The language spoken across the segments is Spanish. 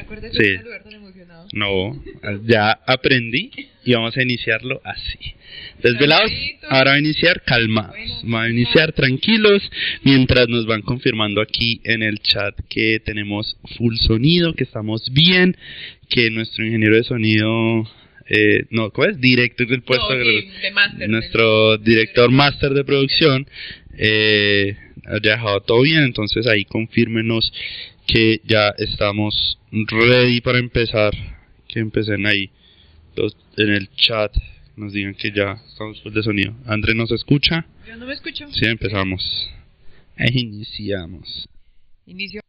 Acuérdate Sí. tan emocionado. No, ya aprendí y vamos a iniciarlo así. Desvelados, ahora va a iniciar calmados. Va a iniciar tranquilos mientras nos van confirmando aquí en el chat que tenemos full sonido, que estamos bien, que nuestro ingeniero de sonido, eh, no, ¿cómo es? Director del puesto No, de- sí, de máster, nuestro de- director máster de producción eh, ha dejado todo bien, entonces ahí confírmenos que ya estamos ready para empezar, que empecen ahí los- en el chat, nos digan que ya estamos full de sonido. André nos escucha, Yo no me escucho. sí empezamos, ahí iniciamos. Inicio.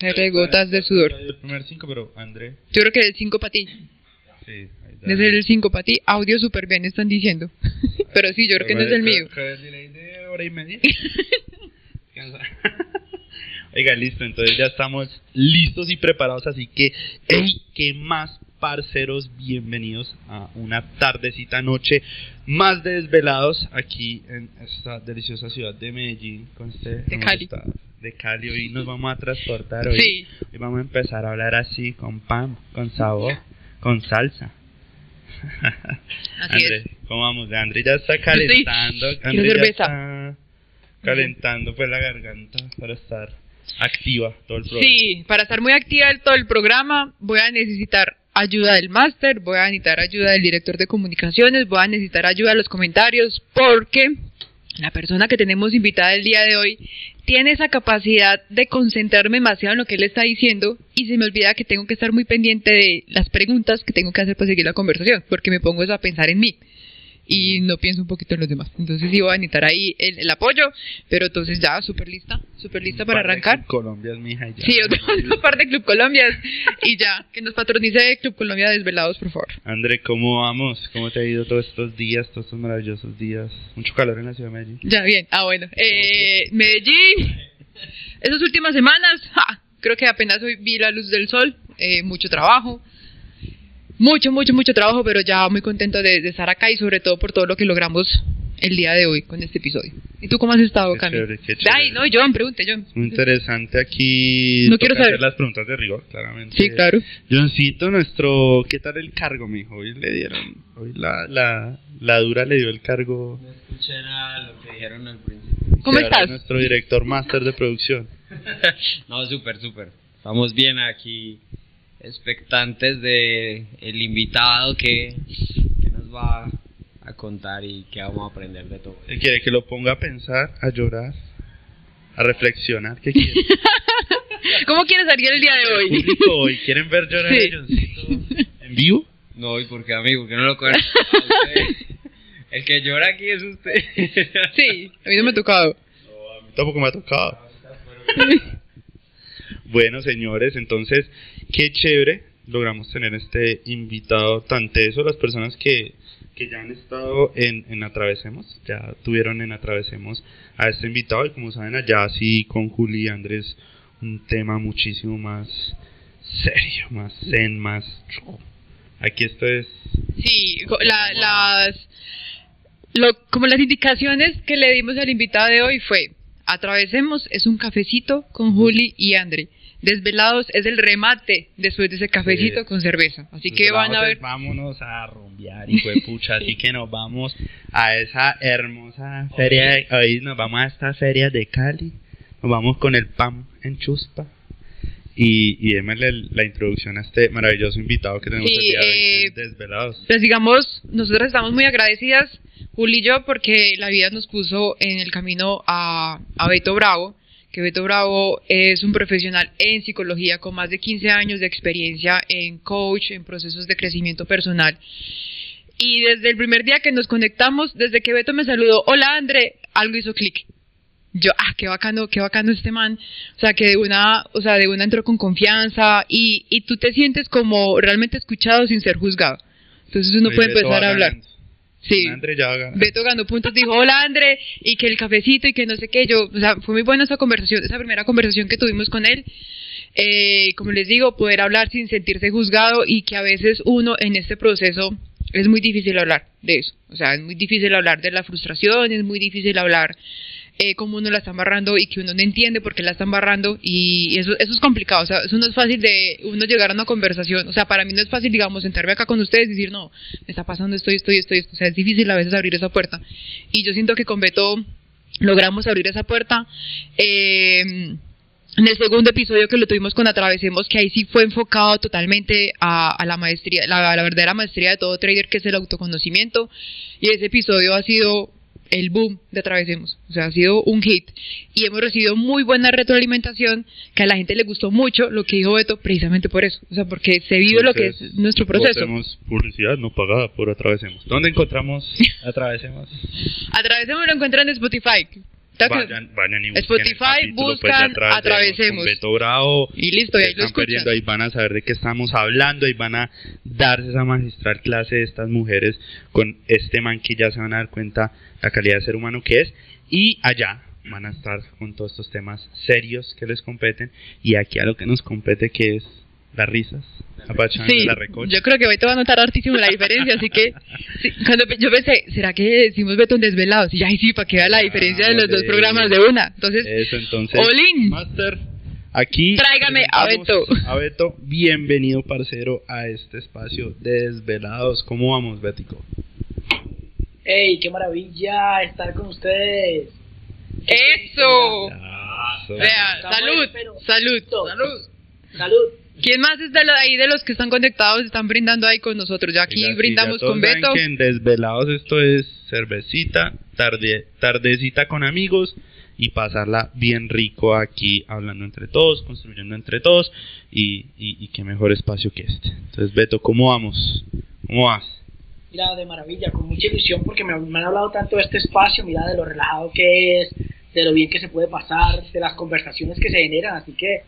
De gotas de sudor. El primer cinco, pero André, Yo creo que el 5 para ti. sí, ahí está. Desde el 5 para ti. Audio súper bien, están diciendo. Pero sí, yo creo que no es el mío. Creo que es delay de hora y media. Oiga, listo, entonces ya estamos listos y preparados, así que, hey, ¿qué más, parceros? Bienvenidos a una tardecita noche más de desvelados aquí en esta deliciosa ciudad de Medellín. Con este De Cali. De Cali, hoy nos vamos a transportar hoy. Sí. Hoy vamos a empezar a hablar así, con pan, con sabor, con salsa. Así André, es. ¿cómo vamos? André ya está calentando. André ya cerveza. está calentando pues la garganta para estar activa todo el programa. Sí, para estar muy activa en todo el programa voy a necesitar ayuda del máster, voy a necesitar ayuda del director de comunicaciones, voy a necesitar ayuda de los comentarios porque la persona que tenemos invitada el día de hoy tiene esa capacidad de concentrarme demasiado en lo que él está diciendo y se me olvida que tengo que estar muy pendiente de las preguntas que tengo que hacer para seguir la conversación porque me pongo eso a pensar en mí y no pienso un poquito en los demás. Entonces sí voy a necesitar ahí el, el apoyo, pero entonces ya súper lista, súper lista para arrancar. Colombia es mi hija. ya. Sí, otra parte de Club Colombia y ya, que nos patronice Club Colombia Desvelados, por favor. André, ¿cómo vamos? ¿Cómo te ha ido todos estos días, todos estos maravillosos días? Mucho calor en la ciudad de Medellín. Ya, bien. Ah, bueno. Eh, Medellín, esas últimas semanas, ja, creo que apenas hoy vi la luz del sol, eh, mucho trabajo. Mucho, mucho, mucho trabajo, pero ya muy contento de, de estar acá y sobre todo por todo lo que logramos el día de hoy con este episodio. ¿Y tú cómo has estado, Qué Cami? chévere, qué chévere. Ay, no, John, pregunte, John. Muy interesante aquí. No quiero saber. hacer las preguntas de rigor, claramente. Sí, claro. Johncito, nuestro. ¿Qué tal el cargo, mijo? Hoy le dieron. Hoy la, la, la dura le dio el cargo. No escuché nada de lo que dijeron al principio. ¿Cómo es estás? Nuestro director máster de producción. No, súper, súper. Estamos bien aquí, expectantes de el invitado que, que nos va a contar y que vamos a aprender de todo. Él quiere que lo ponga a pensar, a llorar, a reflexionar. ¿Qué quiere? ¿Cómo quieres salir el día de hoy? Público hoy. ¿Quieren ver llorar Sí. a Johncito en vivo? No, ¿y por qué, amigo? Que no lo conozco. El que llora aquí es usted. Sí, a mí no me ha tocado. No, a mí tampoco me ha tocado. Bueno, señores, entonces, qué chévere. Logramos tener este invitado tan teso. Las personas que, que ya han estado en, en Atravesemos, ya tuvieron en Atravesemos a este invitado. Y como saben, allá sí con Juli y Andrés, un tema muchísimo más serio, más zen, más. Aquí esto es. Sí, la- las, lo, como las indicaciones que le dimos al invitado de hoy fue, atravesemos, es un cafecito con Juli y Andre. Desvelados es el remate después de ese cafecito Sí. con cerveza. Así que van a ver. Vámonos a rumbear, hijo de pucha. Así que nos vamos a esa hermosa feria. de- hoy nos vamos a esta feria de Cali. Nos vamos con el PAM en Chuspa. Y, y démosle la introducción a este maravilloso invitado que tenemos Sí, el día de hoy, eh, Desvelados. Pues digamos, nosotros estamos muy agradecidas, Juli y yo, porque la vida nos puso en el camino a, a Beto Bravo, que Beto Bravo es un profesional en psicología con más de 15 años de experiencia en coach, en procesos de crecimiento personal. Y desde el primer día que nos conectamos, desde que Beto me saludó, hola André, algo hizo clic. Yo, ah, qué bacano, qué bacano este man. O sea, que de una, o sea, de una entró con confianza y, y tú te sientes como realmente escuchado sin ser juzgado. Entonces uno puede Beto empezar a hablar. Sí. André ganando. Beto ganó puntos, dijo, hola André, y que el cafecito y que no sé qué, yo, o sea, fue muy buena esa conversación, esa primera conversación que tuvimos con él, eh, como les digo, poder hablar sin sentirse juzgado y que a veces uno en este proceso es muy difícil hablar de eso, o sea, es muy difícil hablar de la frustración, es muy difícil hablar eh, cómo uno la está embarrando y que uno no entiende por qué la está embarrando y eso, eso es complicado, o sea, eso no es fácil de uno llegar a una conversación, o sea, para mí no es fácil, digamos, sentarme acá con ustedes y decir, no, me está pasando esto y esto y esto, y esto. o sea, es difícil a veces abrir esa puerta y yo siento que con Beto logramos abrir esa puerta. Eh, en el segundo episodio que lo tuvimos con Atravesemos, que ahí sí fue enfocado totalmente a, a la maestría, la, la verdadera maestría de todo trader, que es el autoconocimiento. Y ese episodio ha sido el boom de Atravesemos. O sea, ha sido un hit. Y hemos recibido muy buena retroalimentación, que a la gente le gustó mucho lo que dijo Beto, precisamente por eso. O sea, porque se vive lo que es nuestro proceso. Tenemos publicidad no pagada por Atravesemos. ¿Dónde encontramos Atravesemos? Atravesemos lo encuentran en Spotify. Vayan, vayan y busquen Spotify, el pues, buscan Atravesemos Atravesemos. Beto Bravo. Y listo, y ahí lo escuchan. ahí van a saber de qué estamos hablando, ahí van a darse esa magistral clase de estas mujeres con este man que ya se van a dar cuenta la calidad de ser humano que es. Y allá van a estar con todos estos temas serios que les competen. Y aquí a lo que nos compete que es las risas, Sí, la recocha. yo creo que Beto va a notar hartísimo la diferencia, así que sí, cuando yo pensé, ¿será que decimos Beto en Desvelados? Y ay, sí, para que vea la diferencia de los dos sí. programas de una. Entonces, Eso, entonces. Olin. Master, aquí. Tráigame a Beto. A Beto, bienvenido, parcero, a este espacio de Desvelados. ¿Cómo vamos, Bético? ¡Ey, qué maravilla estar con ustedes! ¡eso! Vea, salud, pero- salud. Salud. Salud. ¿Quién más es de lo- ahí de los que están conectados están brindando ahí con nosotros? Ya aquí Oiga, brindamos ya con Beto. que en Desvelados esto es cervecita, tarde, tardecita con amigos y pasarla bien rico aquí, hablando entre todos, construyendo entre todos y, y, y qué mejor espacio que este. Entonces, Beto, ¿cómo vamos? ¿Cómo vas? Mira, de maravilla, con mucha ilusión porque me, me han hablado tanto de este espacio, mira, de lo relajado que es, de lo bien que se puede pasar, de las conversaciones que se generan, así que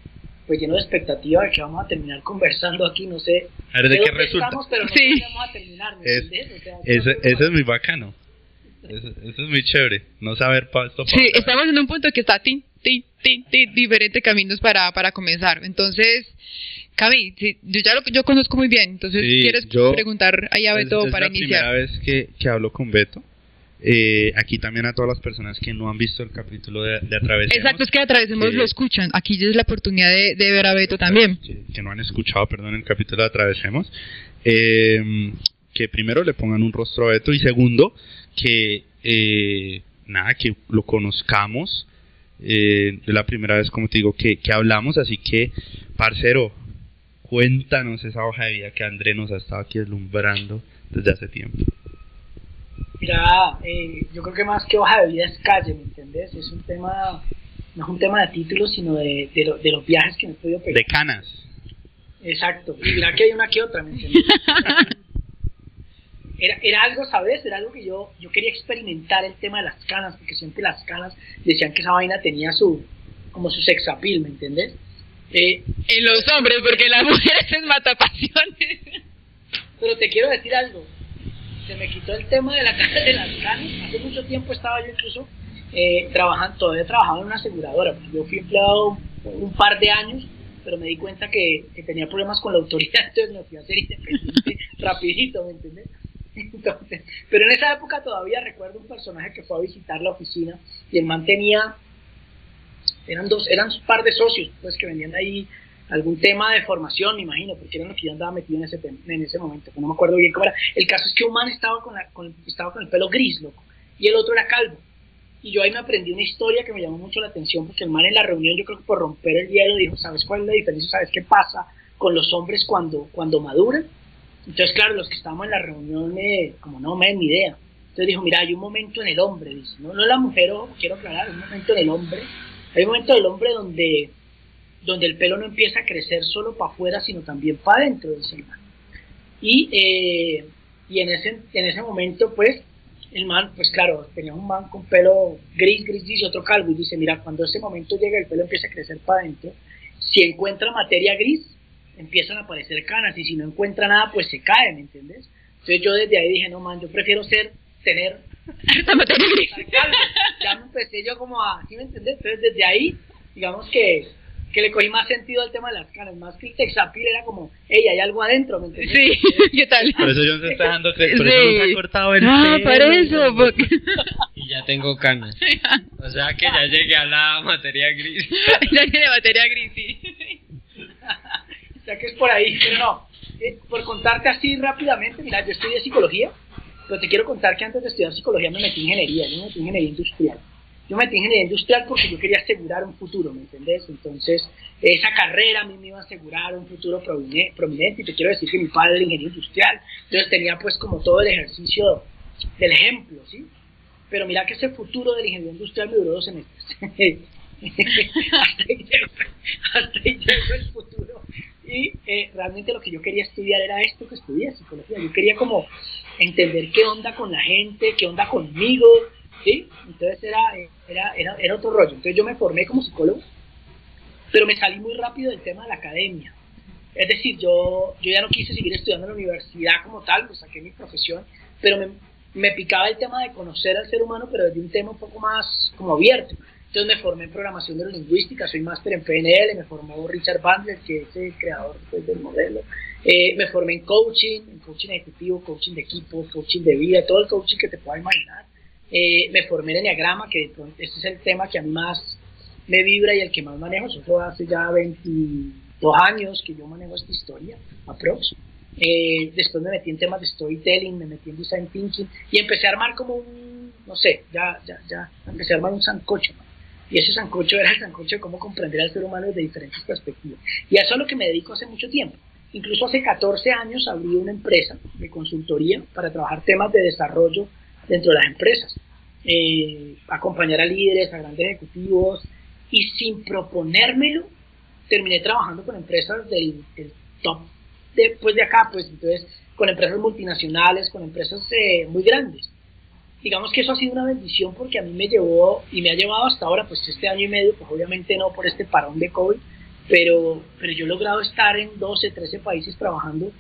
pues lleno de expectativa de que vamos a terminar conversando aquí, no sé A ver de qué resulta. estamos, pero no Sí. vamos a terminar, ¿me Es- entiendes? O sea, Eso, eso es muy bacano. Eso, eso es muy chévere. No saber pa esto. pa- Sí, estamos en un punto que está tin, tin, tin, tin, diferentes caminos para, para comenzar. Entonces, Cami, sí, yo ya lo yo conozco muy bien, entonces Sí, quieres yo- preguntar ahí a Es- Beto es para la primera iniciar. vez que, que hablo con Beto. Eh, aquí también a todas las personas que no han visto el capítulo de, de Atravesemos. Exacto, es que atravesemos lo escuchan. Aquí ya es la oportunidad de, de ver a Beto también. Que, que no han escuchado, perdón, el capítulo de Atravesemos. Eh, que primero le pongan un rostro a Beto y segundo, que eh, nada, que lo conozcamos. Eh, es la primera vez, como te digo, que, que hablamos, así que, parcero, cuéntanos esa hoja de vida que André nos ha estado aquí deslumbrando desde hace tiempo. Mira, eh, yo creo que más que hoja de vida es calle, ¿me entendés? Es un tema, no es un tema de títulos, sino de, de, lo- de los viajes que me he podido pegar. De canas. Exacto. Y mira que hay una que otra, ¿me entiendes? Era, era algo, ¿sabes? Era algo que yo, yo quería experimentar el tema de las canas, porque siempre las canas decían que esa vaina tenía su, como su sex appeal, ¿me entiendes? Eh, En los hombres, porque las mujeres es matapasiones. pero te quiero decir algo. Se me quitó el tema de, la, de las canas. Hace mucho tiempo estaba yo incluso eh, trabajando, todavía trabajaba en una aseguradora. porque Yo fui empleado un, un par de años, pero me di cuenta que, que tenía problemas con la autoridad, entonces me fui a hacer independiente rapidito, ¿me entiendes? Entonces, pero en esa época todavía recuerdo un personaje que fue a visitar la oficina y el man tenía, eran dos, eran un par de socios pues que vendían ahí algún tema de formación, me imagino, porque era lo que yo andaba metido en ese, tem- en ese momento, no me acuerdo bien cómo era. El caso es que un man estaba con, la, con, estaba con el pelo gris, loco, y el otro era calvo. Y yo ahí me aprendí una historia que me llamó mucho la atención, porque el man en la reunión, yo creo que por romper el hielo, dijo, ¿sabes cuál es la diferencia? ¿Sabes qué pasa con los hombres cuando, cuando maduran? Entonces, claro, los que estábamos en la reunión, eh, como no me den ni idea. Entonces dijo, mira, hay un momento en el hombre, dice, no, no la mujer, ojo, quiero aclarar, hay un momento en el hombre, hay un momento del hombre donde, donde el pelo no empieza a crecer solo para afuera, sino también para adentro, man. Y, eh, y en, ese, en ese momento, pues, el man, pues claro, tenía un man con pelo gris, gris, gris y otro calvo, y dice, mira, cuando ese momento llega, el pelo empieza a crecer para adentro, si encuentra materia gris, empiezan a aparecer canas, y si no encuentra nada, pues se cae, ¿me entiendes? Entonces yo desde ahí dije, no, man, yo prefiero ser, tener Esta materia gris. Ya me empecé yo como a, ¿sí me entendés? Entonces desde ahí, digamos que, que le cogí más sentido al tema de las canas, más que el texapil era como, hey, hay algo adentro, ¿me entiendes? Sí, ¿qué tal? Por eso John se está dejando creer. Por eso Sí. nos ha cortado el Ah, pelo. para eso, porque- Y ya tengo canas. O sea que ya llegué a la materia gris. ya tiene materia gris, sí. o sea que es por ahí, pero no. Eh, por contarte así rápidamente, mira, yo estudié psicología, pero te quiero contar que antes de estudiar psicología me metí en ingeniería, yo me metí en ingeniería industrial. Yo me metí en ingeniería industrial porque yo quería asegurar un futuro, ¿me entendés? Entonces, esa carrera a mí me iba a asegurar un futuro prominente y te quiero decir que mi padre era ingeniero industrial, entonces tenía pues como todo el ejercicio del ejemplo, ¿sí? Pero mira que ese futuro del ingeniero industrial me duró dos semestres. hasta, ahí llegó, hasta ahí llegó el futuro. Y eh, realmente lo que yo quería estudiar era esto que estudié, psicología. Yo quería como entender qué onda con la gente, qué onda conmigo, ¿sí? Entonces era, era, era, era otro rollo. Entonces yo me formé como psicólogo, pero me salí muy rápido del tema de la academia. Es decir, yo, yo ya no quise seguir estudiando en la universidad como tal, pues saqué mi profesión, pero me, me picaba el tema de conocer al ser humano, pero desde un tema un poco más como abierto. Entonces me formé en programación neurolingüística, soy máster en PNL, me formó Richard Bandler, que es el creador pues, del modelo. Eh, me formé en coaching, en coaching ejecutivo, coaching de equipo, coaching de vida, todo el coaching que te puedas imaginar. Eh, me formé en Enneagrama, que este es el tema que a mí más me vibra y el que más manejo. Eso hace ya 22 años que yo manejo esta historia, aprox. Eh, después me metí en temas de storytelling, me metí en design thinking y empecé a armar como un, no sé, ya, ya, ya, empecé a armar un sancocho. Y ese sancocho era el sancocho de cómo comprender al ser humano desde diferentes perspectivas. Y a eso es a lo que me dedico hace mucho tiempo. Incluso hace 14 años abrí una empresa de consultoría para trabajar temas de desarrollo dentro de las empresas. Eh, acompañar a líderes, a grandes ejecutivos y sin proponérmelo, terminé trabajando con empresas del, del top de, pues de acá, pues entonces con empresas multinacionales, con empresas eh, muy grandes. Digamos que eso ha sido una bendición porque a mí me llevó y me ha llevado hasta ahora, pues este año y medio, pues obviamente no por este parón de COVID, pero, pero yo he logrado estar en 12, 13 países trabajando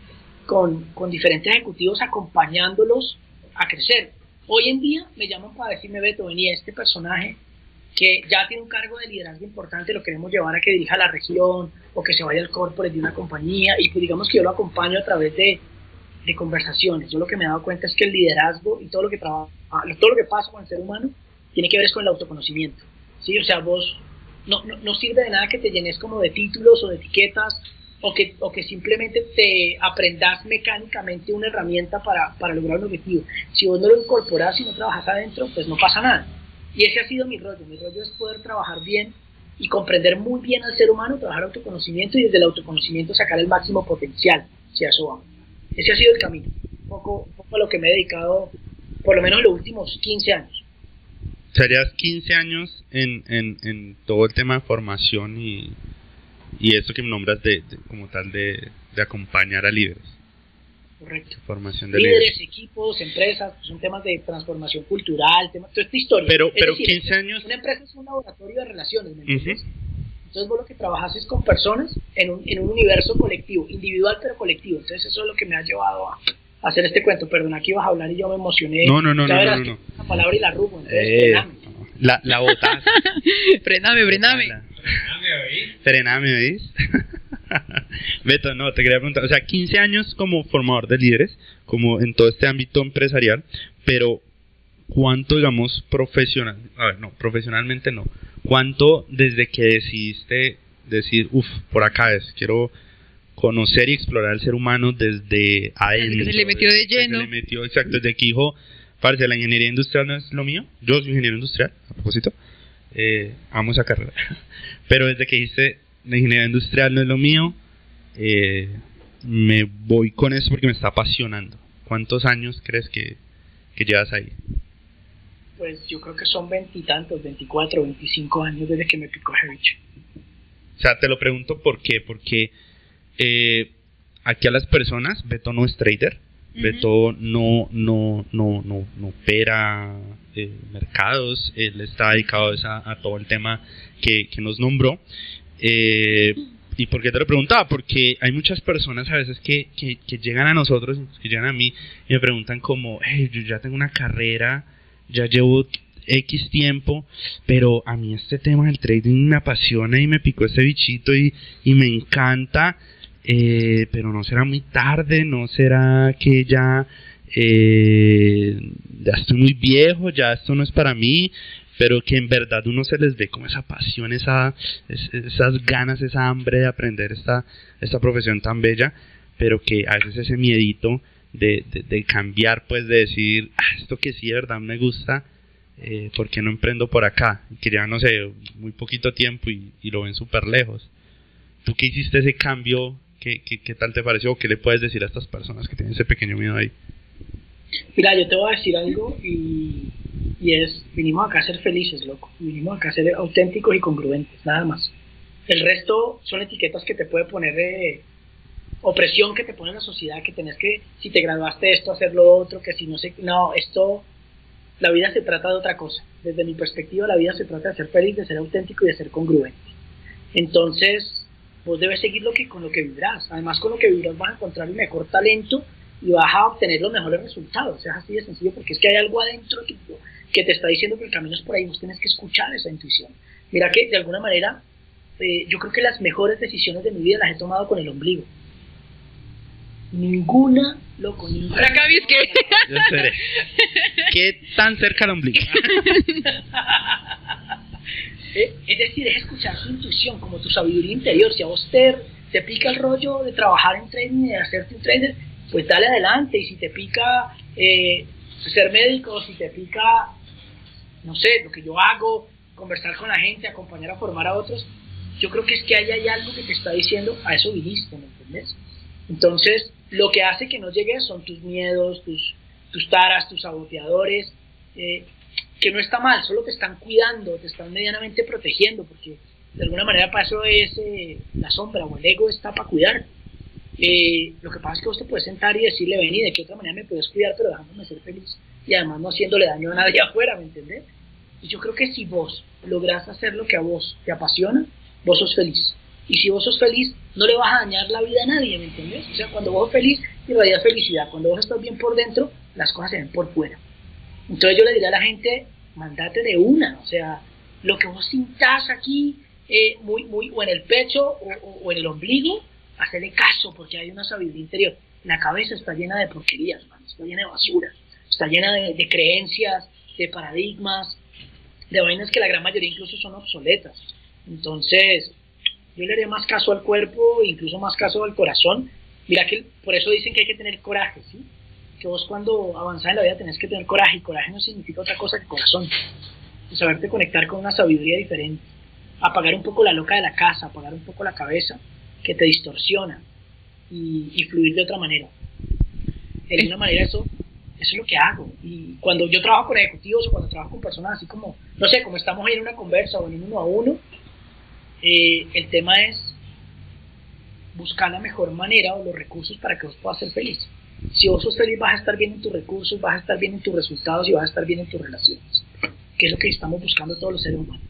con, con diferentes ejecutivos, acompañándolos a crecer. Hoy en día me llaman para decirme, Beto, venía este personaje que ya tiene un cargo de liderazgo importante, lo queremos llevar a que dirija la región o que se vaya al corporate de una compañía y pues digamos que yo lo acompaño a través de, de conversaciones. Yo lo que me he dado cuenta es que el liderazgo y todo lo que todo lo que pasa con el ser humano tiene que ver con el autoconocimiento. ¿sí? O sea, vos no, no, no, sirve de nada que te llenes como de títulos o de etiquetas o que, o que simplemente te aprendas mecánicamente una herramienta para, para lograr un objetivo. Si vos no lo incorporas y no trabajas adentro, pues no pasa nada. Y ese ha sido mi rollo. Mi rollo es poder trabajar bien y comprender muy bien al ser humano, trabajar autoconocimiento y desde el autoconocimiento sacar el máximo potencial, si a eso vamos. Ese ha sido el camino, un poco, a lo que me he dedicado por lo menos los últimos 15 años. Serías 15 años en, en, en todo el tema de formación y, y eso que nombras de, como tal de, de acompañar a líderes. Correcto. Formación de líderes, equipos, empresas, pues, son temas de transformación cultural, temas, toda esta historia. Pero, pero 15 años. Una empresa es un laboratorio de relaciones, ¿me entiendes? Entonces vos lo que trabajas es con personas en un, en un universo colectivo, individual pero colectivo. Entonces eso es lo que me ha llevado a, hacer este cuento. Perdón, aquí ibas a hablar y yo me emocioné. No, no, no, no, no, no, La palabra y la rubo, entonces eh, La, la botas. frename, frename. Frename, ¿oís? Beto, no, te quería preguntar, o sea, 15 años como formador de líderes, como en todo este ámbito empresarial, pero ¿cuánto, digamos, profesional, a ver, no, profesionalmente no, cuánto desde que decidiste decir, uff, por acá es, quiero conocer y explorar el ser humano desde adentro. Desde que se le metió de lleno. Se le metió, exacto, desde que dijo, parece, la ingeniería industrial no es lo mío, yo soy ingeniero industrial, a propósito, eh, amo esa carrera, pero desde que dijiste, la ingeniería industrial no es lo mío, eh, me voy con eso porque me está apasionando. ¿Cuántos años crees que, que llevas ahí? Pues yo creo que son veintitantos, veinticuatro, veinticinco años desde que me picó bicho. O sea, te lo pregunto por qué, porque eh, aquí a las personas, Beto no es trader, Beto no, no, no, no, no opera eh, mercados, él está dedicado a, a, todo el tema que, que nos nombró. Eh, ¿Y por qué te lo preguntaba? Porque hay muchas personas a veces que, que, llegan a nosotros, que llegan a mí y me preguntan como, hey, yo ya tengo una carrera, ya llevo X tiempo, pero a mí este tema del trading me apasiona y me picó ese bichito y, y me encanta, eh, pero no será muy tarde, no será que ya eh, ya estoy muy viejo, ya esto no es para mí, pero que en verdad uno se les ve como esa pasión, esa, esas ganas, esa hambre de aprender esta, esta profesión tan bella, pero que a veces ese miedito de, de, cambiar, pues de decir, ah, esto que sí de verdad me gusta, eh, ¿por qué no emprendo por acá? Que ya no sé, muy poquito tiempo y, y lo ven súper lejos. ¿Tú qué hiciste ese cambio? ¿Qué, ¿Qué, qué, tal te pareció? ¿Qué le puedes decir a estas personas que tienen ese pequeño miedo ahí? Mira, yo te voy a decir algo y, y es, vinimos acá a ser felices, loco. Vinimos acá a ser auténticos y congruentes, nada más. El resto son etiquetas que te puede poner de opresión que te pone la sociedad, que tenés que, si te graduaste esto, hacer lo otro, que si no sé, no, esto, la vida se trata de otra cosa. Desde mi perspectiva, la vida se trata de ser feliz, de ser auténtico y de ser congruente. Entonces, vos debes seguir lo que, con lo que vivirás. Además, con lo que vivirás vas a encontrar el mejor talento y vas a obtener los mejores resultados. Es así de sencillo porque es que hay algo adentro que te está diciendo que el camino es por ahí. Vos tienes que escuchar esa intuición. Mira que de alguna manera eh, yo creo que las mejores decisiones de mi vida las he tomado con el ombligo. Ninguna, loco, ninguna. Ahora acá que. Yo esperé. ¿Qué tan cerca el ombligo? Eh, es decir, es escuchar tu intuición, como tu sabiduría interior. Si a vos te, pica el rollo de trabajar en trading de hacerte un trader, pues dale adelante. Y si te pica eh, ser médico, si te pica, no sé, lo que yo hago, conversar con la gente, acompañar a formar a otros, yo creo que es que ahí hay algo que te está diciendo, a eso viniste, ¿me entiendes? Entonces, lo que hace que no llegues son tus miedos, tus, tus taras, tus saboteadores, eh, que no está mal, solo te están cuidando, te están medianamente protegiendo, porque de alguna manera para eso es eh, la sombra o el ego está para cuidar. Eh, lo que pasa es que vos te puedes sentar y decirle, ven, y de qué otra manera me puedes cuidar, pero dejándome ser feliz y además no haciéndole daño a nadie afuera, ¿me entendés? Y yo creo que si vos lográs hacer lo que a vos te apasiona, vos sos feliz. Y si vos sos feliz, no le vas a dañar la vida a nadie, ¿me entendés? O sea, cuando vos sos feliz, irradias felicidad. Cuando vos estás bien por dentro, las cosas se ven por fuera. Entonces yo le diría a la gente, mandate de una, o sea, lo que vos sintás aquí, eh, muy, muy, o en el pecho o, en el ombligo, hacerle caso, porque hay una sabiduría interior. La cabeza está llena de porquerías, está llena de basura, está llena de, de creencias, de paradigmas, de vainas que la gran mayoría incluso son obsoletas. Entonces, yo le haría más caso al cuerpo, incluso más caso al corazón. Mira que por eso dicen que hay que tener coraje, ¿sí? Que vos cuando avanzás en la vida tenés que tener coraje, y coraje no significa otra cosa que corazón. Y saberte conectar con una sabiduría diferente. Apagar un poco la loca de la casa, apagar un poco la cabeza, que te distorsiona, y, y fluir de otra manera. De una manera eso, eso es lo que hago. Y cuando yo trabajo con ejecutivos o cuando trabajo con personas así como, no sé, como estamos ahí en una conversa o en un uno a uno, eh, el tema es buscar la mejor manera o los recursos para que vos puedas ser feliz. Si vos sos feliz vas a estar bien en tus recursos, vas a estar bien en tus resultados y vas a estar bien en tus relaciones, que es lo que estamos buscando todos los seres humanos.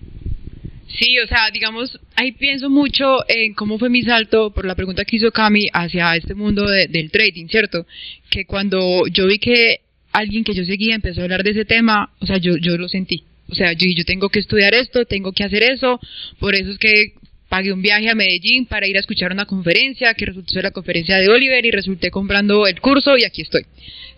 Sí, o sea, digamos, ahí pienso mucho en cómo fue mi salto por la pregunta que hizo Cami hacia este mundo del trading, ¿cierto? Que cuando yo vi que alguien que yo seguía empezó a hablar de ese tema, o sea, yo, yo lo sentí. O sea, yo, yo tengo que estudiar esto, tengo que hacer eso, por eso es que pagué un viaje a Medellín para ir a escuchar una conferencia, que resultó ser la conferencia de Oliver y resulté comprando el curso y aquí estoy,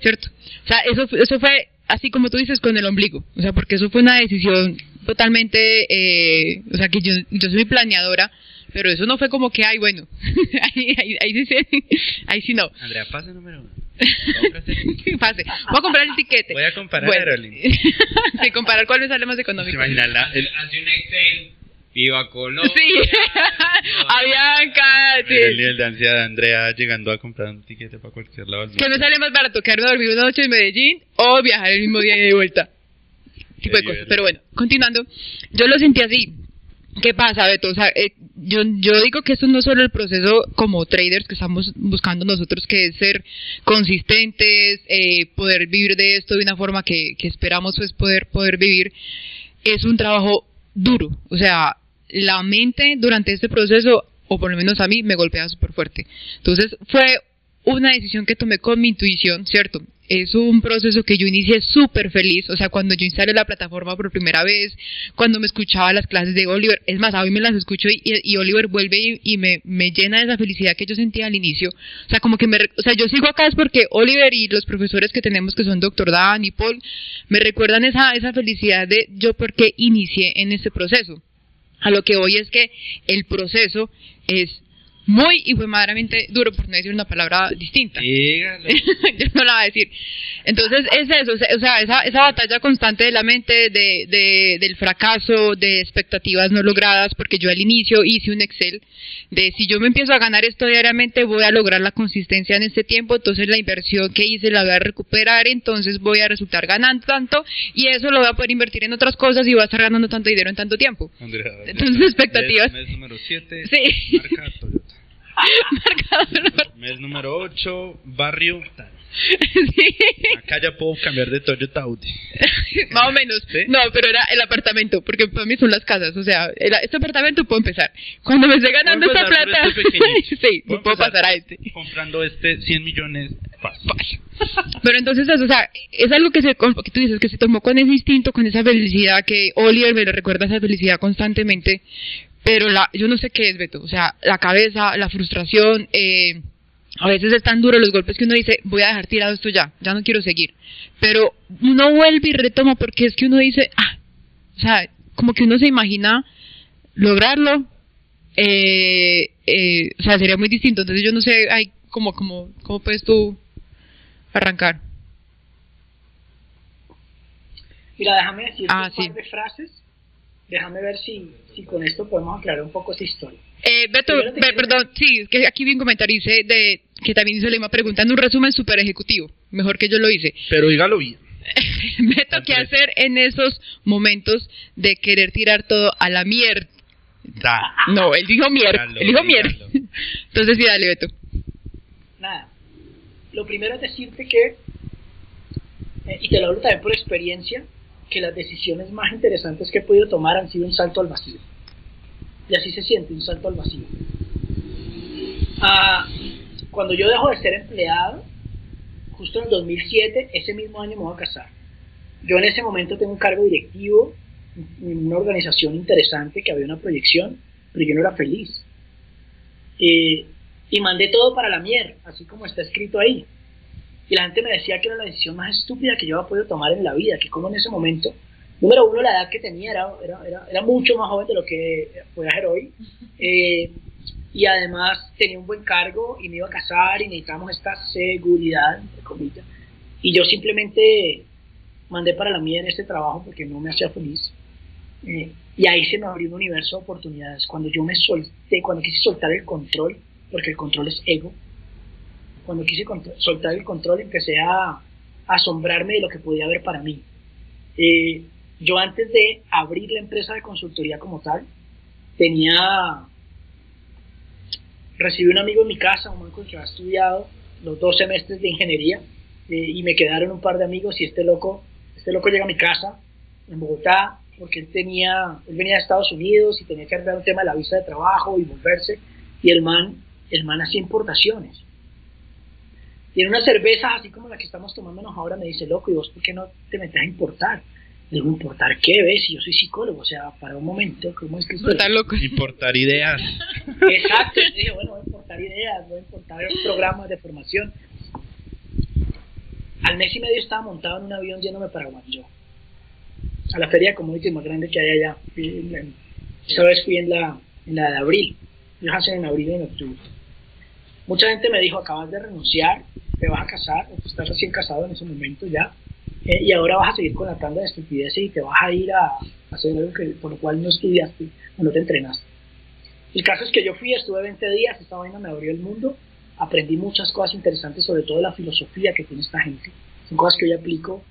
¿cierto? O sea, eso, eso fue así como tú dices con el ombligo, o sea, porque eso fue una decisión totalmente, eh, o sea, que yo, yo soy planeadora, pero eso no fue como que, ay, bueno, ahí, ahí, ahí, sí, ahí sí no. Andrea, pase número uno. Pase. Voy a comprar el tiquete. Voy a comparar bueno. sí, comparar cuál me sale más económico. Imagínala. Hace un Excel. Viva Colombia. Sí. Avianca. Sí. El nivel de ansiedad de Andrea llegando a comprar un tiquete para cualquier lado. Que me sale más barato quedarme dormir una noche en Medellín o viajar el mismo día y de vuelta. Tipo de cosas. Pero bueno, continuando. Yo lo sentí así. ¿Qué pasa, Beto? O sea, eh, yo, yo digo que esto no es solo el proceso como traders que estamos buscando nosotros, que es ser consistentes, eh, poder vivir de esto de una forma que, que esperamos pues poder, poder vivir. Es un trabajo duro. O sea, la mente durante este proceso, o por lo menos a mí, me golpea súper fuerte. Entonces, fue una decisión que tomé con mi intuición, ¿cierto? es un proceso que yo inicié súper feliz, o sea, cuando yo instalé la plataforma por primera vez, cuando me escuchaba las clases de Oliver, es más, hoy me las escucho y, y Oliver vuelve y, me, me, llena de esa felicidad que yo sentía al inicio, o sea, como que me, o sea, yo sigo acá es porque Oliver y los profesores que tenemos que son Dr. Dan y Paul, me recuerdan esa, esa felicidad de yo porque inicié en este proceso. A lo que hoy es que el proceso es muy y fue madremente duro, por no decir una palabra distinta. Yo no la voy a decir. Entonces es eso, o sea, esa, esa batalla constante de la mente, de, de, del fracaso, de expectativas no logradas, porque yo al inicio hice un Excel de si yo me empiezo a ganar esto diariamente, voy a lograr la consistencia en este tiempo, entonces la inversión que hice la voy a recuperar, entonces voy a resultar ganando tanto y eso lo voy a poder invertir en otras cosas y voy a estar ganando tanto dinero en tanto tiempo. entonces expectativas. Mes, número 7, sí. marca Toyota. Mes número 8, barrio tal. Sí. Acá ya puedo cambiar de Toyota Audi. Más o menos. No, pero era el apartamento, porque para mí son las casas. O sea, este apartamento puedo empezar. Cuando me esté ganando esta plata, este sí, puedo, puedo pasar a este. Comprando este 100 millones fácil. Pero entonces, o sea, es algo que, se, que tú dices que se tomó con ese instinto, con esa felicidad que Oliver me lo recuerda esa felicidad constantemente. Pero la, yo no sé qué es, Beto. O sea, la cabeza, la frustración, eh a veces es tan duro los golpes que uno dice, voy a dejar tirado esto ya, ya no quiero seguir. Pero uno vuelve y retoma porque es que uno dice, ah, o sea, como que uno se imagina lograrlo, eh, eh, o sea, sería muy distinto. Entonces yo no sé, ay, como, como, ¿cómo puedes tú arrancar? Mira, déjame decir ah, un par de frases. Déjame ver si, si con esto podemos aclarar un poco esa historia. Eh, Beto, perdón, sí, que aquí vi un comentario dice de que también hizo Lima preguntando un resumen súper ejecutivo, mejor que yo lo hice. Pero dígalo bien. Beto, ¿qué hacer en esos momentos de querer tirar todo a la mierda? No, él dijo mierda, él dijo mierda. Entonces sí, dale, Beto. Nada, lo primero es decirte que, eh, y te lo hablo también por experiencia, que las decisiones más interesantes que he podido tomar han sido un salto al vacío y así se siente, un salto al vacío. Ah, cuando yo dejo de ser empleado, justo en el 2007, ese mismo año me voy a casar. Yo en ese momento tengo un cargo directivo en una organización interesante que había una proyección, pero yo no era feliz. y mandé todo para la mierda, así como está escrito ahí. Y la gente me decía que era la decisión más estúpida que yo había podido tomar en la vida, que como en ese momento Número uno, la edad que tenía era, era, era, mucho más joven de lo que puede hacer hoy. Eh, y además tenía un buen cargo y me iba a casar y necesitábamos esta seguridad, entre comillas. Y yo simplemente mandé para la mía en este trabajo porque no me hacía feliz. Eh, y ahí se me abrió un universo de oportunidades. Cuando yo me solté, cuando quise soltar el control, porque el control es ego, cuando quise soltar el control empecé a, asombrarme de lo que podía haber para mí. Eh, yo antes de abrir la empresa de consultoría como tal, tenía, recibí un amigo en mi casa, un amigo que había estudiado los dos semestres de ingeniería eh, y me quedaron un par de amigos y este loco, este loco llega a mi casa en Bogotá porque él tenía, él venía de Estados Unidos y tenía que arreglar un tema de la visa de trabajo y volverse y el man, el man hacía importaciones. Y en una cerveza así como la que estamos tomándonos ahora me dice, loco, ¿y vos por qué no te metes a importar? digo, ¿importar qué ves? Si yo soy psicólogo, o sea, para un momento, ¿cómo es que Importar loco. Importar ideas. Exacto, yo dije, bueno, voy a importar ideas, voy a importar programas de formación. Al mes y medio estaba montado en un avión yéndome para Guangzhou, a la feria comunity más grande que hay allá. Esta vez fui en la, en la de abril, ellos hacen en abril y en octubre. Mucha gente me dijo, acabas de renunciar, te vas a casar, o estás recién casado en ese momento ya, eh, y ahora vas a seguir con la tanda de estupideces y te vas a ir a, hacer algo que, por lo cual no estudiaste o no te entrenaste. El caso es que yo fui, estuve 20 días, esta vaina me abrió el mundo, aprendí muchas cosas interesantes, sobre todo la filosofía que tiene esta gente. Son cosas que yo aplico.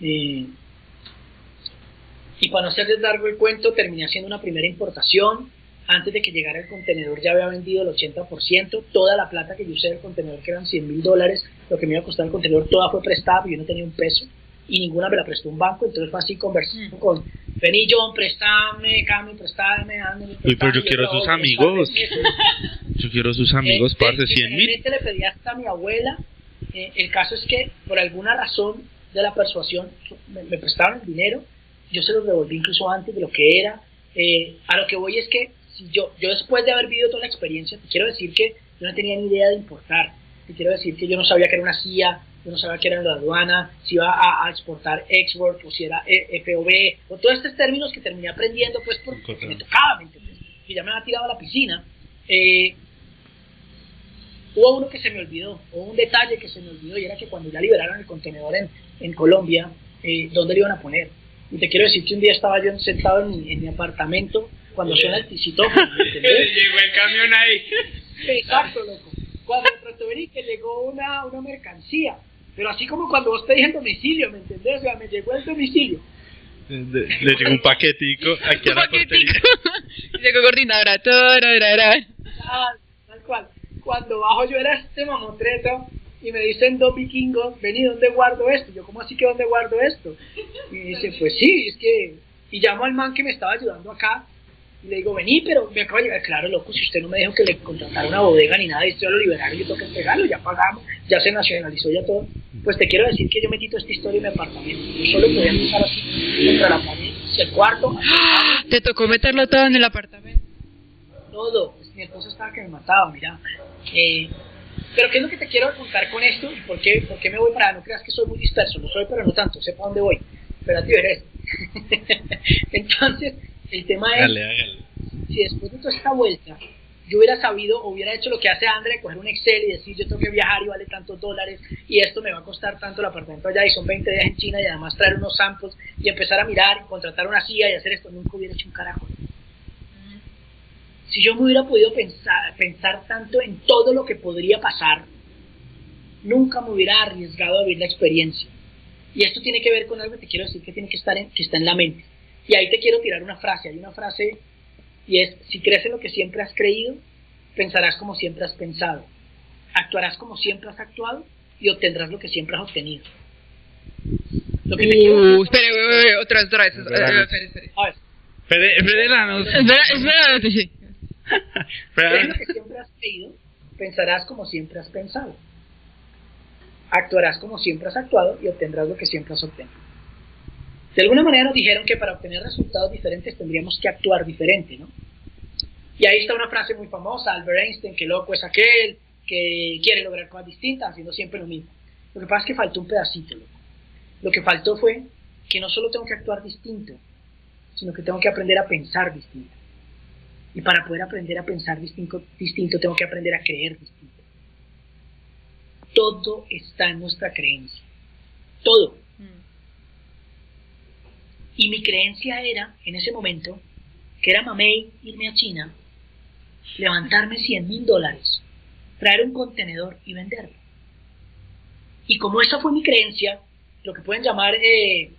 Eh, y para no hacerles largo el cuento, terminé haciendo una primera importación. Antes de que llegara el contenedor ya había vendido el 80%. Toda la plata que yo usé del contenedor, que eran 100 mil dólares, lo que me iba a costar el contenedor, toda fue prestada, yo no tenía un peso y ninguna me la prestó un banco, entonces fue así conversando mm. con Vení John, préstame, Cami, préstame, Uy, pero yo quiero sus amigos. Yo quiero sus amigos, parce, 100 mil. le pedí hasta a mi abuela Eh, el caso es que por alguna razón de la persuasión me, me prestaron el dinero, yo se lo devolví incluso antes de lo que era. Eh, a lo que voy es que si yo, yo después de haber vivido toda la experiencia, te quiero decir que yo no tenía ni idea de importar. Te quiero decir que yo no sabía que era una CIA, yo no sabía que era la aduana, si iba a, a exportar export o si era E- FOB, o todos estos términos que terminé aprendiendo pues porque Correcto. me tocaba, ¿me entiendes? Que ya me había tirado a la piscina. Eh, hubo uno que se me olvidó, o un detalle que se me olvidó, y era que cuando ya liberaron el contenedor en, en Colombia, eh, ¿dónde lo iban a poner? Y te quiero decir que un día estaba yo sentado en, en mi apartamento, cuando suena el ticitófono, ¿me entendés? Llegó el camión ahí. Exacto, loco. Cuando de pronto vení que llegó una, una mercancía, pero así como cuando vos pedís el domicilio, ¿me entendés? O sea, me llegó el domicilio. Le, le llegó un paquetico aquí a Un la paquetico. llegó coordinadora. tararara. Ah, tal cual. Cuando bajo yo era este mamotreto y me dicen dos vikingos, vení, ¿dónde guardo esto? Yo, ¿cómo así que dónde guardo esto? Y me dice, pues sí, es que... Y llamo al man que me estaba ayudando acá y le digo, vení, pero me acaba de llegar. Claro, loco, si usted no me dijo que le contratara una bodega ni nada, y ya lo liberaron, yo tengo que entregarlo, ya pagamos, ya se nacionalizó, ya todo. Pues te quiero decir que yo metí toda esta historia en mi apartamento. Yo solo podía empezar así, contra la pared, el cuarto, ¡Ah! Te tocó meterlo todo en el apartamento. todo. Pues, mi esposa estaba que me mataba, mira. Eh, pero ¿qué es lo que te quiero contar con esto? ¿Y por qué, por qué me voy para? No creas que soy muy disperso, lo soy, pero no tanto, sé para dónde voy. Pero a ti verás. Entonces, el tema es, si después de toda esta vuelta yo hubiera sabido hubiera hecho lo que hace André, coger un Excel y decir yo tengo que viajar y vale tantos dólares y esto me va a costar tanto el apartamento allá y son 20 días en China y además traer unos samples y empezar a mirar y contratar una CIA y hacer esto, nunca hubiera hecho un carajo. Si yo me hubiera podido pensar, pensar tanto en todo lo que podría pasar, nunca me hubiera arriesgado a vivir la experiencia. Y esto tiene que ver con algo que te quiero decir que tiene que estar en, que está en la mente. Y ahí te quiero tirar una frase. Hay una frase y es, si crees en lo que siempre has creído, pensarás como siempre has pensado. Actuarás como siempre has actuado y obtendrás lo que siempre has obtenido. Lo que te quiero Uh, uy, uy, otra vez, otra vez. Espera. Espere, espere. A ver, Fede, Fede Lanos. Espera, espera, sí. crees lo que siempre has creído, pensarás como siempre has pensado. Actuarás como siempre has actuado y obtendrás lo que siempre has obtenido. De alguna manera nos dijeron que para obtener resultados diferentes tendríamos que actuar diferente, ¿no? Y ahí está una frase muy famosa, Albert Einstein, que loco es aquel que quiere lograr cosas distintas haciendo siempre lo mismo. Lo que pasa es que faltó un pedacito, loco. Lo que faltó fue que no solo tengo que actuar distinto, sino que tengo que aprender a pensar distinto. Y para poder aprender a pensar distinto, distinto tengo que aprender a creer distinto. Todo está en nuestra creencia. Todo. Y mi creencia era, en ese momento, que era mamey irme a China, levantarme 100 mil dólares, traer un contenedor y venderlo. Y como esa fue mi creencia, lo que pueden llamar eh,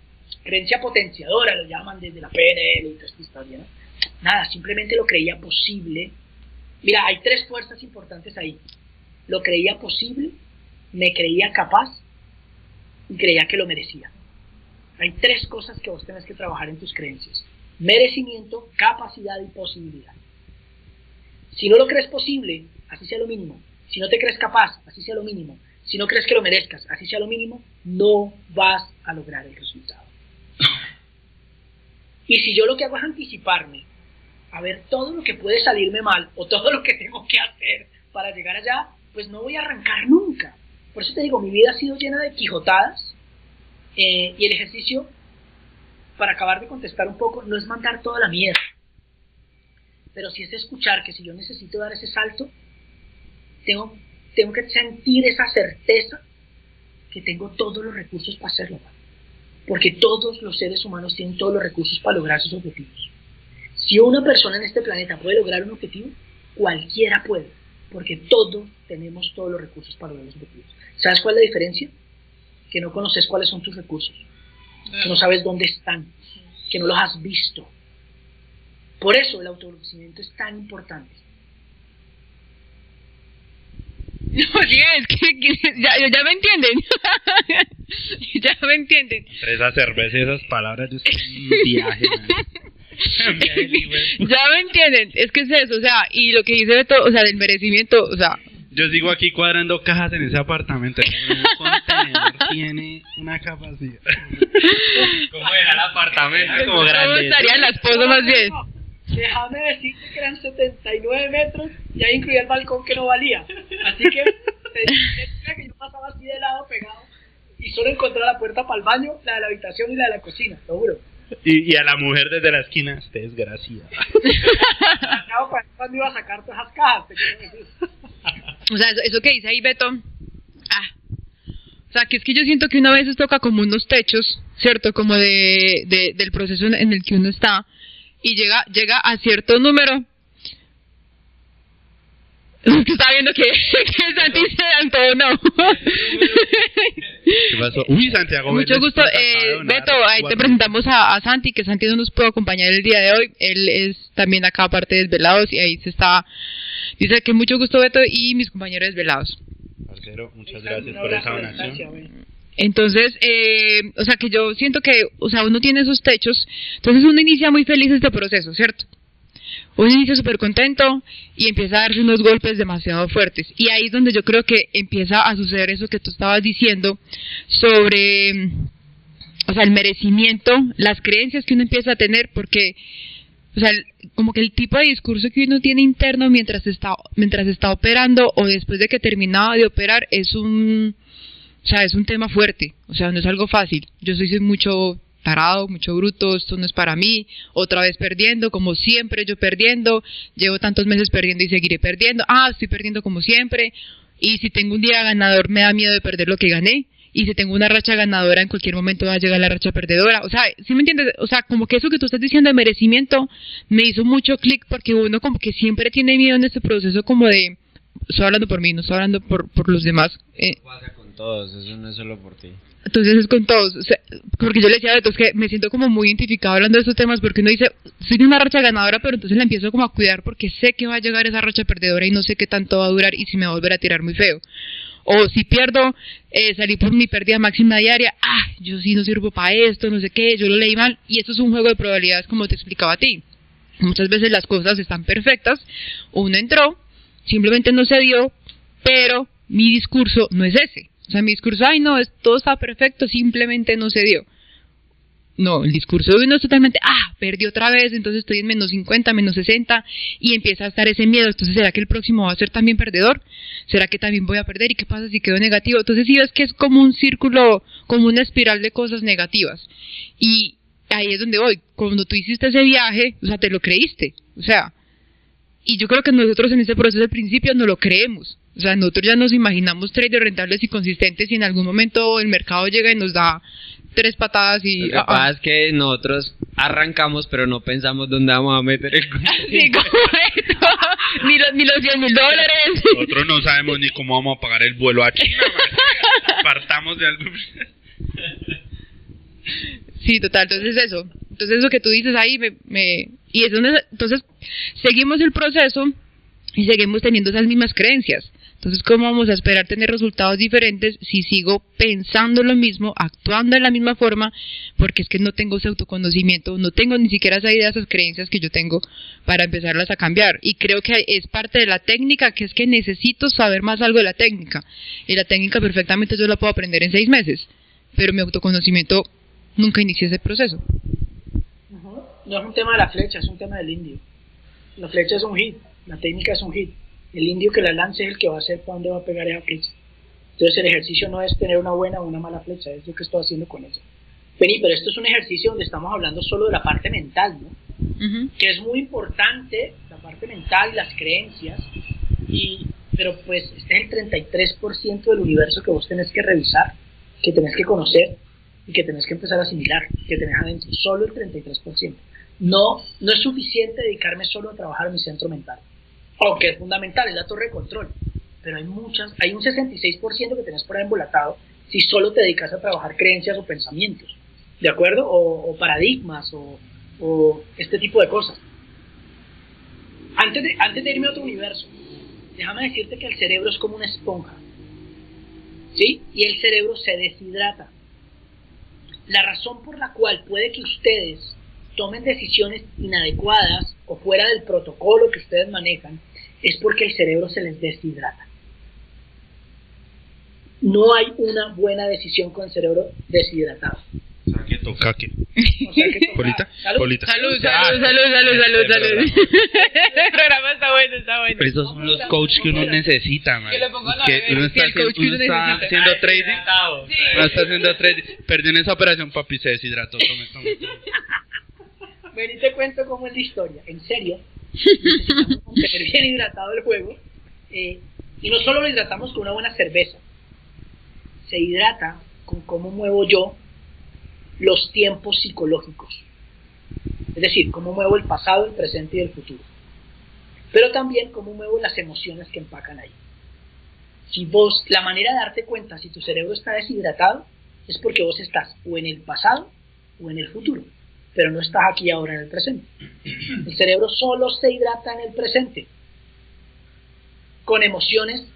creencia potenciadora, lo llaman desde la PNL y toda esta historia, ¿no? Nada, simplemente lo creía posible. Mira, hay tres fuerzas importantes ahí. Lo creía posible, me creía capaz y creía que lo merecía. Hay tres cosas que vos tenés que trabajar en tus creencias. Merecimiento, capacidad y posibilidad. Si no lo crees posible, así sea lo mínimo. Si no te crees capaz, así sea lo mínimo. Si no crees que lo merezcas, así sea lo mínimo, no vas a lograr el resultado. Y si yo lo que hago es anticiparme a ver todo lo que puede salirme mal o todo lo que tengo que hacer para llegar allá, pues no voy a arrancar nunca. Por eso te digo, mi vida ha sido llena de quijotadas eh, y el ejercicio, para acabar de contestar un poco, no es mandar toda la mierda, pero sí es escuchar que si yo necesito dar ese salto, tengo, tengo que sentir esa certeza que tengo todos los recursos para hacerlo. Porque todos los seres humanos tienen todos los recursos para lograr sus objetivos. Si una persona en este planeta puede lograr un objetivo, cualquiera puede, porque todos tenemos todos los recursos para lograr los objetivos. ¿Sabes cuál es la diferencia? Que no conoces cuáles son tus recursos, que no sabes dónde están, que no los has visto. Por eso el autoconocimiento es tan importante. No, sí, es que, que ya, ya me entienden. ya me entienden. Entre esa cerveza y esas palabras, yo estoy en viaje. güey. ya me entienden. Es que es eso, o sea, y lo que dice Beto, o sea, del merecimiento, o sea, Yo sigo aquí cuadrando cajas en ese apartamento. El contenedor tiene una capacidad. ¿Cómo era el apartamento? Como ¿Cómo grande. estaría la esposa más bien? Déjame decirte que eran 79 metros y ahí incluía el balcón que no valía. Así que yo pasaba así de lado pegado y solo encontré la puerta para el baño, la de la habitación y la de la cocina, lo juro. Y, y a la mujer desde la esquina, usted es desgraciada. Cuando iba a sacar todas esas cajas. O sea, eso, que dice ahí Beto, ah, o sea, que es que yo siento que una vez toca como unos techos, ¿cierto? Como de, de- del proceso en el que uno está y llega llega a cierto número. Que está viendo que, que Santi se. ¿Qué pasó? Uy, Santiago. Mucho gusto. Eh, Beto, ahí te presentamos a, a Santi, que Santi no nos pudo acompañar el día de hoy. Él es también acá parte de Desvelados y ahí se está... Dice que mucho gusto Beto y mis compañeros Desvelados. Parcero, muchas gracias por esa donación. Entonces, eh, o sea que yo siento que, o sea, uno tiene esos techos, entonces uno inicia muy feliz este proceso, ¿cierto? Uno inicia súper contento y empieza a darse unos golpes demasiado fuertes. Y ahí es donde yo creo que empieza a suceder eso que tú estabas diciendo sobre, mm, o sea, el merecimiento, las creencias que uno empieza a tener, porque, o sea, como que el tipo de discurso que uno tiene interno mientras está, mientras está operando o después de que terminaba de operar es un, o sea, es un tema fuerte, o sea, no es algo fácil. Yo soy mucho tarado, mucho bruto, esto no es para mí, otra vez perdiendo, como siempre yo perdiendo, llevo tantos meses perdiendo y seguiré perdiendo, ah, estoy perdiendo como siempre, y si tengo un día ganador me da miedo de perder lo que gané, y si tengo una racha ganadora en cualquier momento va a llegar la racha perdedora, o sea, ¿sí me entiendes? O sea, como que eso que tú estás diciendo de merecimiento me hizo mucho clic porque uno como que siempre tiene miedo en este proceso como de, estoy hablando por mí, no estoy hablando por, por los demás, eh, Pasa con todos, eso no es solo por ti. Entonces es con todos, o sea, porque yo le decía a Beto, que me siento como muy identificado hablando de estos temas porque uno dice, soy de una racha ganadora, pero entonces la empiezo como a cuidar porque sé que va a llegar esa racha perdedora y no sé qué tanto va a durar y si me va a volver a tirar muy feo. O si pierdo, eh, salí por mi pérdida máxima diaria, ah, yo sí no sirvo para esto, no sé qué, yo lo leí mal y esto es un juego de probabilidades como te explicaba a ti. Muchas veces las cosas están perfectas, uno entró, simplemente no se dio, pero mi discurso no es ese. Sea, mi discurso, ay no, es, todo está perfecto, simplemente no se dio. No, el discurso de uno es totalmente, ah, perdí otra vez, entonces estoy en menos 50, menos 60, y empieza a estar ese miedo. Entonces, ¿será que el próximo va a ser también perdedor? ¿Será que también voy a perder? ¿Y qué pasa si quedo negativo? Entonces, sí ves que es como un círculo, como una espiral de cosas negativas. Y ahí es donde voy. Cuando tú hiciste ese viaje, o sea, te lo creíste. O sea, y yo creo que nosotros en ese proceso al principio no lo creemos. O sea, nosotros ya nos imaginamos traders rentables y consistentes y en algún momento el mercado llega y nos da tres patadas y... Lo que ah, ah. pasa es que nosotros arrancamos, pero no pensamos dónde vamos a meter el Sí, correcto. ni, los, ni los 100 mil dólares. Nosotros no sabemos ni cómo vamos a pagar el vuelo a China. Partamos de algo. Sí, total, entonces eso. Entonces eso que tú dices ahí, me, me- y es donde, entonces seguimos el proceso y seguimos teniendo esas mismas creencias. Entonces, ¿cómo vamos a esperar tener resultados diferentes si sigo pensando lo mismo, actuando de la misma forma? Porque es que no tengo ese autoconocimiento, no tengo ni siquiera esa idea, esas creencias que yo tengo para empezarlas a cambiar. Y creo que es parte de la técnica, que es que necesito saber más algo de la técnica. Y la técnica perfectamente yo la puedo aprender en seis meses, pero mi autoconocimiento nunca inicié ese proceso. No es un tema de la flecha, es un tema del indio. La flecha es un hit, la técnica es un hit. El indio que la lance es el que va a hacer para dónde va a pegar esa flecha. Entonces el ejercicio no es tener una buena o una mala flecha, es lo que estoy haciendo con ella. Vení, pero esto es un ejercicio donde estamos hablando solo de la parte mental, ¿no? Ujú. que es muy importante, la parte mental y las creencias, y, pero pues este es el 33% del universo que vos tenés que revisar, que tenés que conocer y que tenés que empezar a asimilar, que tenés adentro, solo el 33%. No, no es suficiente dedicarme solo a trabajar mi centro mental, aunque es fundamental, es la torre de control, pero hay muchas, hay un 66% que tenés por ahí embolatado si solo te dedicas a trabajar creencias o pensamientos, ¿de acuerdo? O, o paradigmas o, o este tipo de cosas. Antes de, antes de irme a otro universo, déjame decirte que el cerebro es como una esponja. ¿Sí? Y el cerebro se deshidrata. La razón por la cual puede que ustedes tomen decisiones inadecuadas o fuera del protocolo que ustedes manejan es porque el cerebro se les deshidrata. No hay una buena decisión con el cerebro deshidratado. O sea, que toca que. O sea que toca- Polita, Salud. Polita. Salud, Ah, salud, salud, salud, salud, este salud. programa. El programa está bueno, está bueno. Pero esos son los coaches que uno necesita, man. Que uno está, el coach haciendo, trading. Uno está haciendo trading. Perdió en esa operación, papi, se deshidrató. Tome, tome, tome. Ven y te cuento cómo es la historia. En serio, necesitamos mantener bien hidratado el juego. eh, y no solo lo hidratamos con una buena cerveza, se hidrata con cómo muevo yo los tiempos psicológicos. Es decir, cómo muevo el pasado, el presente y el futuro. Pero también cómo muevo las emociones que empacan ahí. Si vos, la manera de darte cuenta si tu cerebro está deshidratado es porque vos estás o en el pasado o en el futuro, pero no estás aquí ahora en el presente. El cerebro solo se hidrata en el presente con emociones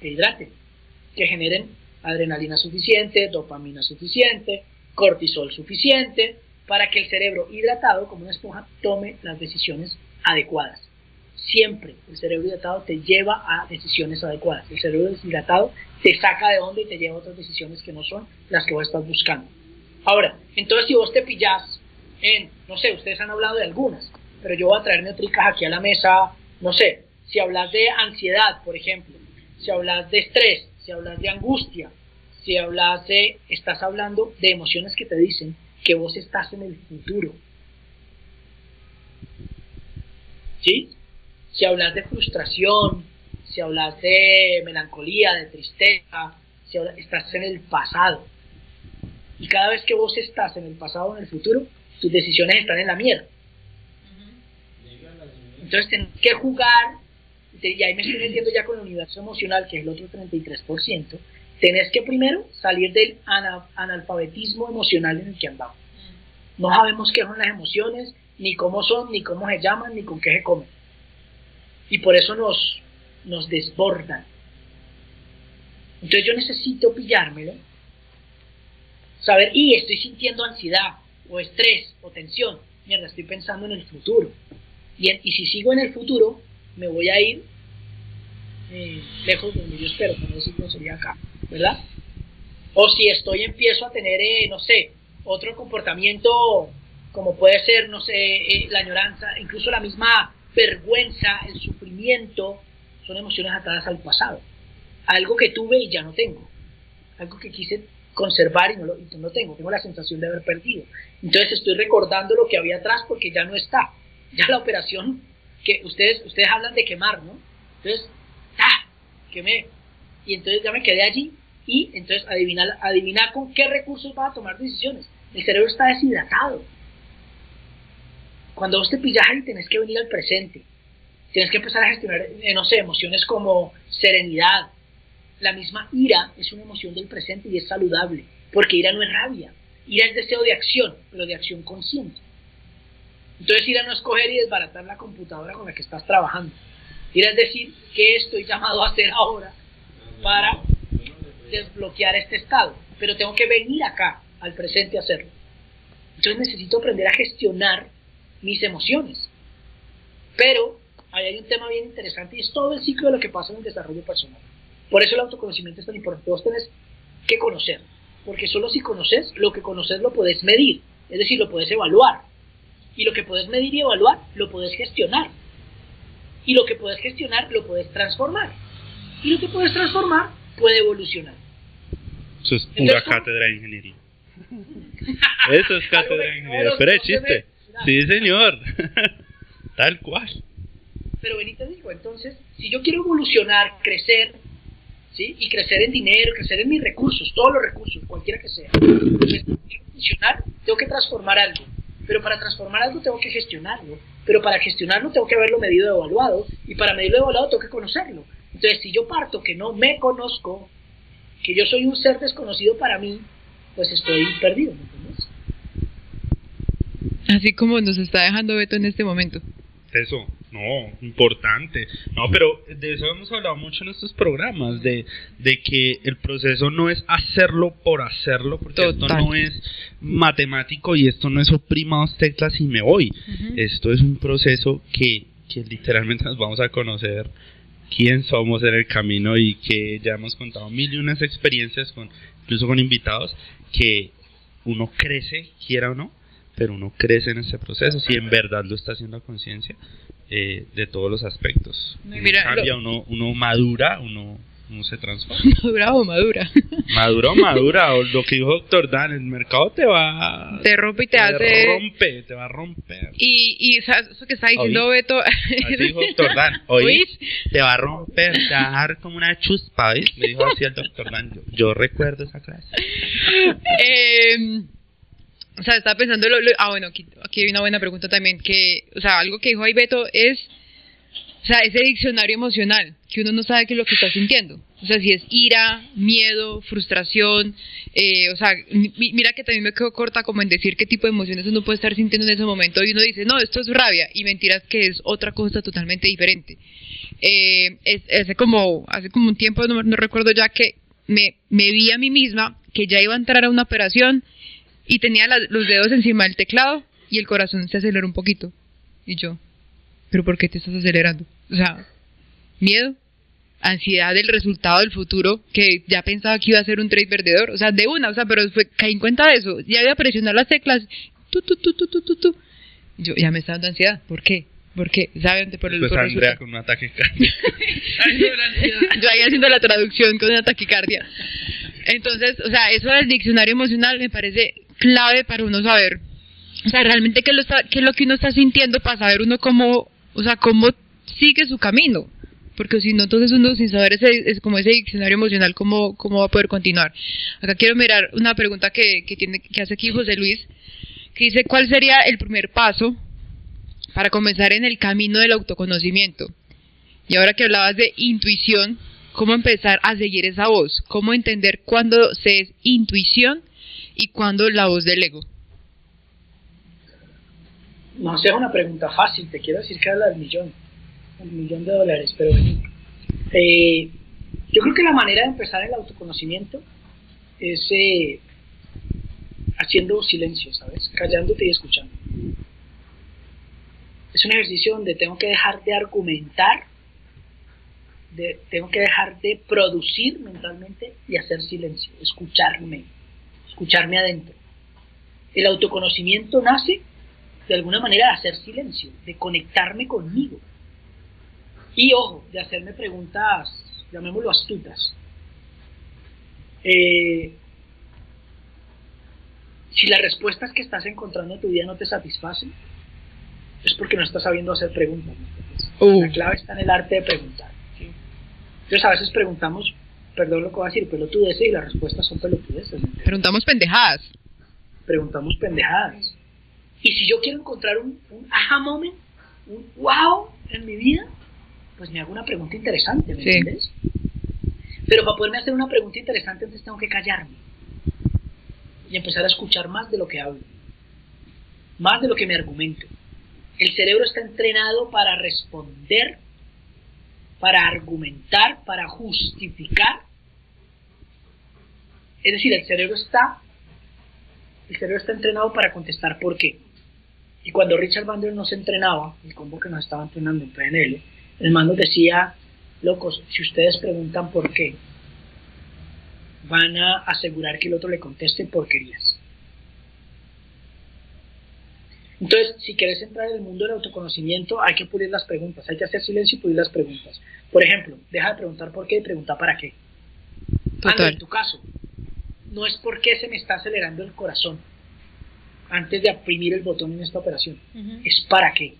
que hidraten, que generen adrenalina suficiente, dopamina suficiente, cortisol suficiente, para que el cerebro hidratado, como una esponja, tome las decisiones adecuadas. Siempre el cerebro hidratado te lleva a decisiones adecuadas. El cerebro deshidratado te saca de onda y te lleva a otras decisiones que no son las que vos estás buscando. Ahora, entonces si vos te pillás en, no sé, ustedes han hablado de algunas, pero yo voy a traerme otricas aquí a la mesa, no sé, si hablas de ansiedad, por ejemplo, si hablas de estrés, si hablas de angustia, si hablas de, estás hablando de emociones que te dicen que vos estás en el futuro. ¿Sí? Si hablas de frustración, si hablas de melancolía, de tristeza, si estás en el pasado. Y cada vez que vos estás en el pasado o en el futuro, tus decisiones están en la mierda. Entonces tenés que jugar, y ahí me estoy metiendo ya con el universo emocional, que es el otro 33%, tenés que primero salir del ana- analfabetismo emocional en el que andamos. No sabemos qué son las emociones, ni cómo son, ni cómo se llaman, ni con qué se comen. Y por eso nos, desbordan. Entonces yo necesito pillármelo, saber, y estoy sintiendo ansiedad, o estrés, o tensión. Mierda, estoy pensando en el futuro. Y, si sigo en el futuro, me voy a ir eh, lejos de donde yo espero, por no decir que sería acá, ¿verdad? O si estoy, empiezo a tener, eh, no sé, otro comportamiento como puede ser, no sé, eh, la añoranza, incluso la misma vergüenza, el sufrimiento, son emociones atadas al pasado. Algo que tuve y ya no tengo. Algo que quise conservar y no lo, y no tengo. Tengo la sensación de haber perdido. Entonces estoy recordando lo que había atrás porque ya no está. Ya la operación que ustedes, ustedes hablan de quemar, ¿no? Entonces, ¡ah! Quemé. Y entonces ya me quedé allí y entonces adivinar, adivinar con qué recursos vas a tomar decisiones. El cerebro está deshidratado. Cuando vos te pillas ahí tenés que venir al presente. Tienes que empezar a gestionar, eh, no sé, emociones como serenidad. La misma ira es una emoción del presente y es saludable, porque ira no es rabia. Ira es deseo de acción, pero de acción consciente. Entonces ira no es coger y desbaratar la computadora con la que estás trabajando. Ira es decir, ¿qué estoy llamado a hacer ahora para desbloquear este estado? Pero tengo que venir acá, al presente, a hacerlo. Entonces necesito aprender a gestionar mis emociones. Pero ahí hay un tema bien interesante y es todo el ciclo de lo que pasa en el desarrollo personal. Por eso el autoconocimiento es tan importante. Vos tenés que conocer, porque solo si conoces, lo que conoces lo podés medir, es decir, lo podés evaluar. Y lo que podés medir y evaluar, lo podés gestionar. Y lo que podés gestionar, lo podés transformar. Y lo que podés transformar, puede evolucionar. Eso es pura Entonces, cátedra de ingeniería. Eso es cátedra de ingeniería. Pero es chiste. Sí, señor. Tal cual. Pero Benito te digo, entonces, si yo quiero evolucionar, crecer, ¿sí? Y crecer en dinero, crecer en mis recursos, todos los recursos, cualquiera que sea, pues, quiero evolucionar, tengo que transformar algo. Pero para transformar algo tengo que gestionarlo. Pero para gestionarlo tengo que haberlo medido y evaluado. Y para medirlo y evaluado tengo que conocerlo. Entonces, si yo parto que no me conozco, que yo soy un ser desconocido para mí, pues estoy perdido, ¿me entiendes? Así como nos está dejando Beto en este momento. Eso, no, importante. No, pero de eso hemos hablado mucho en estos programas, de, de que el proceso no es hacerlo por hacerlo, porque esto no es matemático y esto no es oprima dos teclas y me voy. Esto es un proceso que, que literalmente nos vamos a conocer quién somos en el camino y que ya hemos contado mil y unas experiencias con incluso con invitados que uno crece, quiera o no, pero uno crece en ese proceso si en verdad lo está haciendo a conciencia eh, de todos los aspectos. Uno cambia, lo- uno, uno madura, uno, uno se transforma. Madura o madura. Madura o madura, o lo que dijo Doctor Dan, el mercado te va Te rompe y te hace. rompe, te va a romper. Y, y eso que está diciendo ¿Oís? Beto. Así dijo Doctor Dan, ¿oís? ¿Oís? Te va a romper, te va a dar como una chuspa, ¿oís? Le dijo así el Doctor Dan. Yo, yo recuerdo esa clase. Eh, o sea, estaba pensando, lo- lo- ah, bueno, aquí, aquí hay una buena pregunta también, que, o sea, algo que dijo ahí Beto es, o sea, ese diccionario emocional, que uno no sabe qué es lo que está sintiendo. O sea, si es ira, miedo, frustración, eh, o sea, mi- mira que también me quedo corta como en decir qué tipo de emociones uno puede estar sintiendo en ese momento y uno dice, no, esto es rabia, y mentiras que es otra cosa totalmente diferente. Eh, es- hace como hace como un tiempo, no, no recuerdo ya que me, me vi a mí misma que ya iba a entrar a una operación y tenía los dedos encima del teclado y el corazón se aceleró un poquito. Y yo, ¿pero por qué te estás acelerando? O sea, miedo, ansiedad del resultado del futuro, que ya pensaba que iba a ser un trade perdedor, o sea, de una, o sea, pero fue, caí en cuenta de eso, ya iba a presionar las teclas, tu, tu, tu, tu, tu, tu, tu. Y Yo, ya me está dando ansiedad, ¿por qué? ¿Por qué? ¿Saben? Por el Después por el Andrea con un ataque cardíaco. Yo ahí haciendo la traducción con una taquicardia. Entonces, o sea, eso del diccionario emocional me parece clave para uno saber, o sea, realmente qué, lo está, qué es lo que uno está sintiendo para saber uno cómo, o sea, cómo sigue su camino. Porque si no, entonces uno sin saber ese, es como ese diccionario emocional, ¿cómo, cómo va a poder continuar? Acá quiero mirar una pregunta que, tiene, que hace aquí José Luis, que dice, ¿cuál sería el primer paso para comenzar en el camino del autoconocimiento? Y ahora que hablabas de intuición, ¿cómo empezar a seguir esa voz? ¿Cómo entender cuándo se es intuición y cuándo la voz del ego? No sea una pregunta fácil, te quiero decir que habla del millón, el millón de dólares, pero bueno. Eh, yo creo que la manera de empezar el autoconocimiento es eh, haciendo silencio, ¿sabes? Callándote y escuchando. Es un ejercicio donde tengo que dejar de argumentar, de- tengo que dejar de producir mentalmente y hacer silencio, escucharme, escucharme adentro. El autoconocimiento nace de alguna manera de hacer silencio, de conectarme conmigo. Y ojo, de hacerme preguntas, llamémoslo astutas. Eh, si las respuestas que estás encontrando en tu vida no te satisfacen, es porque no estás sabiendo hacer preguntas. ¿no? Uh. La clave está en el arte de preguntar. ¿sí? Entonces a veces preguntamos, perdón lo que voy a decir, pelotudeces y las respuestas son pelotudeces. Preguntamos pendejadas. preguntamos pendejadas. Y si yo quiero encontrar un, un aha moment, un wow en mi vida, pues me hago una pregunta interesante, ¿me Sí. entiendes? Pero para poderme hacer una pregunta interesante, entonces tengo que callarme y empezar a escuchar más de lo que hablo, más de lo que me argumento. El cerebro está entrenado para responder, para argumentar, para justificar. Es decir, el cerebro está el cerebro está entrenado para contestar por qué. Y cuando Richard Bandler nos entrenaba, el combo que nos estaba entrenando en PNL, el man nos decía, locos, si ustedes preguntan por qué, van a asegurar que el otro le conteste porquerías. Entonces, si quieres entrar en el mundo del autoconocimiento, hay que pulir las preguntas, hay que hacer silencio y pulir las preguntas. Por ejemplo, deja de preguntar por qué y pregunta para qué. En tu caso, no es por qué se me está acelerando el corazón antes de oprimir el botón en esta operación, es para qué.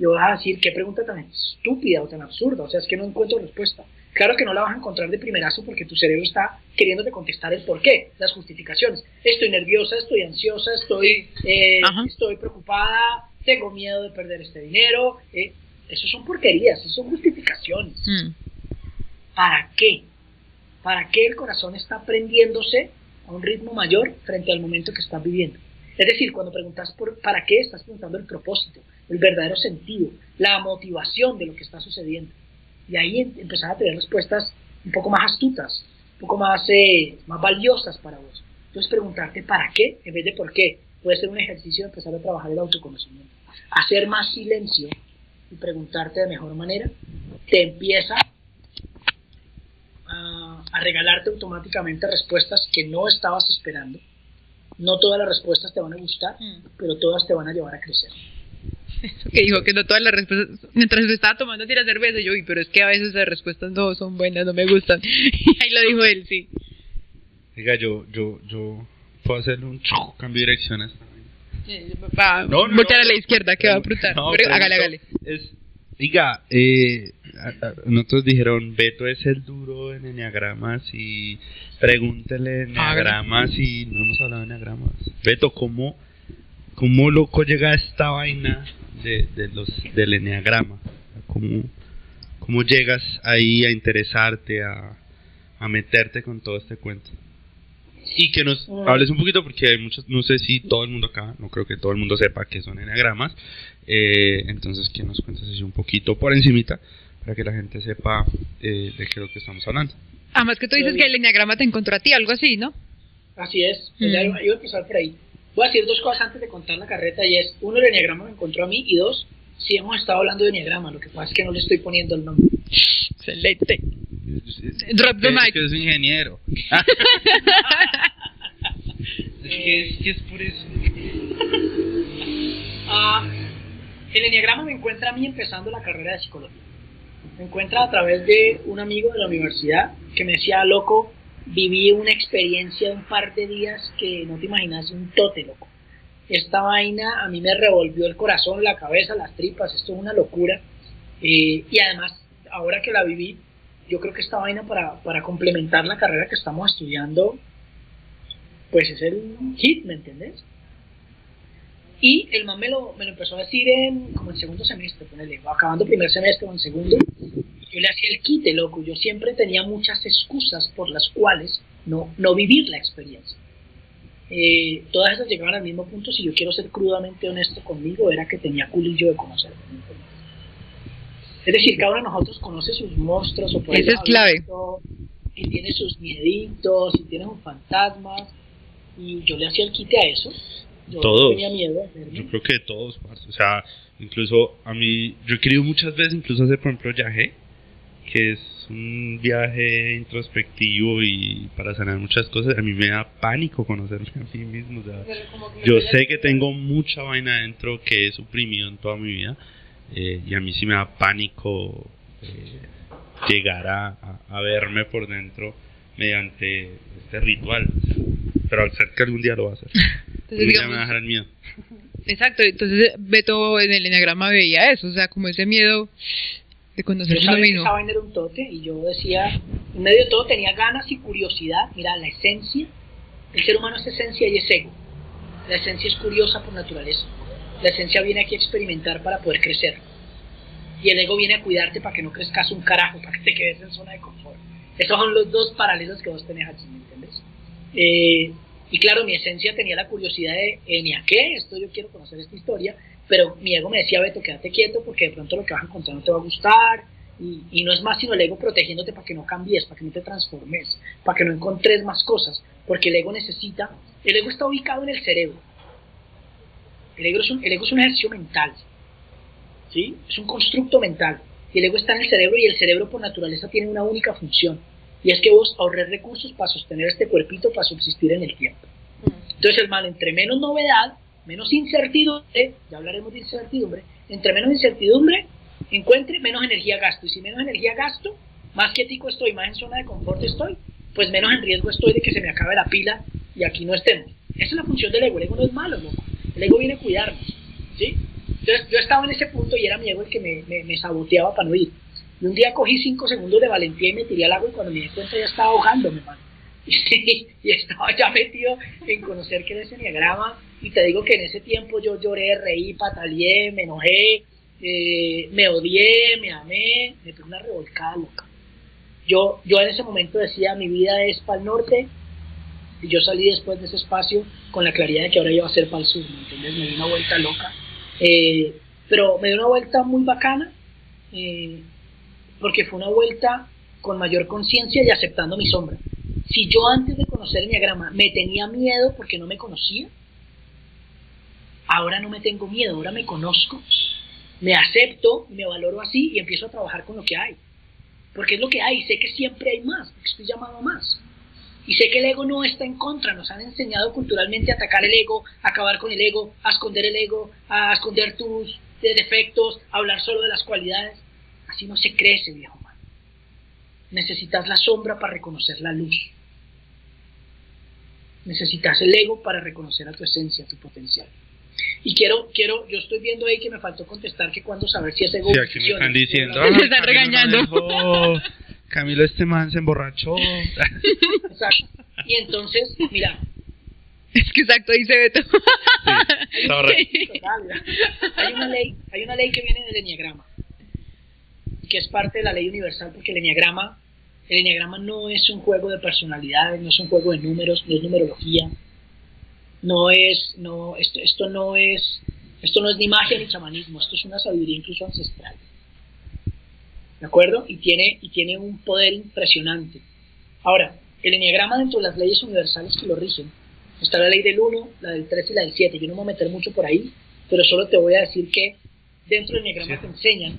Y vas a decir, qué pregunta tan estúpida o tan absurda, o sea, es que no encuentro respuesta. Claro que no la vas a encontrar de primerazo porque tu cerebro está queriéndote contestar el por qué, las justificaciones. Estoy nerviosa, estoy ansiosa, estoy, eh, estoy preocupada, tengo miedo de perder este dinero. Eh, eso son porquerías, eso son justificaciones. Mm. ¿Para qué? ¿Para qué el corazón está prendiéndose a un ritmo mayor frente al momento que estás viviendo? Es decir, cuando preguntas por para qué, estás preguntando el propósito, el verdadero sentido, la motivación de lo que está sucediendo. Y ahí em- empezar a tener respuestas un poco más astutas, un poco más, eh, más valiosas para vos. Entonces preguntarte para qué en vez de por qué puede ser un ejercicio de empezar a trabajar el autoconocimiento. Hacer más silencio y preguntarte de mejor manera te empieza a, a regalarte automáticamente respuestas que no estabas esperando. No todas las respuestas te van a gustar, Mm. pero todas te van a llevar a crecer. Eso que dijo que no todas las respuestas, mientras me estaba tomando tira cerveza, yo, "Uy, pero es que a veces las respuestas no son buenas, no me gustan. Y ahí lo dijo él, sí. Diga, yo, yo, yo puedo hacerle un cambio de esta vaina. Va, No, no, voltear no. a la izquierda, que va a apretar. No, Pero pero hágale, hágale. Es, diga, eh, nosotros dijeron, Beto es el duro en enneagramas y pregúntele enneagramas y no hemos hablado de enneagramas. Beto, ¿cómo, cómo loco llega a esta vaina de, de los, del enneagrama? ¿Cómo, ¿Cómo llegas ahí a interesarte, a, a meterte con todo este cuento? Y que nos Mm. hables un poquito porque hay muchos, no sé si todo el mundo acá, no creo que todo el mundo sepa qué son enneagramas, eh, entonces que nos cuentes así un poquito por encimita para que la gente sepa eh, de qué es lo que estamos hablando. Además que tú dices Sí. que el enneagrama te encontró a ti, algo así, ¿no? Así es, Mm. ya iba, a empezar por ahí. Voy a decir dos cosas antes de contar la carreta y es, uno, el enneagrama me encontró a mí y dos, si hemos estado hablando de enneagrama, lo que pasa es que no le estoy poniendo el nombre. Excelente. Drop the Es mic. que es ingeniero. es, que es que es por eso. Ah, el enneagrama me encuentra a mí empezando la carrera de psicología. Me encuentra a través de un amigo de la universidad que me decía, loco, viví una experiencia de un par de días que no te imaginas, un tote, loco. Esta vaina a mí me revolvió el corazón, la cabeza, las tripas, esto es una locura. Eh, y además, ahora que la viví, yo creo que esta vaina para, para complementar la carrera que estamos estudiando, pues es el hit, ¿me entendés? Y el man me lo, me lo empezó a decir en como en segundo semestre, ponele, acabando primer semestre o en segundo. Yo le hacía el quite, loco. Yo siempre tenía muchas excusas por las cuales no, no vivir la experiencia. Eh, todas esas llegaban al mismo punto. Si yo quiero ser crudamente honesto conmigo, era que tenía culillo de conocerme. Es decir, cada uno de nosotros conoce sus monstruos o por Eso es clave. visto, Y tiene sus mieditos, y tiene un fantasma. Y yo le hacía el quite a eso. Yo Todos. tenía miedo. Yo creo que todos, parce. o sea, incluso a mí, yo he querido muchas veces, incluso hacer, por ejemplo, viaje, que es un viaje introspectivo y para sanar muchas cosas, a mí me da pánico conocerme a mí mismo, o sea, yo sé que tengo mucha vaina dentro que he suprimido en toda mi vida eh, y a mí sí me da pánico eh, llegar a, a- verme por dentro mediante este ritual, pero sé que algún día lo va a hacer. Entonces, día me va a dejar el miedo. exacto, entonces Beto en el enneagrama veía eso, o sea, como ese miedo de Yo que mismo. esa vaina era un tote y yo decía, en medio de todo tenía ganas y curiosidad. Mira, la esencia, el ser humano es esencia y es ego. La esencia es curiosa por naturaleza. La esencia viene aquí a experimentar para poder crecer. Y el ego viene a cuidarte para que no crezcas un carajo, para que te quedes en zona de confort. Esos son los dos paralelos que vos tenés aquí, ¿me entiendes? Eh, y claro, mi esencia tenía la curiosidad de, eh, ni a qué, esto yo quiero conocer esta historia, pero mi ego me decía, Beto, quédate quieto porque de pronto lo que vas a encontrar no te va a gustar, y, y no es más sino el ego protegiéndote para que no cambies, para que no te transformes, para que no encontres más cosas, porque el ego necesita, el ego está ubicado en el cerebro, el ego es un, el ego es un ejercicio mental, ¿sí? es un constructo mental, y el ego está en el cerebro y el cerebro por naturaleza tiene una única función, y es que vos ahorres recursos para sostener este cuerpito para subsistir en el tiempo. Entonces el mal, entre menos novedad, menos incertidumbre, ya hablaremos de incertidumbre, entre menos incertidumbre, encuentre menos energía gasto. Y si menos energía gasto, más quietico estoy, más en zona de confort estoy, pues menos en riesgo estoy de que se me acabe la pila y aquí no estemos. Esa es la función del ego. El ego no es malo, loco. El ego viene a cuidarnos. ¿sí? Entonces yo estaba en ese punto y era mi ego el que me, saboteaba para no ir. Y un día cogí cinco segundos de valentía y me tiré al agua y cuando me di cuenta ya estaba ahogándome, mano. y estaba ya metido en conocer qué era ese enneagrama y te digo que en ese tiempo yo lloré, reí, pataleé, me enojé, eh, me odié, me amé, me puse una revolcada loca. Yo, yo en ese momento decía, mi vida es para el norte y yo salí después de ese espacio con la claridad de que ahora iba a ser para el sur, ¿me? Me di una vuelta loca, eh, pero me dio una vuelta muy bacana eh, porque fue una vuelta con mayor conciencia y aceptando mi sombra. Si yo antes de conocer el diagrama me tenía miedo porque no me conocía, ahora no me tengo miedo, ahora me conozco Me acepto, me valoro así y empiezo a trabajar con lo que hay. Porque es lo que hay, sé que siempre hay más, estoy llamado a más. Y sé que el ego no está en contra, nos han enseñado culturalmente a atacar el ego, a acabar con el ego, a esconder el ego, a esconder tus defectos, a hablar solo de las cualidades. Así no se crece, viejo man. Necesitas la sombra para reconocer la luz. Necesitas el ego para reconocer a tu esencia, a tu potencial. Y quiero, quiero, yo estoy viendo ahí que me faltó contestar que cuando saber si es ego. Sí, aquí me están diciendo. Me "Ah, están Camilo no regañando". Camilo, este man se emborrachó. Exacto. Y entonces, mira, Es que exacto, dice Beto. Sí, sorry. Total, mira. hay una ley, hay una ley que viene del enneagrama que es parte de la ley universal porque el enneagrama, el enneagrama no es un juego de personalidades, no es un juego de números, no es numerología, no es, no, esto, esto no es, esto no es ni magia ni chamanismo, esto es una sabiduría incluso ancestral. ¿De acuerdo? Y tiene, y tiene un poder impresionante. Ahora, el enneagrama dentro de las leyes universales que lo rigen, está la ley del 1, la del 3 y la del 7. Yo no me voy a meter mucho por ahí, pero solo te voy a decir que dentro del enneagrama Sí. te enseñan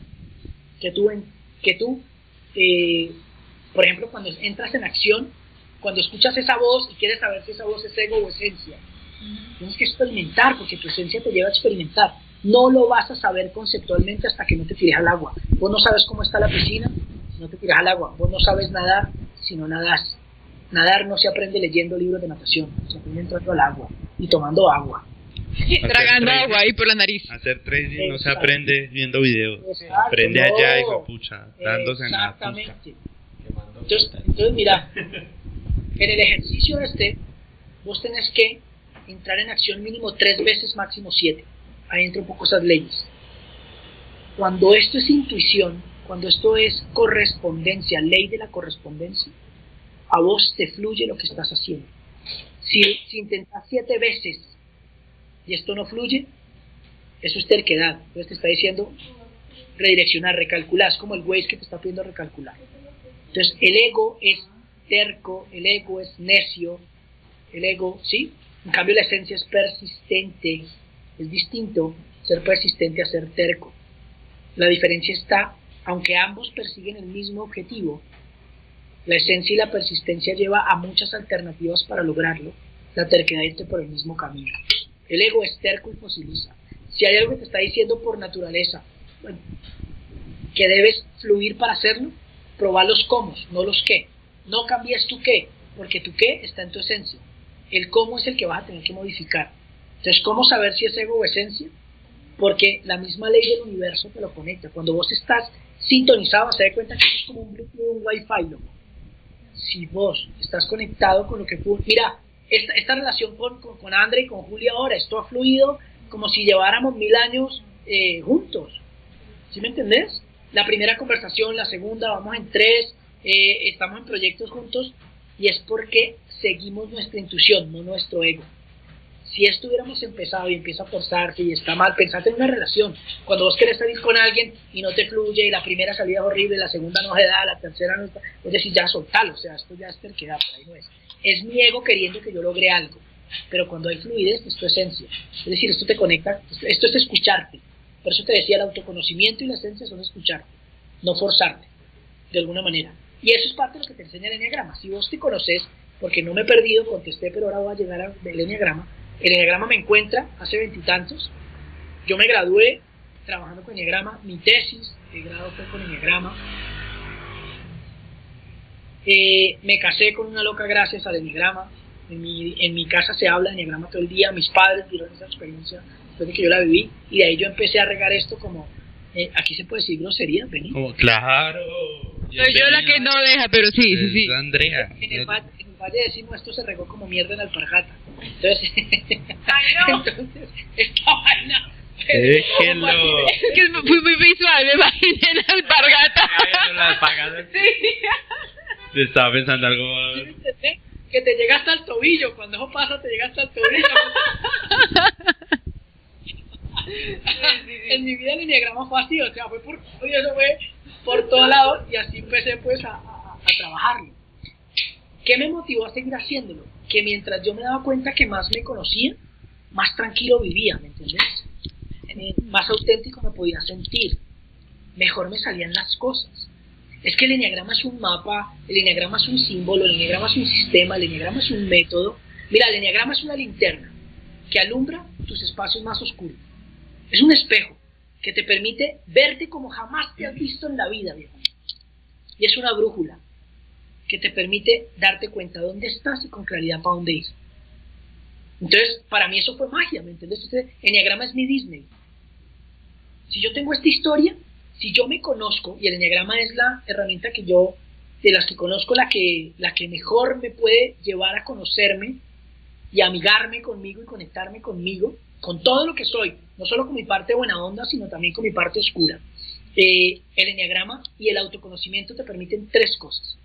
que tú, en- que tú eh, por ejemplo, cuando entras en acción, cuando escuchas esa voz y quieres saber si esa voz es ego o esencia, tienes que experimentar porque tu esencia te lleva a experimentar. No lo vas a saber conceptualmente hasta que no te tires al agua. Vos no sabes cómo está la piscina si no te tiras al agua. Vos no sabes nadar si no nadas. Nadar no se aprende leyendo libros de natación, se aprende entrando al agua y tomando agua. Tragando agua ahí por la nariz. Hacer trading no se Exacto. aprende viendo videos. Exacto, Aprende no. allá, hijo pucha, dándose en la Exactamente. Entonces, entonces, mira, en el ejercicio este, vos tenés que entrar en acción mínimo tres veces, máximo siete. Ahí entra un poco esas leyes. Cuando esto es intuición, cuando esto es correspondencia, ley de la correspondencia, a vos te fluye lo que estás haciendo. Si, si intentas siete veces y esto no fluye, eso es terquedad. Entonces te está diciendo redireccionar, recalcular. Es como el Waze que te está pidiendo recalcular. Entonces, el ego es terco, el ego es necio, el ego, ¿sí? En cambio, la esencia es persistente. Es distinto ser persistente a ser terco. La diferencia está, aunque ambos persiguen el mismo objetivo, la esencia y la persistencia lleva a muchas alternativas para lograrlo, la terquedad irte por el mismo camino. El ego es terco y fosiliza. Si hay algo que te está diciendo por naturaleza, que debes fluir para hacerlo, probar los cómo, no los qué. No cambies tu qué, porque tu qué está en tu esencia. El cómo es el que vas a tener que modificar. Entonces, ¿cómo saber si es ego o esencia? Porque la misma ley del universo te lo conecta. Cuando vos estás sintonizado, se da cuenta que es como un Bluetooth, un Wi-Fi. Si vos estás conectado con lo que fue, mira, esta, esta relación con, con, con André y con Julia ahora, esto ha fluido como si lleváramos mil años eh, juntos. ¿Sí me entendés? La primera conversación, la segunda, vamos en tres, eh, estamos en proyectos juntos y es porque seguimos nuestra intuición, no nuestro ego. Si esto hubiéramos empezado y empieza a forzarse y está mal, pensate en una relación. Cuando vos querés salir con alguien y no te fluye y la primera salida es horrible, la segunda no se da, la tercera no está, es decir, ya soltalo, o sea, esto ya es terquedad, por ahí no es. Es mi ego queriendo que yo logre algo. Pero cuando hay fluidez, es tu esencia. Es decir, esto te conecta, esto es escucharte. Por eso te decía, el autoconocimiento y la esencia son escucharte, no forzarte, de alguna manera. Y eso es parte de lo que te enseña el Enneagrama. Si vos te conoces, porque no me he perdido, contesté, pero ahora voy a llegar al Enneagrama. El Enneagrama me encuentra hace veintitantos. Yo me gradué trabajando con Enneagrama. Mi tesis de grado fue con Enneagrama. Eh, me casé con una loca gracias al Enneagrama. En mi, en mi casa se habla de Enneagrama todo el día. Mis padres vieron esa experiencia después de que yo la viví. Y de ahí yo empecé a regar esto como... eh, aquí se puede decir grosería, vení. Como, claro. Soy yo la que no deja, pero sí, sí, sí. Andrea. En el, valle, en el valle decimos esto se regó como mierda en alpargata. Entonces, Ay, no. entonces esta vaina. Déjelo. Es que fui muy visual, me imaginé en la alpargata. las pagadas. Yo Estaba pensando algo. ¿Sí? Que te llega hasta el tobillo. Cuando eso pasa, te llega hasta el tobillo. en mi vida el enneagrama fue así, o sea, fue por eso fue por todos lados y así empecé pues a, a- a trabajarlo. ¿Qué me motivó a seguir haciéndolo? Que mientras yo me daba cuenta que más me conocía, más tranquilo vivía, ¿me entendés? eh, más auténtico me podía sentir, mejor me salían las cosas. Es que el enneagrama es un mapa, el enneagrama es un símbolo, el enneagrama es un sistema, el enneagrama es un método. Mira, el enneagrama es una linterna que alumbra tus espacios más oscuros. Es un espejo que te permite verte como jamás te has visto en la vida, viejo. Y es una brújula que te permite darte cuenta de dónde estás y con claridad para dónde ir. Entonces, para mí eso fue magia, ¿me entiendes? Este enneagrama es mi Disney. Si yo tengo esta historia, si yo me conozco, y el enneagrama es la herramienta que yo, de las que conozco, la que, la que mejor me puede llevar a conocerme y amigarme conmigo y conectarme conmigo, con todo lo que soy, no solo con mi parte buena onda, sino también con mi parte oscura. Eh, el enneagrama y el autoconocimiento te permiten tres cosas.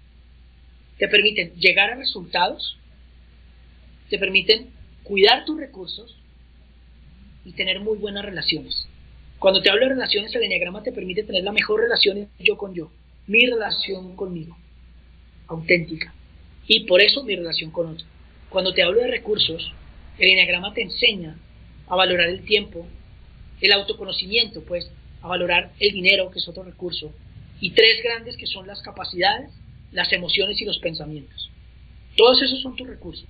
Te permiten llegar a resultados, te permiten cuidar tus recursos y tener muy buenas relaciones. Cuando te hablo de relaciones, el enneagrama te permite tener la mejor relación yo con yo, mi relación conmigo, auténtica. Y por eso mi relación con otro. Cuando te hablo de recursos, el enneagrama te enseña a valorar el tiempo, el autoconocimiento, pues, a valorar el dinero, que es otro recurso, y tres grandes que son las capacidades, las emociones y los pensamientos. Todos esos son tus recursos.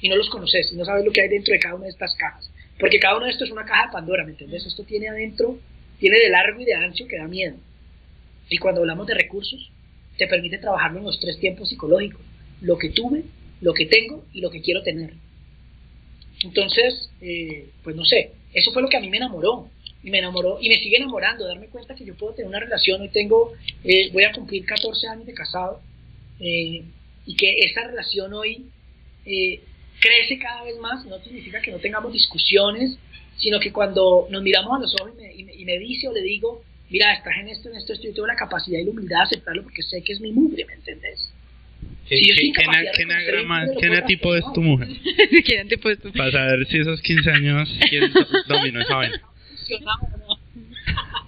Y no los conoces, y no sabes lo que hay dentro de cada una de estas cajas. Porque cada uno de estos es una caja de Pandora, ¿me entiendes? Esto tiene adentro, tiene de largo y de ancho que da miedo. Y cuando hablamos de recursos, te permite trabajarlo en los tres tiempos psicológicos. Lo que tuve, lo que tengo y lo que quiero tener. Entonces, eh, pues no sé, eso fue lo que a mí me enamoró. Y me enamoró y me sigue enamorando, darme cuenta que yo puedo tener una relación. Hoy tengo, eh, voy a cumplir 14 años de casado eh, y que esa relación hoy crece cada vez más, no significa que no tengamos discusiones, sino que cuando nos miramos a los ojos y me, y me, dice o le digo, mira, estás en esto, en esto, esto, yo tengo la capacidad y la humildad de aceptarlo porque sé que es mi mugre, ¿me entendés? ¿Qué, Si qué, qué, reconocer anagrama- el qué tipo es tu mujer? Para saber si esos 15 años, ¿quién do- dominó esa vaina? funcionaba o no.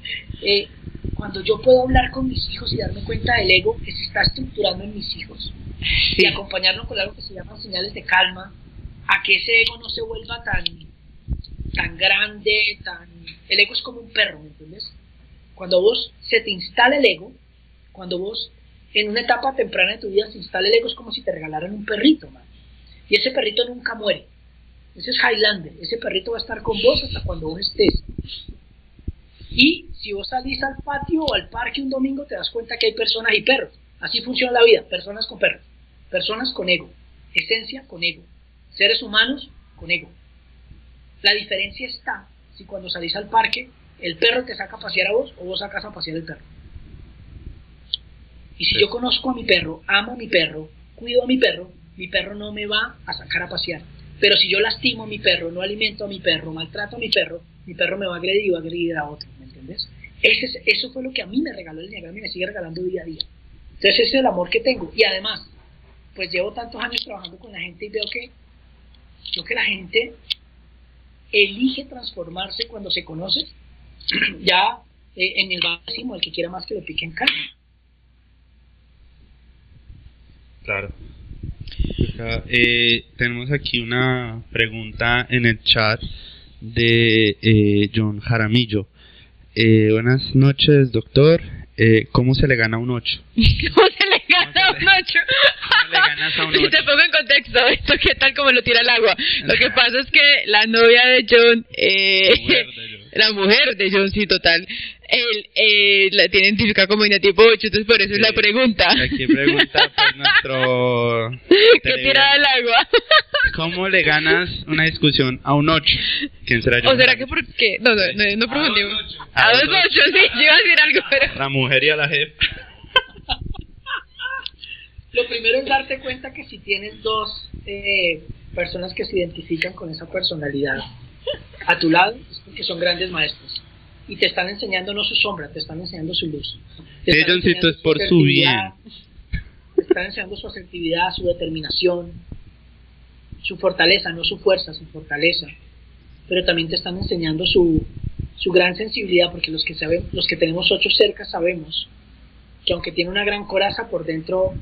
Eh, cuando yo puedo hablar con mis hijos y darme cuenta del ego que se está estructurando en mis hijos y acompañarlo con algo que se llama señales de calma, a que ese ego no se vuelva tan, tan grande, tan... El ego es como un perro, ¿me entiendes? Cuando vos se te instala el ego, cuando vos en una etapa temprana de tu vida se instala el ego, es como si te regalaran un perrito, man. Y ese perrito nunca muere. Ese es Highlander. Ese perrito va a estar con vos hasta cuando vos estés. Y si vos salís al patio o al parque un domingo, te das cuenta que hay personas y perros. Así funciona la vida. Personas con perros. Personas con ego. Esencia con ego. Seres humanos con ego. La diferencia está si cuando salís al parque el perro te saca a pasear a vos o vos sacas a pasear el perro. Y si yo conozco a mi perro, amo a mi perro, cuido a mi perro, mi perro no me va a sacar a pasear. Pero si yo lastimo a mi perro, no alimento a mi perro, maltrato a mi perro, mi perro me va a agredir y va a agredir a otro, ¿me entiendes? Ese es- eso fue lo que a mí me regaló el Enneagrama y me sigue regalando día a día. Entonces ese es el amor que tengo. Y además, pues llevo tantos años trabajando con la gente y veo que, veo que la gente elige transformarse cuando se conoce. ya eh, en el decimos, el que quiera más que le piquen carne. Claro. Eh, tenemos aquí una pregunta en el chat de eh, John Jaramillo. Eh, buenas noches, doctor. Eh, ¿Cómo se le gana un 8? ¿Cómo se le gana un ocho? ¿Cómo le ganas a un Y ocho? te pongo en contexto, esto qué tal como lo tira al agua. Lo que pasa es que la novia de John, eh, La mujer de John. la mujer de John, sí, total, él eh, la tiene identificada como tipo 8, entonces por eso es la Sí. pregunta. Aquí pregunta pues, nuestro ¿Qué tira al agua? ¿Cómo le ganas una discusión a un 8? ¿Quién será John ¿O será que Jaramillo? porque.? No, no, no, no A profundimos. dos ocho. A A dos dos ocho, sí, yo iba a decir algo, pero. La mujer y a la jefa. Lo primero es darte cuenta que si tienes dos eh, personas que se identifican con esa personalidad a tu lado, es porque son grandes maestros. Y te están enseñando no su sombra, te están enseñando su luz. Te están enseñando es por su asertividad, Te están enseñando su asertividad, su determinación, su fortaleza, no su fuerza, su fortaleza. Pero también te están enseñando su, su gran sensibilidad, porque los que, saben, los que tenemos ocho cerca sabemos que aunque tiene una gran coraza por dentro,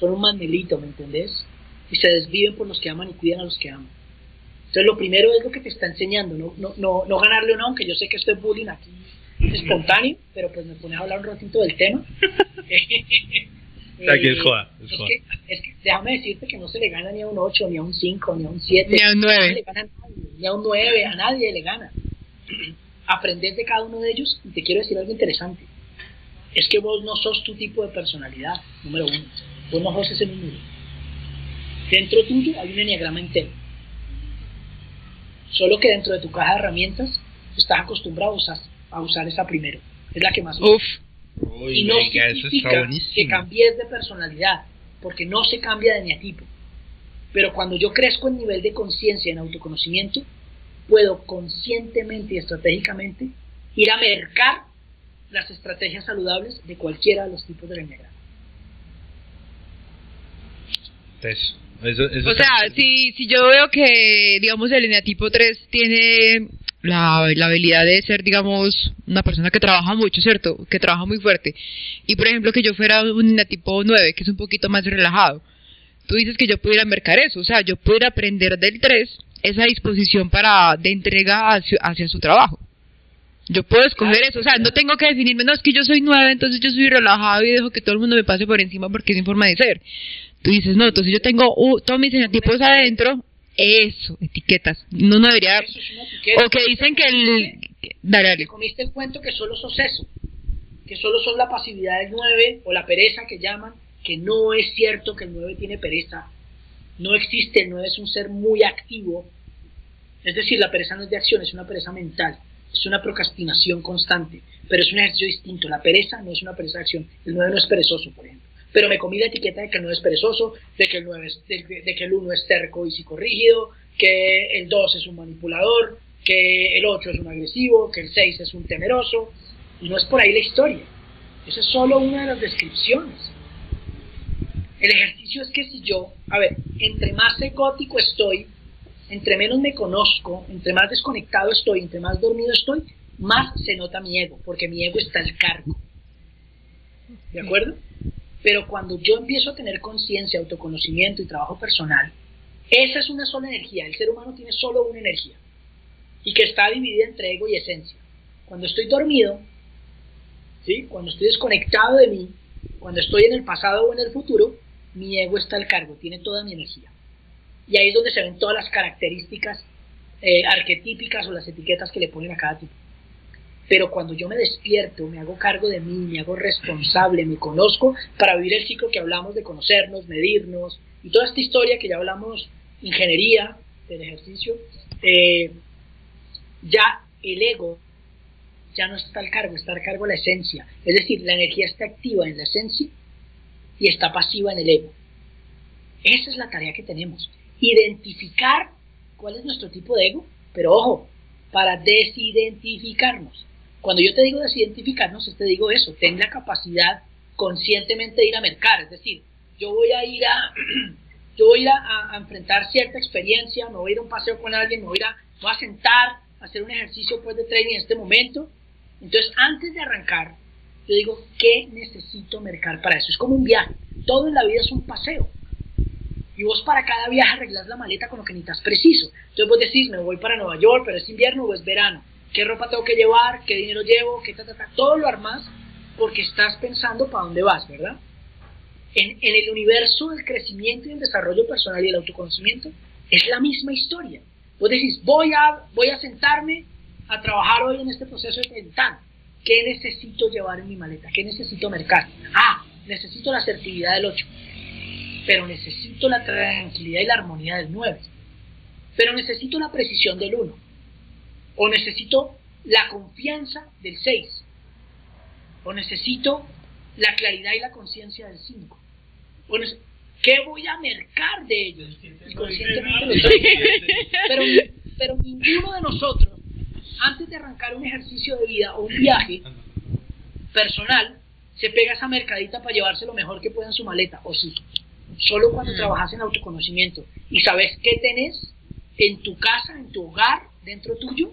son un mandelito, ¿me entendés? Y se desviven por los que aman y cuidan a los que aman. Entonces lo primero es lo que te está enseñando, no, no, no, no ganarle o no, aunque yo sé que esto es bullying aquí espontáneo, pero pues me pones a hablar un ratito del tema. Aquí es joda, es es joda. que, es que déjame decirte que no se le gana ni a un 8, ni a un 5, ni a un 7. Ni a un nueve. No le gana a nadie, ni a un 9, a nadie le gana. Aprendes de cada uno de ellos y te quiero decir algo interesante. Es que vos no sos tu tipo de personalidad, número uno. Vos no sos ese número. Dentro tuyo hay un enneagrama entero. Solo que dentro de tu caja de herramientas estás acostumbrado a usar, a usar esa primero. Es la que más usas Uf, Uy, y no venga, significa que cambies de personalidad, porque no se cambia de eneatipo. Pero cuando yo crezco en nivel de conciencia, en autoconocimiento, puedo conscientemente y estratégicamente ir a mercar las estrategias saludables de cualquiera de los tipos de enneagrama. Eso, eso, eso o sea, si, si yo veo que, digamos, el eneatipo 3 tiene la, la habilidad de ser, digamos, una persona que trabaja mucho, ¿cierto? Que trabaja muy fuerte. Y, por ejemplo, que yo fuera un eneatipo 9, que es un poquito más relajado. Tú dices que yo pudiera mercar eso, o sea, yo pudiera aprender del 3 esa disposición para de entrega hacia, hacia su trabajo. Yo puedo escoger Claro, eso, o sea, no tengo que definirme, no, es que yo soy 9, entonces yo soy relajado y dejo que todo el mundo me pase por encima porque es mi forma de ser. Tú dices, no, entonces yo tengo uh, todos mis enetipos adentro, eso, etiquetas. No, no debería... Eso es una etiqueta. O que dicen que el... Dale, dale. Te comiste el cuento que solo sos eso, que solo sos la pasividad del 9 o la pereza que llaman, que no es cierto que el 9 tiene pereza. No existe, el 9 es un ser muy activo. Es decir, la pereza no es de acción, es una pereza mental, es una procrastinación constante, pero es un ejercicio distinto. La pereza no es una pereza de acción, el 9 no es perezoso, por ejemplo. Pero me comí la etiqueta de que el 9 es perezoso, de que el, 9 es, de, que el 1 es terco y psicorrígido, que el 2 es un manipulador, que el 8 es un agresivo, que el 6 es un temeroso, y no es por ahí la historia. Esa es solo una de las descripciones. El ejercicio es que si yo, a ver, entre más egótico estoy, entre menos me conozco, entre más desconectado estoy, entre más dormido estoy, más se nota mi ego, porque mi ego está al cargo. ¿De acuerdo? Pero cuando yo empiezo a tener conciencia, autoconocimiento y trabajo personal, esa es una sola energía. El ser humano tiene solo una energía y que está dividida entre ego y esencia. Cuando estoy dormido, ¿sí? cuando estoy desconectado de mí, cuando estoy en el pasado o en el futuro, mi ego está al cargo, tiene toda mi energía. Y ahí es donde se ven todas las características eh, arquetípicas o las etiquetas que le ponen a cada tipo. Pero cuando yo me despierto, me hago cargo de mí, me hago responsable, me conozco para vivir el ciclo que hablamos de conocernos, medirnos y toda esta historia que ya hablamos, ingeniería del ejercicio, eh, ya el ego ya no está al cargo, está al cargo la esencia. Es decir, la energía está activa en la esencia y está pasiva en el ego. Esa es la tarea que tenemos. Identificar cuál es nuestro tipo de ego, pero ojo, para desidentificarnos. Cuando yo te digo desidentificarnos, es te digo eso, ten la capacidad conscientemente de ir a mercar, es decir, yo voy a ir a, yo voy a, enfrentar cierta experiencia, me voy a ir a un paseo con alguien, me voy a, ir voy a sentar, a hacer un ejercicio pues, de training en este momento. Entonces, antes de arrancar, yo digo, ¿qué necesito mercar para eso? Es como un viaje, todo en la vida es un paseo. Y vos para cada viaje arreglas la maleta con lo que necesitas preciso. Entonces vos decís, me voy para Nueva York, pero es invierno o es verano. ¿Qué ropa tengo que llevar? ¿Qué dinero llevo? ¿Qué ta, ta, ta? Todo lo armas porque estás pensando para dónde vas, ¿verdad? En, en el universo del crecimiento y el desarrollo personal y el autoconocimiento es la misma historia. Vos decís, voy a, voy a sentarme a trabajar hoy en este proceso de tal. ¿Qué necesito llevar en mi maleta? ¿Qué necesito mercar? Ah, necesito la asertividad del 8 pero necesito la tranquilidad y la armonía del 9. Pero necesito la precisión del 1. O necesito la confianza del 6. O necesito la claridad y la conciencia del 5. O nece- ¿Qué voy a mercar de ellos? Y conscientemente lo estoy pero, pero ninguno de nosotros, antes de arrancar un ejercicio de vida o un viaje personal, se pega esa mercadita para llevarse lo mejor que pueda en su maleta, o sí. Solo cuando Mm. trabajas en autoconocimiento y sabes qué tenés en tu casa, en tu hogar, dentro tuyo,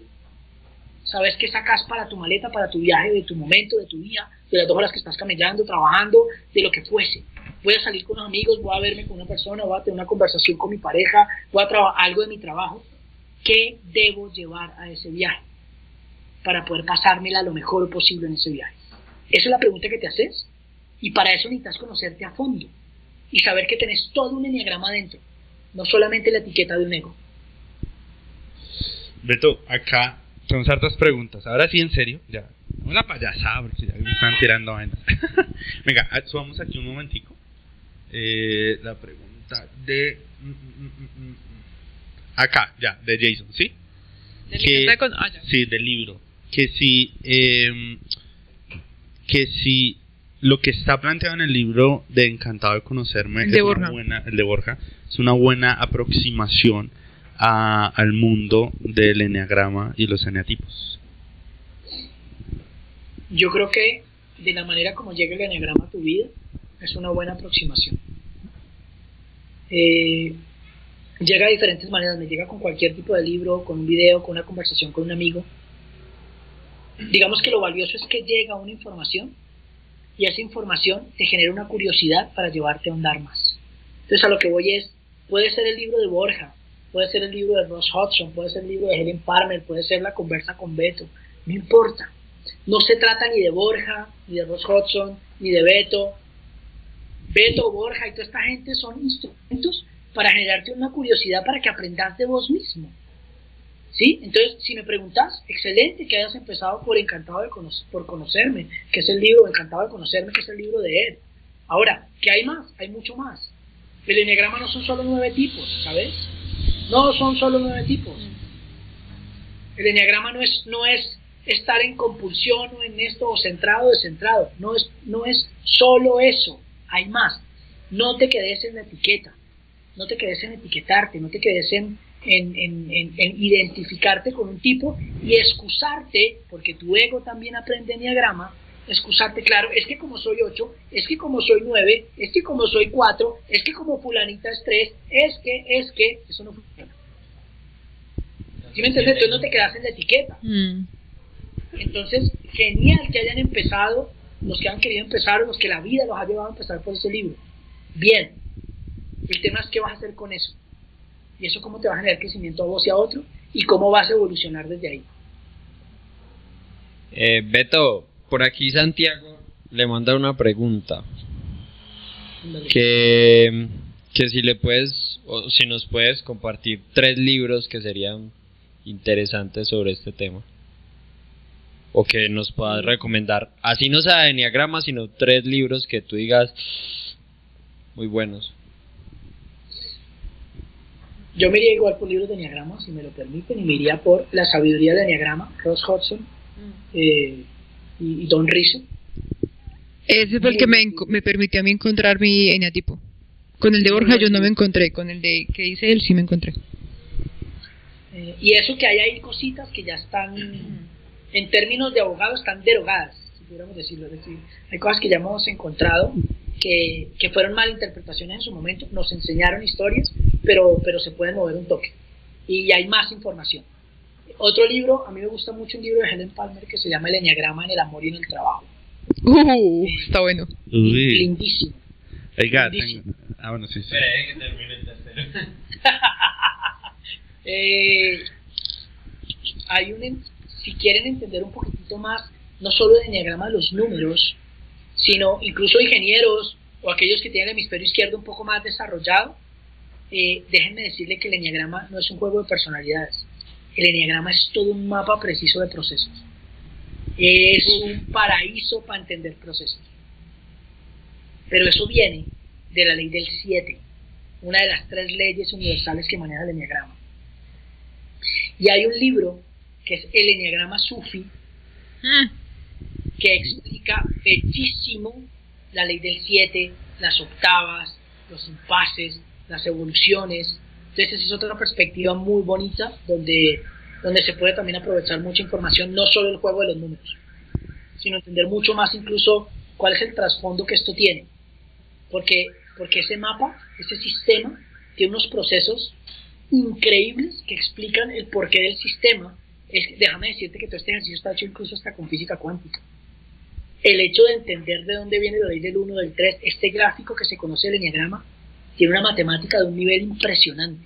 sabes qué sacas para tu maleta, para tu viaje, de tu momento, de tu día, de las dos horas que estás camellando, trabajando, de lo que fuese. Voy a salir con unos amigos, voy a verme con una persona, voy a tener una conversación con mi pareja, voy a trabajar algo de mi trabajo. ¿qué debo llevar a ese viaje? Para poder pasármela lo mejor posible en ese viaje. Esa es la pregunta que te haces. Y para eso necesitas conocerte a fondo y saber que tenés todo un enneagrama dentro, no solamente la etiqueta de un ego. Beto, acá son hartas preguntas. Ahora sí, en serio, ya. Una payasada, porque ya me están tirando vainas. Venga, ah, subamos aquí un momentico. Eh, la pregunta de... mm, mm, mm, Acá, ya, de Jason, ¿sí? Que- con- ah. Sí, del libro. Que si, eh, que si lo que está planteado en el libro de Encantado de Conocerme El es una buena, el de Borja, es una buena aproximación al mundo del enneagrama y los eneatipos. Yo creo que de la manera como llega el enneagrama a tu vida es una buena aproximación. Eh, llega de diferentes maneras, me llega con cualquier tipo de libro, con un video, con una conversación con un amigo. Digamos que lo valioso es que llega una información y esa información te genera una curiosidad para llevarte a ahondar más. Entonces a lo que voy es, puede ser el libro de Borja, puede ser el libro de Ross Hudson, puede ser el libro de Helen Palmer, puede ser la conversa con Beto, no importa. No se trata ni de Borja, ni de Ross Hudson, ni de Beto. Beto, Borja y toda esta gente son instrumentos para generarte una curiosidad para que aprendas de vos mismo. ¿Sí? Entonces, si me preguntas, excelente que hayas empezado por Encantado de cono- por conocerme, que es el libro Encantado de conocerme, que es el libro de él. Ahora, ¿qué hay más? Hay mucho más. El enneagrama no son solo nueve tipos, ¿sabes? No son solo nueve tipos. El enneagrama no es, no es estar en compulsión o en esto o centrado o descentrado. No es, no es solo eso. Hay más. No te quedes en la etiqueta. No te quedes en etiquetarte. No te quedes en, en, en- en- en identificarte con un tipo y excusarte, porque tu ego también aprende enneagrama. Excusarte, claro, es que como soy 8, es que como soy 9, es que como soy 4, es que como fulanita es 3, es que, es que, eso no funciona. ¿Sí me entiendes? Entonces no te quedas en la etiqueta. Mm. Entonces, genial que hayan empezado, los que han querido empezar o los que la vida los ha llevado a empezar por ese libro. Bien. El tema es qué vas a hacer con eso. Y eso cómo te va a generar crecimiento a vos y a otro y cómo vas a evolucionar desde ahí. Eh, Beto, por aquí Santiago le manda una pregunta. Que, que si le puedes, o si nos puedes compartir tres libros que serían interesantes sobre este tema. O que nos puedas recomendar. Así no sea de Enneagrama, sino tres libros que tú digas muy buenos. Yo me iría igual por libros de Enneagrama, si me lo permiten, y me iría por La sabiduría del Enneagrama, Ross Hudson eh, y, y Don Rizzo. Ese fue el que me, enco- me permitió a mí encontrar mi eneatipo. Con el de Borja yo no me encontré, con el de que dice él sí me encontré. Eh, y eso que hay ahí cositas que ya están, en términos de abogado, están derogadas, si pudiéramos decirlo. Es decir, hay cosas que ya hemos encontrado que, que fueron malinterpretaciones en su momento, nos enseñaron historias, pero, pero se pueden mover un toque. Y hay más información. Otro libro, a mí me gusta mucho un libro de Helen Palmer que se llama El Enneagrama en el amor y en el trabajo. Uh, está bueno. Uy. Lindísimo. Oiga, Lindísimo. tengo- ah, bueno, sí, sí. que termine el tercero. Eh, hay un, en- si quieren entender un poquitito más, no solo de enneagrama de los números, sino incluso ingenieros o aquellos que tienen el hemisferio izquierdo un poco más desarrollado, eh, déjenme decirle que el enneagrama no es un juego de personalidades. El enneagrama es todo un mapa preciso de procesos. Es un paraíso para entender procesos. Pero eso viene de la ley del 7, una de las tres leyes universales que maneja el enneagrama. Y hay un libro que es el enneagrama sufi Mm. que explica bellísimo la ley del 7, las octavas, los impases, las evoluciones. Entonces esa es otra perspectiva muy bonita donde, donde se puede también aprovechar mucha información, no solo el juego de los números, sino entender mucho más incluso cuál es el trasfondo que esto tiene. Porque, porque ese mapa, ese sistema, tiene unos procesos increíbles que explican el porqué del sistema. Es, déjame decirte que todo este ejercicio está hecho incluso hasta con física cuántica. El hecho de entender de dónde viene la ley del 1, del 3, este gráfico que se conoce el enneagrama, tiene una matemática de un nivel impresionante.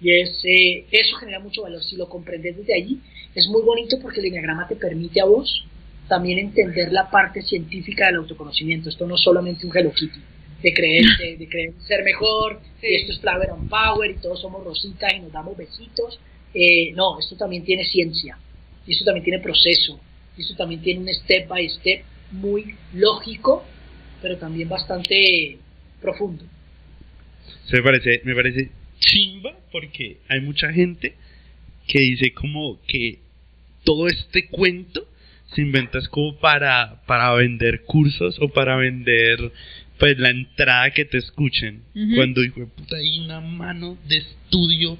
Y es, eh, eso genera mucho valor. Si lo comprendes desde allí, es muy bonito porque el enneagrama te permite a vos también entender la parte científica del autoconocimiento. Esto no es solamente un Hello Kitty de creer, de, creer ser mejor, y esto es Flower and Power, y todos somos rositas y nos damos besitos. Eh, no, esto también tiene ciencia, y esto también tiene proceso, y esto también tiene un step by step muy lógico, pero también bastante profundo. Se me parece, me parece chimba porque hay mucha gente que dice como que todo este cuento se inventa como para, para vender cursos o para vender pues la entrada que te escuchen. Cuando dijo, puta, hay una mano de estudio,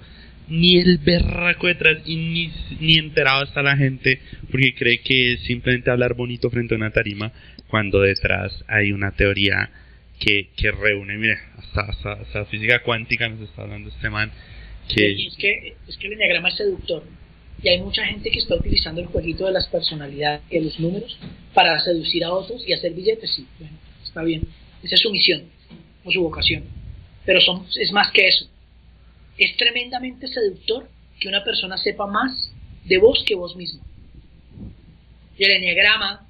ni el berraco detrás y ni, ni enterado está la gente porque cree que es simplemente hablar bonito frente a una tarima cuando detrás hay una teoría que, que reúne, mire, hasta, hasta, física cuántica nos está hablando este man. Que... Es, que, es que el enneagrama es seductor y hay mucha gente que está utilizando el jueguito de las personalidades y los números para seducir a otros y hacer billetes, sí, bueno, está bien esa es su misión o su vocación. Pero son, es más que eso. Es tremendamente seductor que una persona sepa más de vos que vos mismo. Y el enneagrama,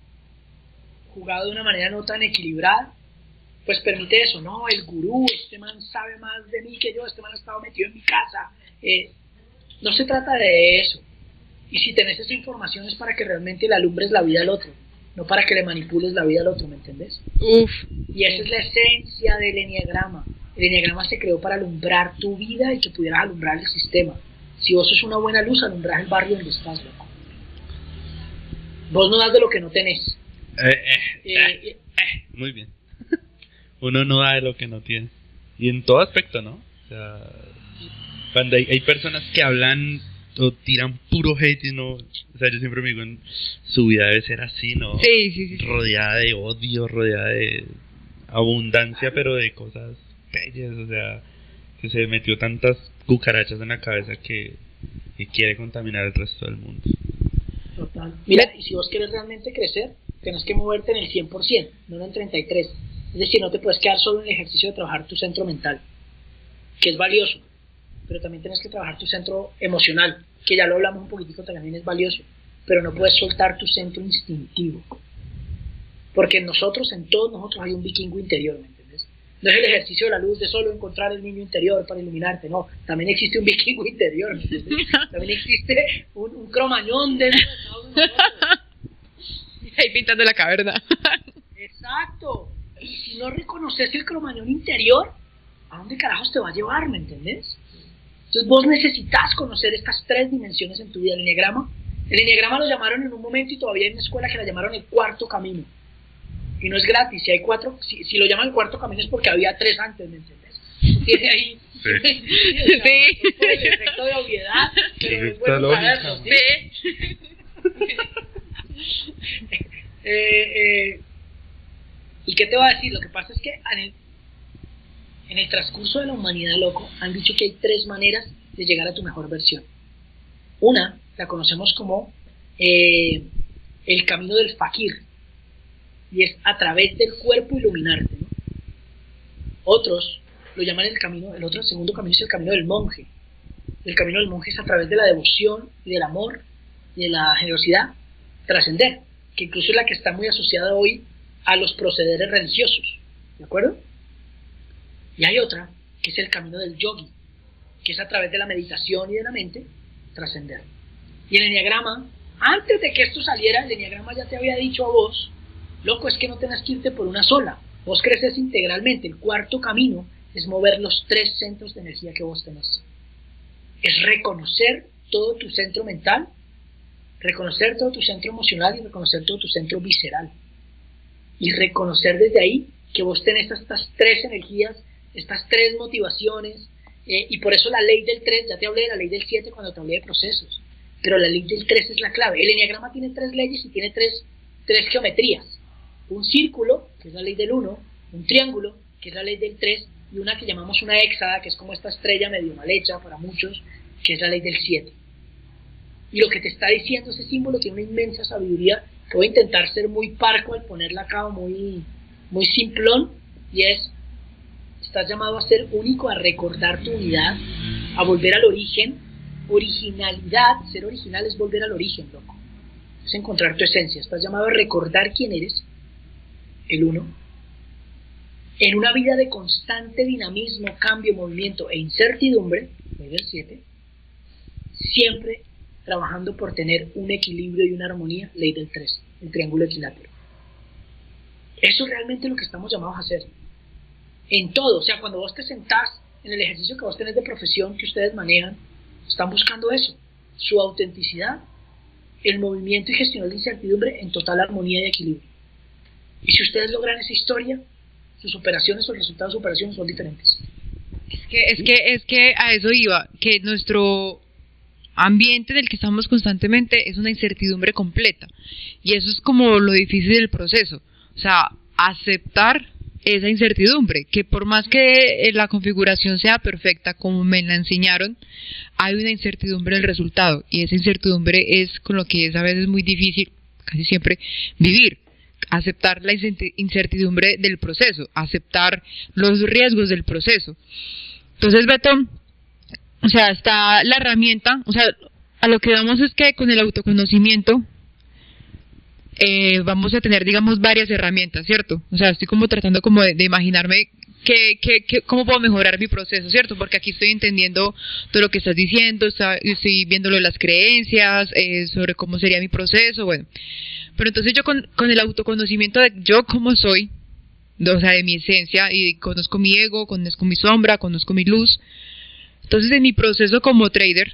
jugado de una manera no tan equilibrada, pues permite eso, ¿no? El gurú, este man sabe más de mí que yo, este man ha estado metido en mi casa. Eh, no se trata de eso. Y si tenés esa información es para que realmente le alumbres la vida al otro no para que le manipules la vida al otro, ¿me entendés? Uf. Y esa es la esencia del enneagrama. El enneagrama se creó para alumbrar tu vida y que pudieras alumbrar el sistema. Si vos sos una buena luz, alumbras el barrio donde estás, loco. Vos no das de lo que no tenés. Eh, eh, eh, eh muy bien. Uno no da de lo que no tiene. Y en todo aspecto, ¿no? O sea, cuando hay, hay personas que hablan o tiran puro hate y no, o sea, yo siempre me digo, en su vida debe ser así, ¿no? Sí, sí, sí. Rodeada de odio, rodeada de abundancia, pero de cosas bellas, o sea, que se metió tantas cucarachas en la cabeza que, quiere contaminar el resto del mundo. Total. Mira, y si vos quieres realmente crecer, tienes que moverte en el 100%, no en el 33%. Es decir, no te puedes quedar solo en el ejercicio de trabajar tu centro mental, que es valioso, pero también tienes que trabajar tu centro emocional, que ya lo hablamos un poquitico, también es valioso, pero no puedes soltar tu centro instintivo. Porque en nosotros, en todos nosotros hay un vikingo interior, ¿me entiendes? No es el ejercicio de la luz de solo encontrar el niño interior para iluminarte, no, también existe un vikingo interior, ¿me entiendes? También existe un, cromañón dentro de Ahí pintando la caverna. Exacto. Y si no reconoces el cromañón interior, ¿a dónde carajos te va a llevar, me entendés? Entonces vos necesitas conocer estas tres dimensiones en tu vida. El enneagrama, el enneagrama lo llamaron en un momento y todavía hay una escuela que la llamaron el cuarto camino. Y no es gratis, si hay cuatro, si, lo llaman el cuarto camino es porque había tres antes, ¿me entiendes? Tiene ahí Sí. sí. el efecto de obviedad, pero es bueno saberlo. Sí. eh, eh, ¿Y qué te va a decir? Lo que pasa es que en el transcurso de la humanidad, loco, han dicho que hay tres maneras de llegar a tu mejor versión. Una la conocemos como eh, el camino del fakir, y es a través del cuerpo iluminarte. Otros lo llaman el camino, el otro, segundo camino es el camino del monje. El camino del monje es a través de la devoción y del amor y de la generosidad trascender, que incluso es la que está muy asociada hoy a los procederes religiosos. ¿De acuerdo? Y hay otra, que es el camino del yogi, que es a través de la meditación y de la mente trascender. Y el enneagrama, antes de que esto saliera, el enneagrama ya te había dicho a vos, loco, es que no tenés que irte por una sola. Vos creces integralmente. El cuarto camino es mover los tres centros de energía que vos tenés. Es reconocer todo tu centro mental, reconocer todo tu centro emocional y reconocer todo tu centro visceral. Y reconocer desde ahí que vos tenés estas tres energías estas tres motivaciones, eh, y por eso la ley del 3, ya te hablé de la ley del 7 cuando te hablé de procesos, pero la ley del 3 es la clave. El enneagrama tiene tres leyes y tiene tres, tres geometrías. Un círculo, que es la ley del 1, un triángulo, que es la ley del 3, y una que llamamos una hexada, que es como esta estrella medio mal hecha para muchos, que es la ley del 7. Y lo que te está diciendo ese símbolo tiene una inmensa sabiduría, voy a intentar ser muy parco al ponerla acá, muy, muy simplón, y es estás llamado a ser único, a recordar tu unidad a volver al origen. Originalidad, ser original es volver al origen, loco. Es encontrar tu esencia. Estás llamado a recordar quién eres, el uno. En una vida de constante dinamismo, cambio, movimiento e incertidumbre, nivel 7, siempre trabajando por tener un equilibrio y una armonía, ley del 3, el triángulo equilátero. Eso es realmente lo que estamos llamados a hacer. En todo, o sea, cuando vos te sentás en el ejercicio que vos tenés de profesión que ustedes manejan, están buscando eso, su autenticidad, el movimiento y gestión de incertidumbre en total armonía y equilibrio. Y si ustedes logran esa historia, sus operaciones o el resultado de sus operaciones son diferentes. Es que, es que, es que a eso iba, que nuestro ambiente del que estamos constantemente es una incertidumbre completa. Y eso es como lo difícil del proceso. O sea, aceptar esa incertidumbre, que por más que la configuración sea perfecta como me la enseñaron, hay una incertidumbre del resultado y esa incertidumbre es con lo que es a veces muy difícil, casi siempre, vivir. Aceptar la incertidumbre del proceso, aceptar los riesgos del proceso. Entonces, Beto, o sea, está la herramienta, o sea, a lo que vamos es que con el autoconocimiento eh, vamos a tener, digamos, varias herramientas, ¿cierto? O sea, estoy como tratando como de, imaginarme que, que, cómo puedo mejorar mi proceso, ¿cierto? Porque aquí estoy entendiendo todo lo que estás diciendo, estoy viendo lo de las creencias, eh, sobre cómo sería mi proceso, bueno. Pero entonces yo con, con el autoconocimiento de yo cómo soy, o sea, de mi esencia, y conozco mi ego, conozco mi sombra, conozco mi luz, entonces, en mi proceso como trader,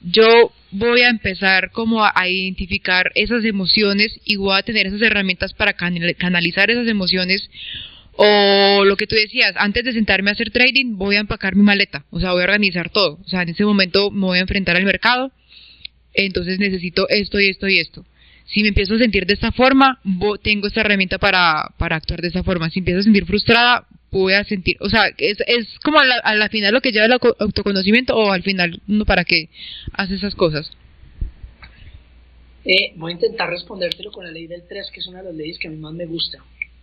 yo voy a empezar como a, identificar esas emociones y voy a tener esas herramientas para canalizar esas emociones o lo que tú decías, antes de sentarme a hacer trading, voy a empacar mi maleta, o sea, voy a organizar todo. O sea, en ese momento me voy a enfrentar al mercado, entonces necesito esto y esto y esto. Si me empiezo a sentir de esta forma, tengo esta herramienta para, para actuar de esta forma. Si empiezo a sentir frustrada, voy a sentir, o sea, es, es como a la, final lo que lleva el autoconocimiento o al final uno para qué hace esas cosas. Eh, voy a intentar respondértelo con la ley del 3, que es una de las leyes que a mí más me gusta.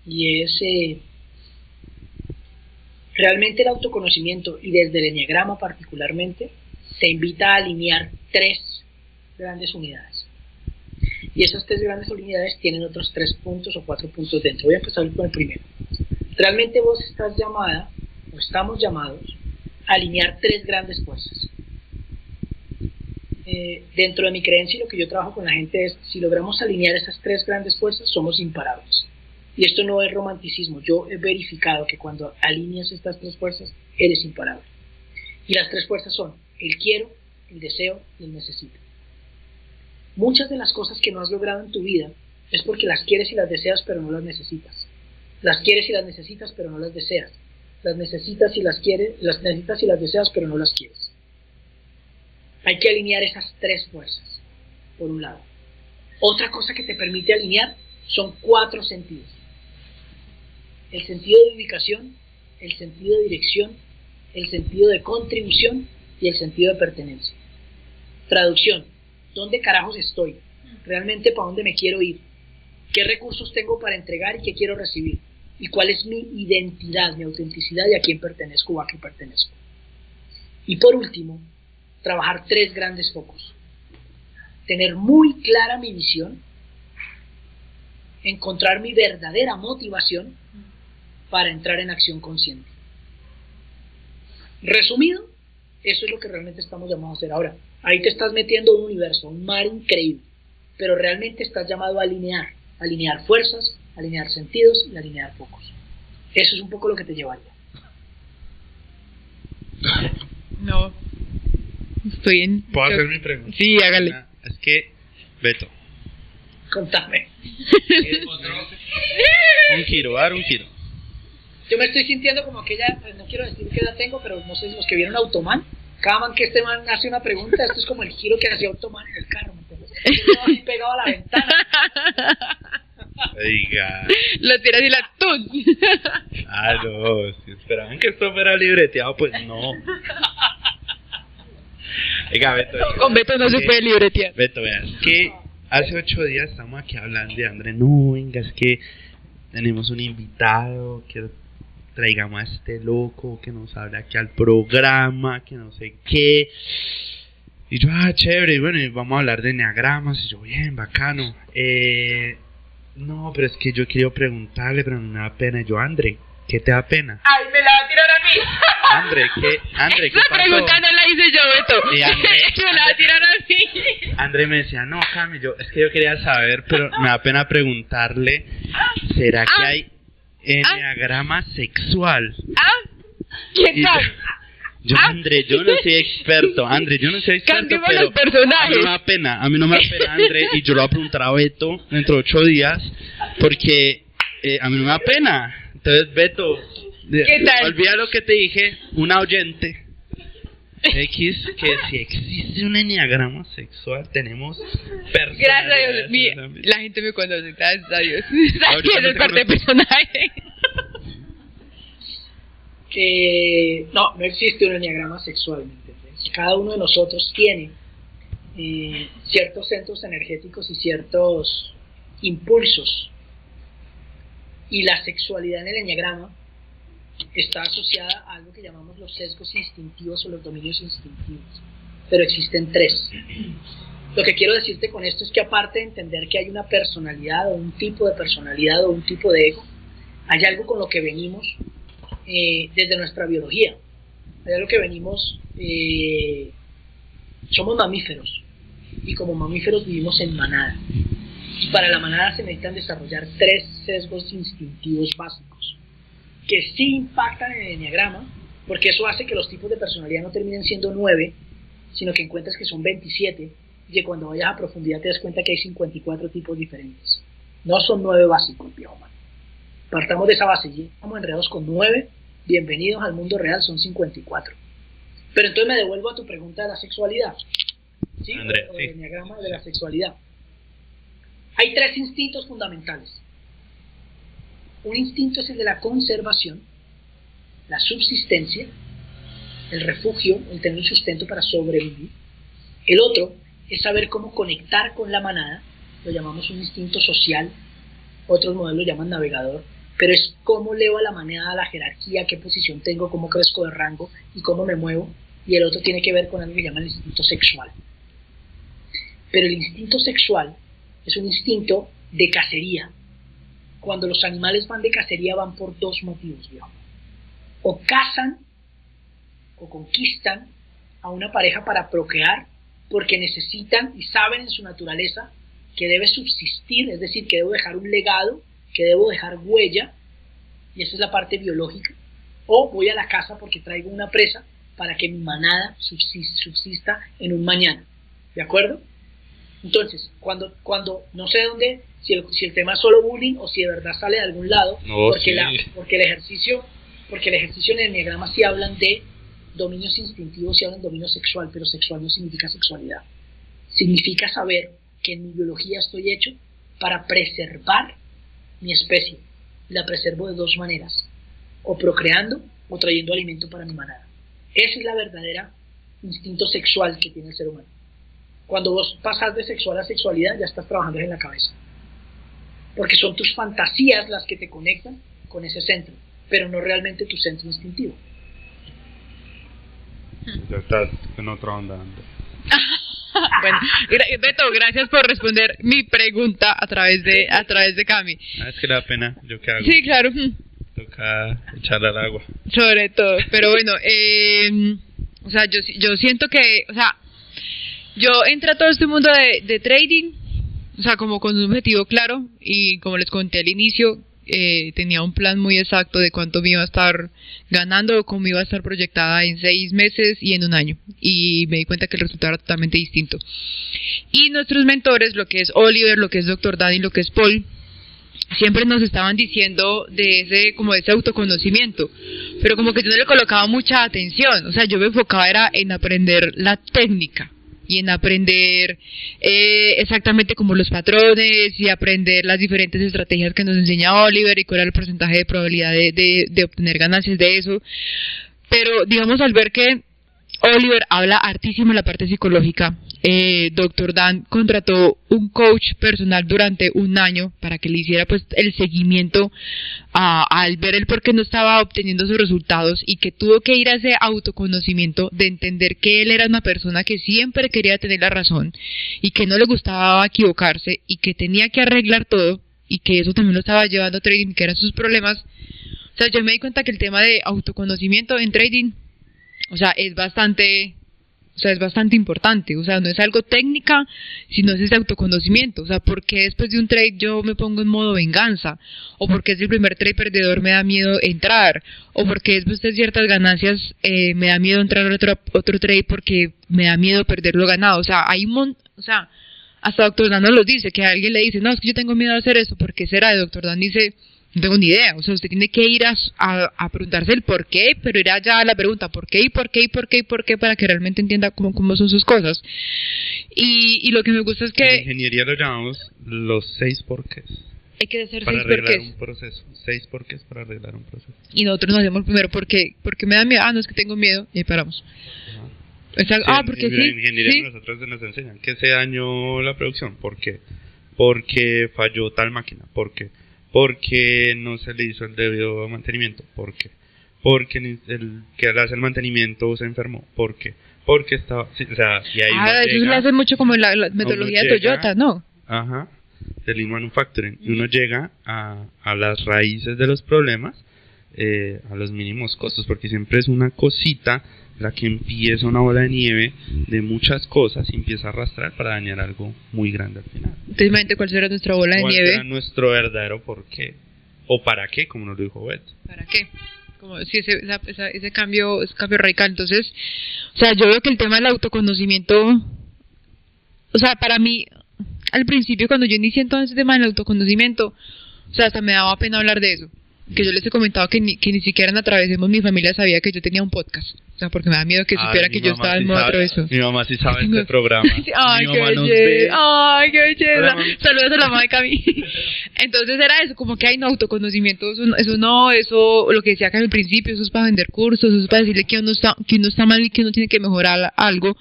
Y es eh, realmente el autoconocimiento, y desde el enneagrama particularmente, te invita a alinear tres grandes unidades. Y esas tres grandes unidades tienen otros tres puntos o cuatro puntos dentro. Voy a empezar con el primero. Realmente vos estás llamada, o estamos llamados, a alinear tres grandes fuerzas. Eh, dentro de mi creencia y lo que yo trabajo con la gente es, si logramos alinear esas tres grandes fuerzas, somos imparables. Y esto no es romanticismo, yo he verificado que cuando alineas estas tres fuerzas, eres imparable. Y las tres fuerzas son el quiero, el deseo y el necesito. Muchas de las cosas que no has logrado en tu vida es porque las quieres y las deseas, pero no las necesitas. Las quieres y las necesitas, pero no las deseas. Las necesitas y las quieres, las necesitas y las deseas, pero no las quieres. Hay que alinear esas tres fuerzas, por un lado. Otra cosa que te permite alinear son cuatro sentidos. El sentido de ubicación, el sentido de dirección, el sentido de contribución y el sentido de pertenencia. Traducción. ¿Dónde carajos estoy? ¿Realmente para dónde me quiero ir? ¿Qué recursos tengo para entregar y qué quiero recibir? Y cuál es mi identidad, mi autenticidad y a quién pertenezco o a qué pertenezco. Y por último, trabajar tres grandes focos. Tener muy clara mi visión, encontrar mi verdadera motivación para entrar en acción consciente. Resumido, eso es lo que realmente estamos llamados a hacer ahora. Ahí te estás metiendo un universo, un mar increíble, pero realmente estás llamado a alinear, alinear fuerzas, alinear sentidos y alinear focos. Eso es un poco lo que te lleva allá. No. Estoy en. ¿Puedo hacer mi pregunta? Sí, hágale. Ah, es que, Beto. Contame. un giro, dar un giro. Yo me estoy sintiendo como que ya, pues, no quiero decir que la tengo, pero no sé, los que vieron Automan, cada man que este man hace una pregunta, esto es como el giro que hacía Automan en el carro, ¿me entiendes? Yo pegado a la ventana. Oiga. Lo tiras y la tun. Ah, no. Si esperaban que esto fuera libreteado, pues no. Oiga, Beto. Con Beto no se puede libretear. Beto, vean, es que hace ocho días estamos aquí hablando de André. No, venga, es que tenemos un invitado. Quiero traigamos a este loco que nos habla aquí al programa, que no sé qué. Y yo, ah, chévere, y bueno, y vamos a hablar de neagramas. Y yo, bien, bacano. Eh, no, pero es que yo quiero preguntarle, pero me da pena. Yo, André, ¿qué te da pena? Ay, me la va a tirar a mí. André, ¿qué, André, ¿qué Esa pasó? pregunta no la hice yo, Beto. Y André- me la va a tirar a mí. André me decía, no, Cami, yo, es que yo quería saber, pero me da pena preguntarle, ¿será que Ah. hay enneagrama sexual? ¿Ah? ¿Quién Y yo, sabe? Yo, Ah. André, yo no soy experto, André, yo no soy experto, Cambiemos pero los personajes. a mí no me da pena, a mí no me da pena, André, y yo lo voy a preguntar a Beto dentro de ocho días, porque eh, a mí no me da pena. Entonces, Beto, ¿Qué tal? olvida lo que te dije, una oyente. X, que si existe un enneagrama sexual, tenemos personas. Gracias a Dios. Mi- la gente me conoce, gracias a Dios. ¿Sabes que eso es parte de personaje? No, no existe un enneagrama sexual. ¿me entiendes? Cada uno de nosotros tiene eh, ciertos centros energéticos y ciertos impulsos. Y la sexualidad en el enneagrama está asociada a algo que llamamos los sesgos instintivos o los dominios instintivos. Pero existen tres. Lo que quiero decirte con esto es que aparte de entender que hay una personalidad o un tipo de personalidad o un tipo de ego, hay algo con lo que venimos eh, desde nuestra biología. Hay algo que venimos, eh, somos mamíferos y como mamíferos vivimos en manada. Y para la manada se necesitan desarrollar tres sesgos instintivos básicos que sí impactan en el enneagrama, porque eso hace que los tipos de personalidad no terminen siendo nueve, sino que encuentres que son 27 y que cuando vayas a profundidad te das cuenta que hay 54 tipos diferentes. No son nueve básicos, viejo. Partamos de esa base, y estamos enredados con 9, bienvenidos al mundo real, son 54. Pero entonces me devuelvo a tu pregunta de la sexualidad. ¿Sí? André, o, sí. el de la sexualidad. Hay tres instintos fundamentales. Un instinto es el de la conservación, la subsistencia, el refugio, el tener un sustento para sobrevivir. El otro es saber cómo conectar con la manada, lo llamamos un instinto social, otros modelos lo llaman navegador, pero es cómo leo a la manada, a la jerarquía, qué posición tengo, cómo crezco de rango y cómo me muevo. Y el otro tiene que ver con algo que llaman el instinto sexual. Pero el instinto sexual es un instinto de cacería. Cuando los animales van de cacería van por dos motivos, viejo. O cazan o conquistan a una pareja para procrear porque necesitan y saben en su naturaleza que debe subsistir, es decir, que debo dejar un legado, que debo dejar huella, y esa es la parte biológica. O voy a la casa porque traigo una presa para que mi manada subsis- subsista en un mañana. ¿De acuerdo? Entonces, cuando, cuando no sé dónde, si el, si el tema es solo bullying o si de verdad sale de algún lado, No, porque, sí. la, porque el ejercicio, porque el ejercicio en el enneagrama sí hablan de dominios instintivos y hablan de dominio sexual, pero sexual no significa sexualidad. Significa saber que en mi biología estoy hecho para preservar mi especie. Y la preservo de dos maneras, o procreando o trayendo alimento para mi manada. Esa es la verdadera instinto sexual que tiene el ser humano. Cuando vos pasas de sexual a sexualidad, ya estás trabajando en la cabeza. Porque son tus fantasías las que te conectan con ese centro, pero no realmente tu centro instintivo. Ya estás en otra onda. Bueno, Beto, gracias por responder mi pregunta a través de a través de Cami. Ah, es que le da pena, yo qué hago. Sí, claro, Toca echarle al agua. sobre todo. Pero bueno, eh, o sea, yo yo siento que, o sea, yo entré a todo este mundo de, de trading, o sea, como con un objetivo claro y como les conté al inicio, eh, tenía un plan muy exacto de cuánto me iba a estar ganando cómo iba a estar proyectada en seis meses y en un año. Y me di cuenta que el resultado era totalmente distinto. Y nuestros mentores, lo que es Oliver, lo que es Dr. Danny, lo que es Paul, siempre nos estaban diciendo de ese como de ese autoconocimiento pero como que yo no le colocaba mucha atención o sea yo me enfocaba era en aprender la técnica y en aprender eh, exactamente como los patrones y aprender las diferentes estrategias que nos enseña Oliver y cuál era el porcentaje de probabilidad de, de, obtener ganancias de eso. Pero digamos al ver que Oliver habla hartísimo en la parte psicológica eh, Doctor Dan contrató un coach personal durante un año para que le hiciera pues el seguimiento a- al ver el por qué no estaba obteniendo sus resultados y que tuvo que ir a ese autoconocimiento de entender que él era una persona que siempre quería tener la razón y que no le gustaba equivocarse y que tenía que arreglar todo y que eso también lo estaba llevando a trading, que eran sus problemas. O sea, yo me di cuenta que el tema de autoconocimiento en trading, o sea, es bastante o sea, es bastante importante. O sea, no es algo técnica, sino es ese autoconocimiento. O sea, ¿por qué después de un trade yo me pongo en modo venganza? ¿O por qué es el primer trade perdedor me da miedo entrar? ¿O por qué después de ciertas ganancias eh, me da miedo entrar a otro, otro trade porque me da miedo perder lo ganado? O sea, hay un mon- o sea, hasta Doctor Dan nos lo dice, que alguien le dice, no, es que yo tengo miedo de hacer eso, ¿por qué será? Y Doctor Dan dice, no tengo ni idea, o sea, usted tiene que ir a, a- a preguntarse el por qué, pero ir allá a la pregunta, ¿por qué y por qué y por qué y por qué? Para que realmente entienda cómo, cómo son sus cosas. Y, y lo que me gusta es En que ingeniería lo llamamos los seis porqués. hay que hacer Para seis arreglar porqués. un proceso. Seis porqués para arreglar un proceso. Y nosotros nos hacemos primero, ¿por qué? Porque me da miedo, ah, no es que tengo miedo, y ahí paramos. Ajá. O sea, Sí, ah, en- porque en sí, ingeniería sí. nosotros nos enseñan que se dañó la producción. ¿Por qué? Porque falló tal máquina. ¿Por qué? Porque no se le hizo el debido mantenimiento. ¿Por qué? Porque el que le hace el mantenimiento se enfermó. ¿Por qué? Porque estaba... sí, o sea, y ahí Ah, eso llega- le hace mucho como la, la metodología de llega- Toyota, ¿no? Ajá, del lean manufacturing. Y uno llega a, a las raíces de los problemas, eh, a los mínimos costos, porque siempre es una cosita la que empieza una bola de nieve de muchas cosas y empieza a arrastrar para dañar algo muy grande al final. Entonces, imagínate cuál será nuestra bola de ¿Cuál nieve. será nuestro verdadero por qué? ¿O para qué? Como nos lo dijo Beth. ¿Para qué? Como si ese, esa- esa- ese cambio ese cambio radical. Entonces, o sea, yo veo que el tema del autoconocimiento, o sea, para mí, al principio cuando yo inicié todo ese tema del autoconocimiento, o sea, hasta me daba pena hablar de eso. Que yo les he comentado que ni, que ni siquiera en Atravesemos mi familia sabía que yo tenía un podcast. O sea, porque me da miedo que supiera Ay, que mi yo estaba en sí modo sabe- Atravesó. Mi mamá sí sabe este programa. Ay, Mi qué belleza. Ay, qué belleza. Saludos a la mamá de Cami. Entonces era eso, como que hay no autoconocimiento, eso, no- eso no, eso, lo que decía acá al principio, eso es para vender cursos, eso es para decirle que uno está, que uno está mal y que uno tiene que mejorar algo.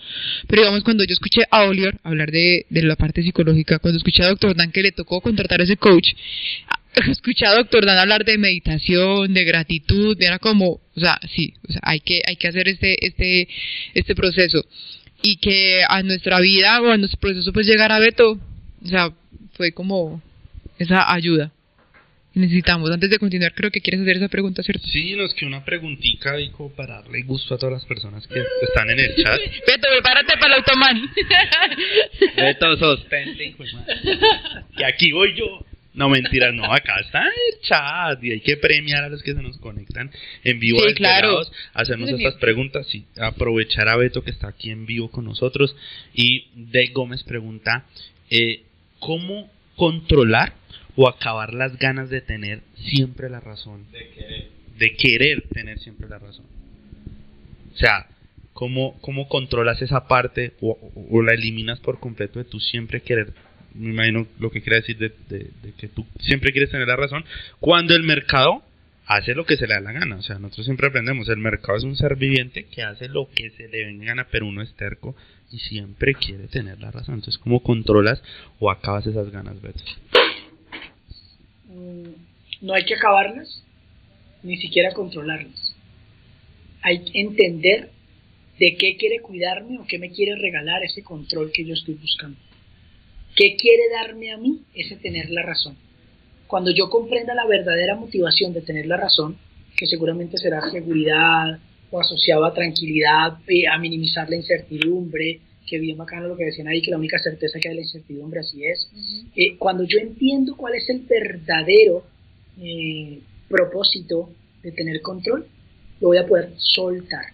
Pero digamos, cuando yo escuché a Oliver hablar de, de la parte psicológica, cuando escuché a Doctor Dan que le tocó contratar a ese coach, escuché a Doctor Dan hablar de meditación, de gratitud, era como, o sea, sí, o sea, hay que, hay que hacer este, este, este proceso. Y que a nuestra vida o a nuestro proceso pues llegar a Beto, o sea, fue como esa ayuda. que Necesitamos, antes de continuar, creo que quieres hacer esa pregunta, ¿cierto? Sí, nos quedó una preguntita ahí como para darle gusto a todas las personas que están en el chat. Beto, prepárate para el automán. Beto, sostente, hijo de madre. Y aquí voy yo. No, mentira, no, acá está el chat y hay que premiar a los que se nos conectan en vivo, Sí, claro. hacernos estas preguntas y aprovechar a Beto que está aquí en vivo con nosotros. Y De Gómez pregunta, eh, ¿cómo controlar o acabar las ganas de tener siempre la razón? De querer. de querer tener siempre la razón. O sea, ¿cómo, cómo controlas esa parte o, o- o la eliminas por completo de tu siempre querer? Me imagino lo que quiere decir de, que tú siempre quieres tener la razón cuando el mercado hace lo que se le da la gana. O sea, nosotros siempre aprendemos, el mercado es un ser viviente que hace lo que se le venga en gana, pero uno es terco y siempre quiere tener la razón. Entonces, ¿cómo controlas o acabas esas ganas, Beto? Mm, no hay que acabarlas, ni siquiera controlarlas. Hay que entender de qué quiere cuidarme o qué me quiere regalar ese control que yo estoy buscando. ¿Qué quiere darme a mí ese tener la razón? Cuando yo comprenda la verdadera motivación de tener la razón, que seguramente será seguridad o asociado a tranquilidad, eh, a minimizar la incertidumbre, que bien bacano lo que decían ahí, que la única certeza que hay es la incertidumbre, así es. Eh, cuando yo entiendo cuál es el verdadero eh, propósito de tener control, lo voy a poder soltar.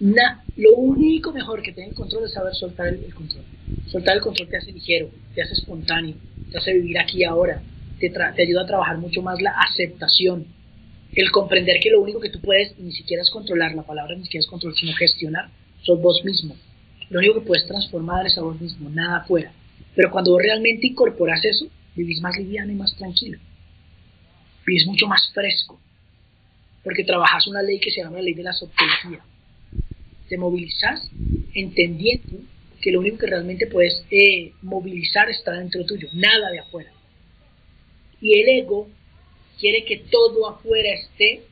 Na- lo único mejor que tener control es saber soltar el, el control. Soltar el control te hace ligero, te hace espontáneo, te hace vivir aquí ahora, te, te ayuda a trabajar mucho más la aceptación, el comprender que lo único que tú puedes ni siquiera es controlar, la palabra ni siquiera es control, sino gestionar, sos vos mismo. Lo único que puedes transformar es a vos mismo, nada afuera. Pero cuando vos realmente incorporas eso, vivís más liviano y más tranquilo. Vivís mucho más fresco. Porque trabajas una ley que se llama la ley de la sociología. Te movilizás entendiendo que lo único que realmente puedes eh, movilizar está dentro tuyo, nada de afuera. Y el ego quiere que todo afuera esté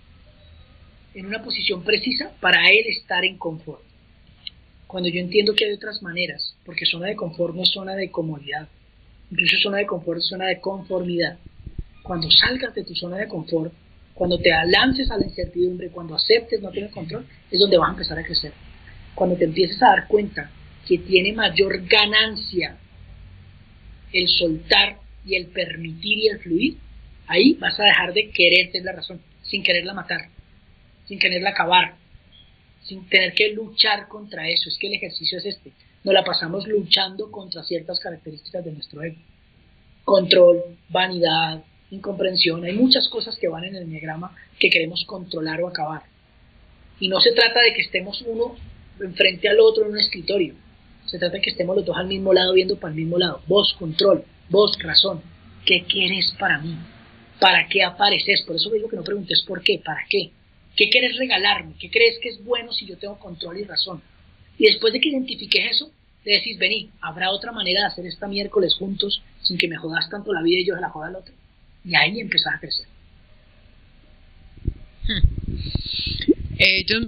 en una posición precisa para él estar en confort. Cuando yo entiendo que hay otras maneras, porque zona de confort no es zona de comodidad, incluso zona de confort es zona de conformidad. Cuando salgas de tu zona de confort, cuando te lances a la incertidumbre, cuando aceptes no tener control, es donde vas a empezar a crecer. Cuando te empieces a dar cuenta que tiene mayor ganancia el soltar y el permitir y el fluir, ahí vas a dejar de quererte la razón, sin quererla matar, sin quererla acabar, sin tener que luchar contra eso. Es que el ejercicio es este. Nos la pasamos luchando contra ciertas características de nuestro ego. Control, vanidad, incomprensión. Hay muchas cosas que van en el diagrama que queremos controlar o acabar. Y no se trata de que estemos uno enfrente al otro en un escritorio. Se trata de que estemos los dos al mismo lado viendo para el mismo lado. Vos, control. Vos, razón. ¿Qué quieres para mí? ¿Para qué apareces? Por eso digo que no preguntes por qué, ¿para qué? ¿Qué quieres regalarme? ¿Qué crees que es bueno si yo tengo control y razón? Y después de que identifiques eso, le decís, vení, ¿habrá otra manera de hacer esta miércoles juntos sin que me jodas tanto la vida y yo se la joda al otro? Y ahí empezás a crecer. Eh, yo,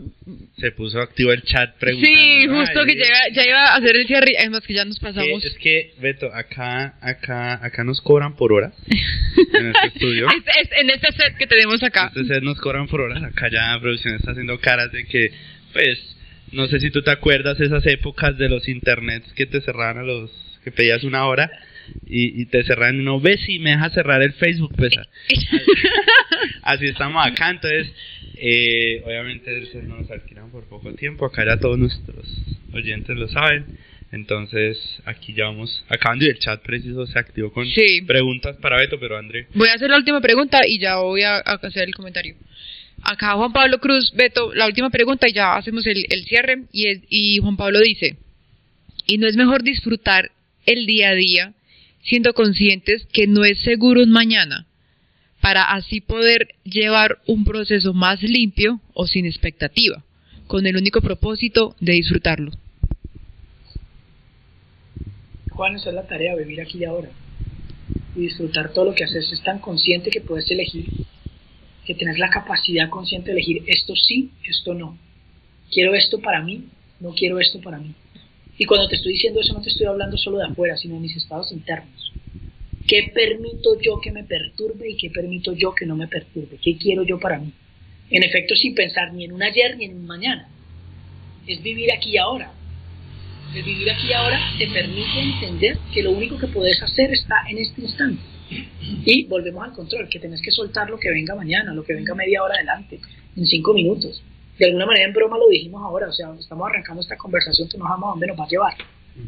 Se puso activo el chat preguntando. sí, justo que Ahí- llega, ya iba a hacer el cierre, es más que ya nos pasamos. es que, Beto, acá, acá, acá nos cobran por horas en este estudio. Es- es en este set que tenemos acá. Este set nos cobran por horas. Acá ya producción está haciendo caras de que, pues, no sé si tú te acuerdas esas épocas de los internets que te cerraban a los, que pedías una hora y, y te cerraban y no ves si me deja cerrar el Facebook, pues. Así estamos acá, entonces, eh, obviamente no nos alquilan por poco tiempo. Acá ya todos nuestros oyentes lo saben. Entonces, aquí ya vamos acabando y el chat preciso se activó con Sí. preguntas para Beto, pero André. Voy a hacer la última pregunta y ya voy a, a hacer el comentario. Acá Juan Pablo Cruz, Beto, la última pregunta y ya hacemos el, el cierre. Y, es- y Juan Pablo dice, ¿y no es mejor disfrutar el día a día siendo conscientes que no es seguro un mañana para así poder llevar un proceso más limpio o sin expectativa, con el único propósito de disfrutarlo? Juan, esa es la tarea, vivir aquí y ahora. Y disfrutar todo lo que haces. Es tan consciente que puedes elegir, que tenés la capacidad consciente de elegir esto sí, esto no. Quiero esto para mí, no quiero esto para mí. Y cuando te estoy diciendo eso no te estoy hablando solo de afuera, sino de mis estados internos. ¿Qué permito yo que me perturbe y qué permito yo que no me perturbe? ¿Qué quiero yo para mí? En efecto, sin pensar ni en un ayer ni en un mañana. Es vivir aquí y ahora. El vivir aquí y ahora te permite entender que lo único que puedes hacer está en este instante. Y volvemos al control, que tenés que soltar lo que venga mañana, lo que venga media hora adelante, en cinco minutos. De alguna manera en broma lo dijimos ahora, o sea, estamos arrancando esta conversación que no sabemos a dónde nos va a llevar.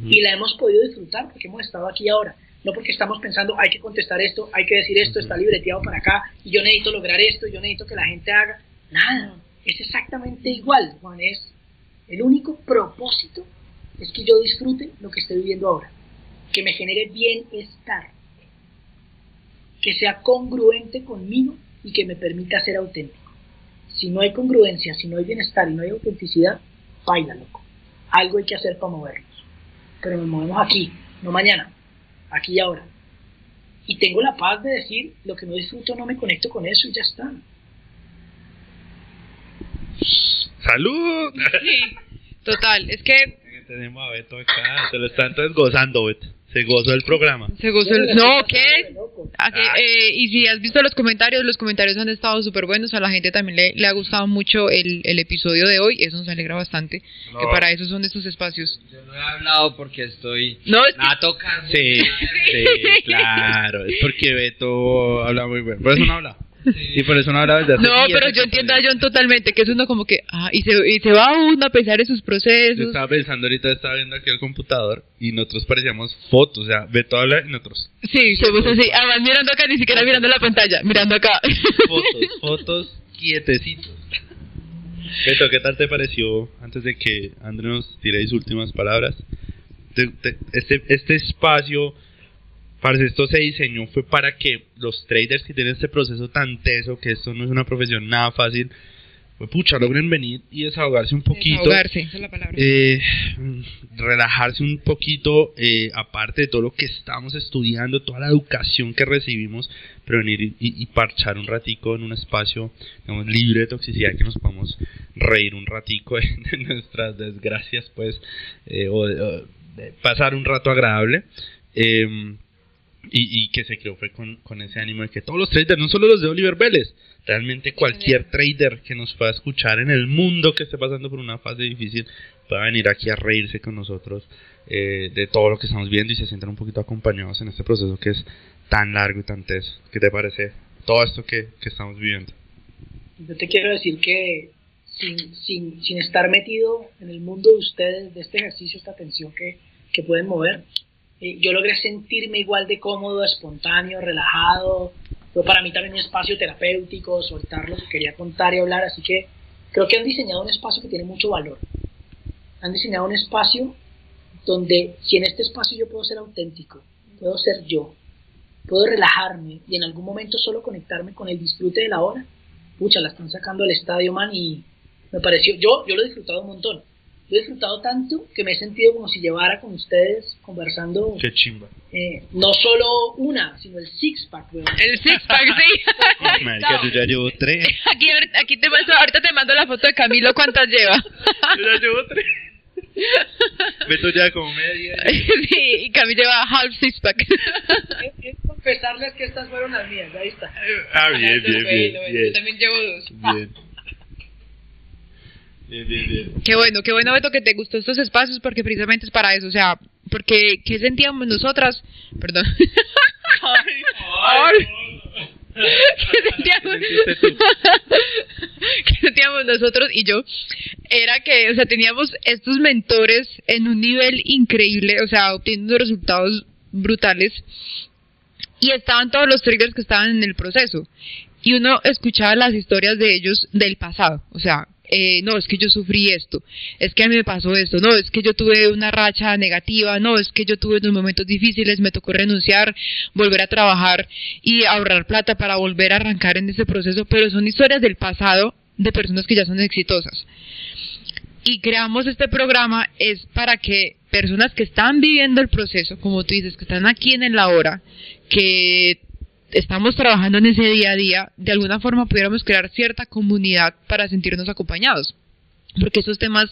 Y la hemos podido disfrutar porque hemos estado aquí ahora. No porque estamos pensando, hay que contestar esto, hay que decir esto, está libreteado para acá, y yo necesito lograr esto, yo necesito que la gente haga. Nada, es exactamente igual, Juan. Es el único propósito es que yo disfrute lo que estoy viviendo ahora, que me genere bienestar, que sea congruente conmigo y que me permita ser auténtico. Si no hay congruencia, si no hay bienestar y no hay autenticidad, baila loco. Algo hay que hacer para movernos. Pero nos movemos aquí, no mañana, aquí y ahora. Y tengo la paz de decir, lo que no disfruto no me conecto con eso y ya está. ¡Salud! Sí, total, es que Tenemos a Beto acá, se lo están entonces gozando, Beto. Se gozó el programa. se gozó el- No, ¿qué? Loco. Ah, eh, y si has visto los comentarios, los comentarios han estado súper buenos, a la gente también le, le ha gustado mucho el, el episodio de hoy, eso nos alegra bastante, No. que para eso son estos espacios. Yo no he hablado porque estoy No, es que- a tocar. Sí, sí, claro. Es porque Beto habla muy bien. Por eso no habla. Y por eso no habla desde hace no, pero de yo entiendo a. John totalmente, que es uno como que, ah, y se, y se va uno a pensar en sus Yo procesos. estaba pensando ahorita, estaba viendo aquí el computador y nosotros parecíamos fotos. O sea, Beto habla y nosotros Sí, somos así, además mirando acá, ni siquiera mirando la pantalla, mirando acá. fotos, fotos quietecitos. Beto, ¿qué tal te pareció antes de que André nos tire sus últimas palabras? Te- te- este, este espacio, parce, esto se diseñó fue para que los traders que tienen este proceso tan teso, que esto no es una profesión nada fácil, pues, pucha, logren venir y desahogarse un poquito. Desahogarse, esa es la palabra. Eh, relajarse un poquito, eh, aparte de todo lo que estamos estudiando, toda la educación que recibimos, pero venir y, y parchar un ratico en un espacio digamos, libre de toxicidad, que nos podamos reír un ratico de, de nuestras desgracias, pues, eh, o de pasar un rato agradable. Em, y, y que se creó fue con, con ese ánimo de que todos los traders, no solo los de Oliver Vélez, realmente cualquier trader que nos pueda escuchar en el mundo que esté pasando por una fase difícil pueda venir aquí a reírse con nosotros eh, de todo lo que estamos viendo y se sientan un poquito acompañados en este proceso que es tan largo y tan teso. ¿Qué te parece todo esto que, que estamos viviendo? Yo te quiero decir que sin, sin, sin estar metido en el mundo de ustedes, de este ejercicio, esta tensión que, que pueden mover, yo logré sentirme igual de cómodo, espontáneo, relajado. Fue para mí también un espacio terapéutico, soltar lo que quería contar y hablar. Así que creo que han diseñado un espacio que tiene mucho valor. Han diseñado un espacio donde si en este espacio yo puedo ser auténtico, puedo ser yo, puedo relajarme y en algún momento solo conectarme con el disfrute de la hora, pucha, la están sacando al estadio, man, y me pareció, yo, yo lo he disfrutado un montón. Lo he disfrutado tanto que me he sentido como si llevara con ustedes conversando Qué chimba. eh, no solo una, sino el six pack, weón. El six pack, sí. Marica, yo ya llevo tres. Aquí, ahorita- aquí te mando, ahorita te mando la foto de Camilo, ¿cuántas lleva? Yo ya llevo tres. Beto ya como media. sí, y Camilo lleva half six pack. Es- es confesarles que estas fueron las mías, ahí está. Ah, bien, bien, bien, lo- Yo bien. también llevo dos. Bien. Bien, bien, bien. Qué bueno, qué bueno, Beto, que te gustó estos espacios porque precisamente es para eso. O sea, porque ¿qué sentíamos nosotras? Perdón. Ay. ¿Qué sentíamos? ¿Qué sentíamos nosotros y yo? Era que, o sea, teníamos estos mentores en un nivel increíble, o sea, obteniendo resultados brutales. Y estaban todos los traders que estaban en el proceso. Y uno escuchaba las historias de ellos del pasado. O sea, eh, no, es que yo sufrí esto, es que a mí me pasó esto, no, es que yo tuve una racha negativa, no, es que yo tuve unos momentos difíciles, me tocó renunciar, volver a trabajar y ahorrar plata para volver a arrancar en ese proceso, pero son historias del pasado de personas que ya son exitosas. Y creamos este programa es para que personas que están viviendo el proceso, como tú dices, que están aquí en el ahora, que estamos trabajando en ese día a día, de alguna forma pudiéramos crear cierta comunidad para sentirnos acompañados. Porque esos temas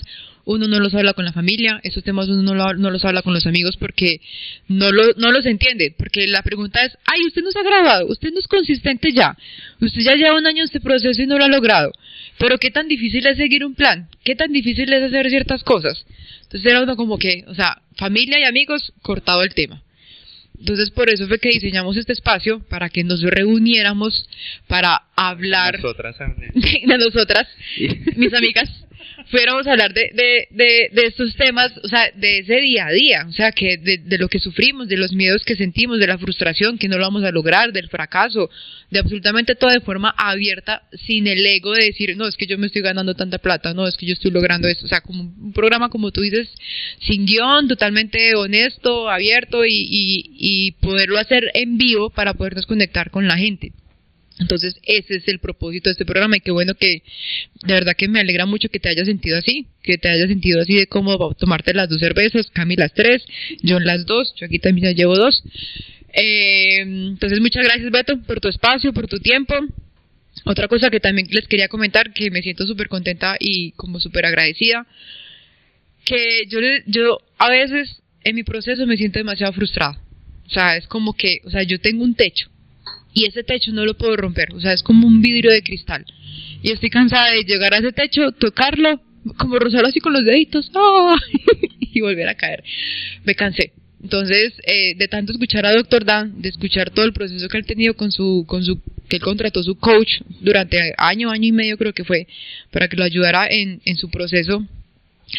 uno no los habla con la familia, esos temas uno no, lo- no los habla con los amigos porque no, lo, no los entiende. Porque la pregunta es, ay, usted no ha graduado, usted no es consistente ya, usted ya lleva un año en este proceso y no lo ha logrado. Pero qué tan difícil es seguir un plan, qué tan difícil es hacer ciertas cosas. Entonces era uno como que, o sea, familia y amigos, cortado el tema. Entonces por eso fue que diseñamos este espacio para que nos reuniéramos para hablar Nosotras de nosotras, mis amigas, fuéramos a hablar de, de, de, de estos temas, o sea, de ese día a día, o sea, que de, de lo que sufrimos, de los miedos que sentimos, de la frustración que no lo vamos a lograr, del fracaso, de absolutamente todo de forma abierta, sin el ego de decir, no, es que yo me estoy ganando tanta plata, no, es que yo estoy logrando esto, o sea, como un programa, como tú dices, sin guion, totalmente honesto, abierto y, y, y poderlo hacer en vivo para podernos conectar con la gente. Entonces, ese es el propósito de este programa y qué bueno que, de verdad que me alegra mucho que te hayas sentido así, que te hayas sentido así de cómo tomarte las dos cervezas, Cami las tres, John las dos, yo aquí también llevo dos. Eh, entonces, muchas gracias Beto por tu espacio, por tu tiempo. Otra cosa que también les quería comentar, que me siento súper contenta y como súper agradecida, que yo, yo a veces en mi proceso me siento demasiado frustrada. O sea, es como que, o sea, yo tengo un techo y ese techo no lo puedo romper, o sea, es como un vidrio de cristal. Y estoy cansada de llegar a ese techo, tocarlo, como rozarlo así con los deditos, ¡ah! y volver a caer. Me cansé. Entonces, eh, de tanto escuchar a Dr. Dan, de escuchar todo el proceso que él ha tenido con su, con su, que él contrató su coach durante año, año y medio creo que fue, para que lo ayudara en, en su proceso,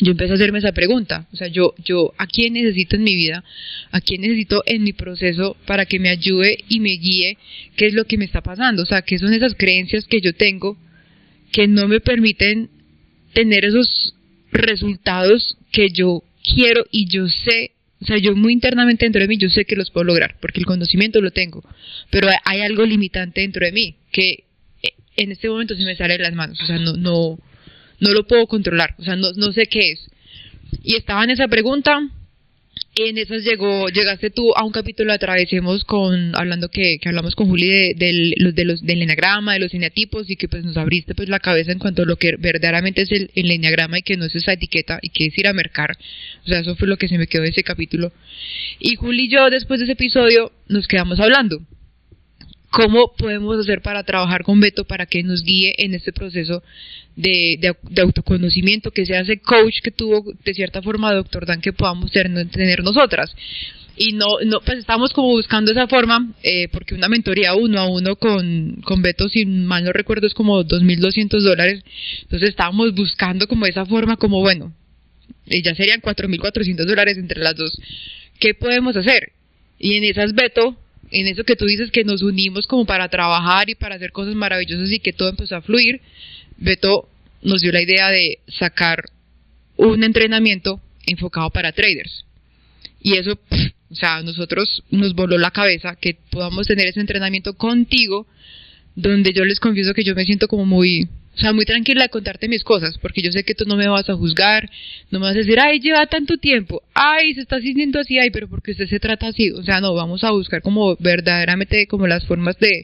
yo empecé a hacerme esa pregunta, o sea, yo, yo, ¿a quién necesito en mi vida? ¿A quién necesito en mi proceso para que me ayude y me guíe? ¿Qué es lo que me está pasando? O sea, ¿qué son esas creencias que yo tengo que no me permiten tener esos resultados que yo quiero y yo sé, o sea, yo muy internamente dentro de mí, yo sé que los puedo lograr, porque el conocimiento lo tengo, pero hay algo limitante dentro de mí, que eh, en este momento se me sale de las manos, o sea, no, no, no lo puedo controlar, o sea, no, no sé qué es. Y estaba en esa pregunta, y en esas llegó, llegaste tú a un capítulo atravesemos con, hablando que, que hablamos con Juli de, del, los, de los, del enagrama, de los eneatipos y que pues nos abriste pues la cabeza en cuanto a lo que verdaderamente es el, el eneagrama y que no es esa etiqueta y que es ir a mercar. O sea, eso fue lo que se me quedó de ese capítulo. Y Juli y yo después de ese episodio nos quedamos hablando. ¿Cómo podemos hacer para trabajar con Beto para que nos guíe en este proceso de, de, autoconocimiento, que sea ese coach que tuvo de cierta forma Doctor Dan que podamos tener nosotras? y no, no pues estamos como buscando esa forma, eh, porque una mentoría uno a uno con, con Beto, si mal no recuerdo, es como 2.200 dólares, entonces estábamos buscando como esa forma, como bueno, eh, ya serían 4.400 dólares entre las dos, ¿qué podemos hacer? Y en esas Beto, en eso que tú dices que nos unimos como para trabajar y para hacer cosas maravillosas y que todo empezó a fluir, Beto nos dio la idea de sacar un entrenamiento enfocado para traders. Y eso, o sea, a nosotros nos voló la cabeza que podamos tener ese entrenamiento contigo, donde yo les confieso que yo me siento como muy, o sea, muy tranquila de contarte mis cosas, porque yo sé que tú no me vas a juzgar, no me vas a decir, ay, lleva tanto tiempo, ay, se está sintiendo así, ay, pero porque usted se trata así, o sea, no, vamos a buscar como verdaderamente como las formas de,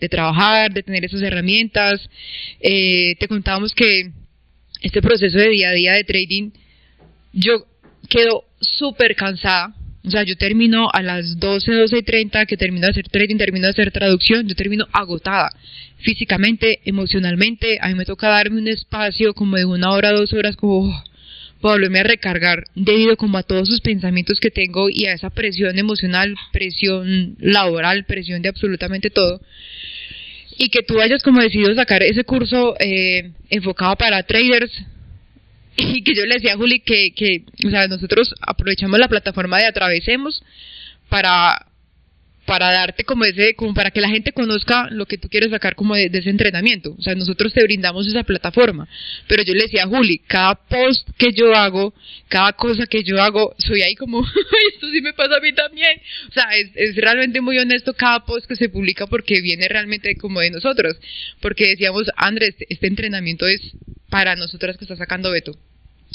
de trabajar, de tener esas herramientas. Eh, te contábamos que este proceso de día a día de trading, yo quedo súper cansada, o sea, yo termino a las 12, 12 y 30 que termino de hacer trading, termino de hacer traducción, yo termino agotada físicamente, emocionalmente. A mí me toca darme un espacio como de una hora, dos horas, como oh, para volverme a recargar debido como a todos esos pensamientos que tengo y a esa presión emocional, presión laboral, presión de absolutamente todo. Y que tú hayas como decidido sacar ese curso eh, enfocado para traders, y que yo le decía a Juli que, que, o sea, nosotros aprovechamos la plataforma de Atravesemos para, para darte como ese, como para que la gente conozca lo que tú quieres sacar como de, ese entrenamiento. O sea, nosotros te brindamos esa plataforma. Pero yo le decía a Juli, cada post que yo hago, cada cosa que yo hago, soy ahí como, esto sí me pasa a mí también. O sea, es, es realmente muy honesto cada post que se publica porque viene realmente como de nosotros. Porque decíamos, Andrés, este entrenamiento es para nosotras que está sacando Beto.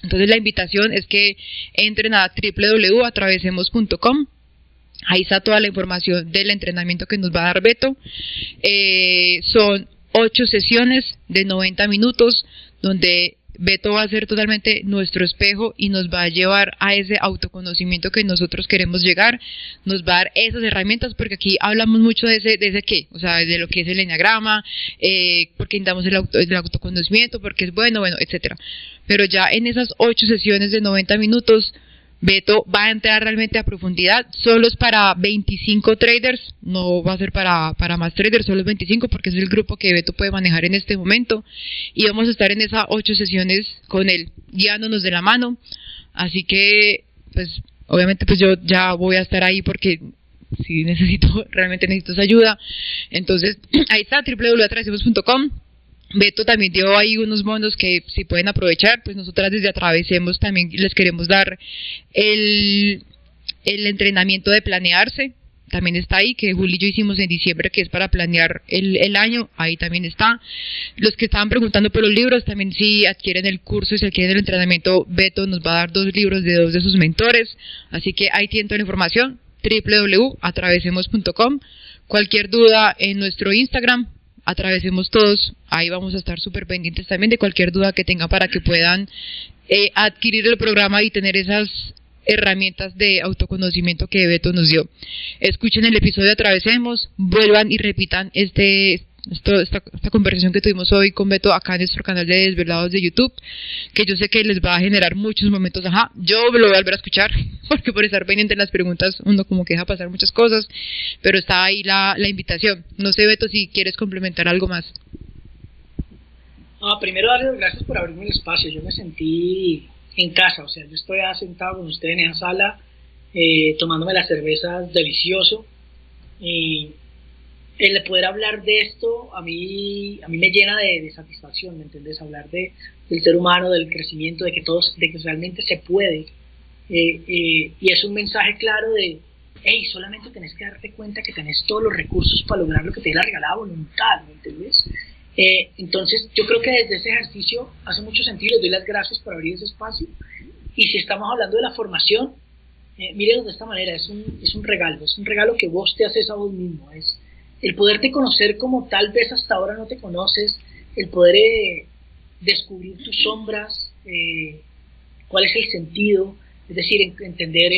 Entonces la invitación es que entren a www.atravesemos.com Ahí está toda la información del entrenamiento que nos va a dar Beto. Eh, son ocho sesiones de 90 minutos donde Beto va a ser totalmente nuestro espejo y nos va a llevar a ese autoconocimiento que nosotros queremos llegar, nos va a dar esas herramientas, porque aquí hablamos mucho de ese, de ese qué, o sea, de lo que es el enneagrama, eh, porque damos el, auto, el autoconocimiento, porque es bueno, bueno, etcétera. Pero ya en esas ocho sesiones de 90 minutos, Beto va a entrar realmente a profundidad, solo es para 25 traders, no va a ser para, para más traders, solo es 25 porque es el grupo que Beto puede manejar en este momento. Y vamos a estar en esas 8 sesiones con él, guiándonos de la mano, así que pues obviamente pues yo ya voy a estar ahí porque si necesito, realmente necesito esa ayuda, entonces ahí está www.atravesemos.com Beto también dio ahí unos bonos que si pueden aprovechar, pues nosotras desde Atravesemos también les queremos dar el, el entrenamiento de planearse, también está ahí, que Juli y yo hicimos en diciembre, que es para planear el, el, año, ahí también está. Los que estaban preguntando por los libros, también si adquieren el curso y si adquieren el entrenamiento, Beto nos va a dar dos libros de dos de sus mentores, así que ahí tienen toda la información, www.atravesemos.com. Cualquier duda en nuestro Instagram, atravesemos todos, ahí vamos a estar súper pendientes también de cualquier duda que tengan para que puedan eh, adquirir el programa y tener esas herramientas de autoconocimiento que Beto nos dio. Escuchen el episodio Atravesemos, vuelvan y repitan este esto, esta, conversación que tuvimos hoy con Beto acá en nuestro canal de Desvelados de YouTube, que yo sé que les va a generar muchos momentos, ajá, yo lo voy a volver a escuchar, porque por estar pendiente en las preguntas uno como que deja pasar muchas cosas, pero está ahí la, la invitación. No sé, Beto, si quieres complementar algo más. Ah, primero darles las gracias por abrirme el espacio, yo me sentí en casa, o sea, yo estoy sentado con ustedes en esa sala, eh, tomándome las cervezas delicioso, y el poder hablar de esto a mí, a mí me llena de, satisfacción, ¿me entiendes? Hablar de, del ser humano, del crecimiento, de que, todos, de que realmente se puede. Eh, eh, y es un mensaje claro de, hey, solamente tenés que darte cuenta que tenés todos los recursos para lograr lo que te la regalada voluntad, ¿me entiendes? Eh, entonces, yo creo que desde ese ejercicio hace mucho sentido. Les doy las gracias por abrir ese espacio. Y si estamos hablando de la formación, eh, de esta manera: es un, es un regalo, es un regalo que vos te haces a vos mismo. Es el poderte conocer como tal vez hasta ahora no te conoces, el poder eh, descubrir tus sombras, eh, cuál es el sentido, es decir, entender,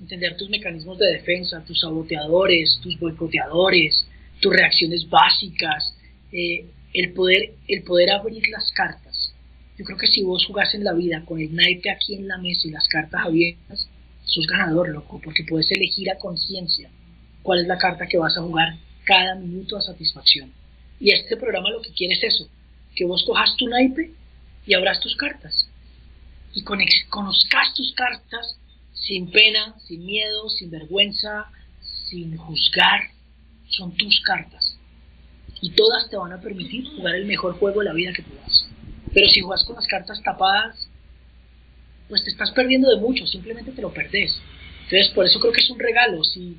entender tus mecanismos de defensa, tus saboteadores, tus boicoteadores, tus reacciones básicas, el, poder, el poder abrir las cartas. Yo creo que si vos jugás en la vida con el naipe aquí en la mesa y las cartas abiertas, sos ganador, loco, porque puedes elegir a conciencia cuál es la carta que vas a jugar cada minuto a satisfacción. Y este programa lo que quiere es eso, que vos cojas tu naipe y abras tus cartas. Y conozcas tus cartas sin pena, sin miedo, sin vergüenza, sin juzgar. Son tus cartas y todas te van a permitir jugar el mejor juego de la vida que puedas. Pero si juegas con las cartas tapadas, pues te estás perdiendo de mucho, simplemente te lo perdés. Entonces, por eso creo que es un regalo. Si,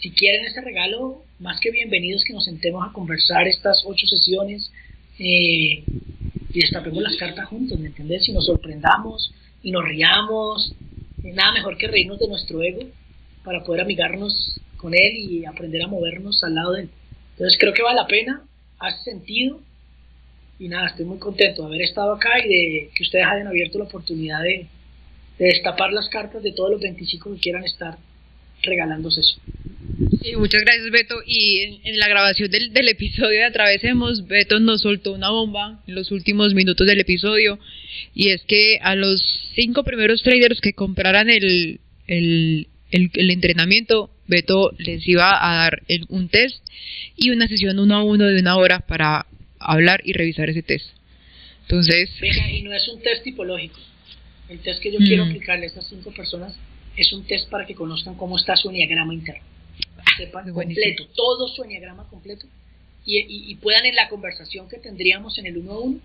si quieren ese regalo, más que bienvenidos que nos sentemos a conversar estas ocho sesiones eh, y destapemos las cartas juntos, ¿me entendés? Y nos sorprendamos y nos riamos. Nada mejor que reírnos de nuestro ego para poder amigarnos con él y aprender a movernos al lado de él. Entonces creo que vale la pena, hace sentido y nada, estoy muy contento de haber estado acá y de que ustedes hayan abierto la oportunidad de, destapar las cartas de todos los 25 que quieran estar regalándose eso. Muchas gracias Beto. Y en, la grabación del, del, episodio de Atravesemos, Beto nos soltó una bomba en los últimos minutos del episodio. Y es que a los cinco primeros traders que compraran el, el, el entrenamiento, Beto les iba a dar un test y una sesión uno a uno de una hora para hablar y revisar ese test. Entonces... Venga, y no es un test tipológico. El test que yo quiero mm. aplicarle a estas cinco personas es un test para que conozcan cómo está su enneagrama interno. Sepan completo, todo su enneagrama completo. Y, y, puedan en la conversación que tendríamos en el uno a uno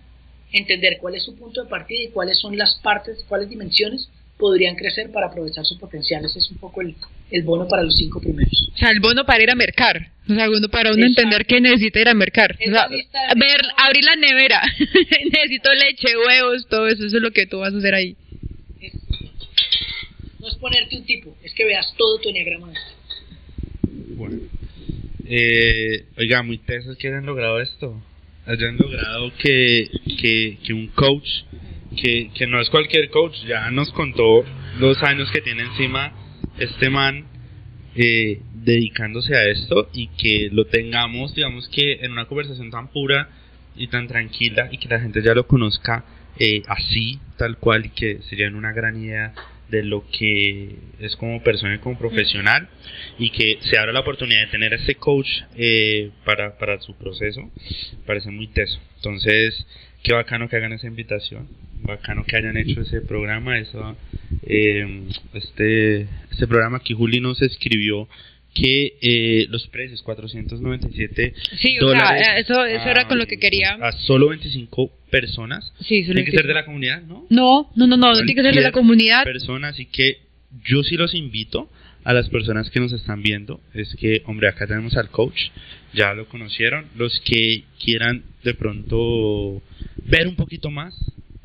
entender cuál es su punto de partida y cuáles son las partes, cuáles dimensiones podrían crecer para aprovechar su potencial. Ese es un poco el, el bono para los cinco primeros. O sea, el bono para ir a mercar. O sea, el para uno entender que necesita ir a mercar. O sea, ver, abrir la nevera. Necesito leche, huevos, todo eso. Eso es lo que tú vas a hacer ahí. no es ponerte un tipo, es que veas todo tu enneagrama. Bueno. Eh, oiga, muy tesos que hayan logrado esto. Hayan logrado que, que, que un coach que, que no es cualquier coach, ya nos contó los años que tiene encima este man eh, dedicándose a esto y que lo tengamos, digamos que en una conversación tan pura y tan tranquila y que la gente ya lo conozca eh, así, tal cual, y que sería una gran idea de lo que es como persona y como profesional y que se abra la oportunidad de tener a este coach eh, para, para su proceso, parece muy teso. Entonces, qué bacano que hagan esa invitación bacano que hayan hecho ese programa, eso, eh, este, este programa que Juli nos escribió que eh, los precios 497 sí, o sea, eso, eso era con lo que quería. a solo 25 personas. Sí, tiene que ser de la comunidad ¿no? no no no no, no tiene que ser de la comunidad. personas así que yo sí los invito a las personas que nos están viendo. Es que hombre acá tenemos al coach ya lo conocieron. Los que quieran de pronto ver un poquito más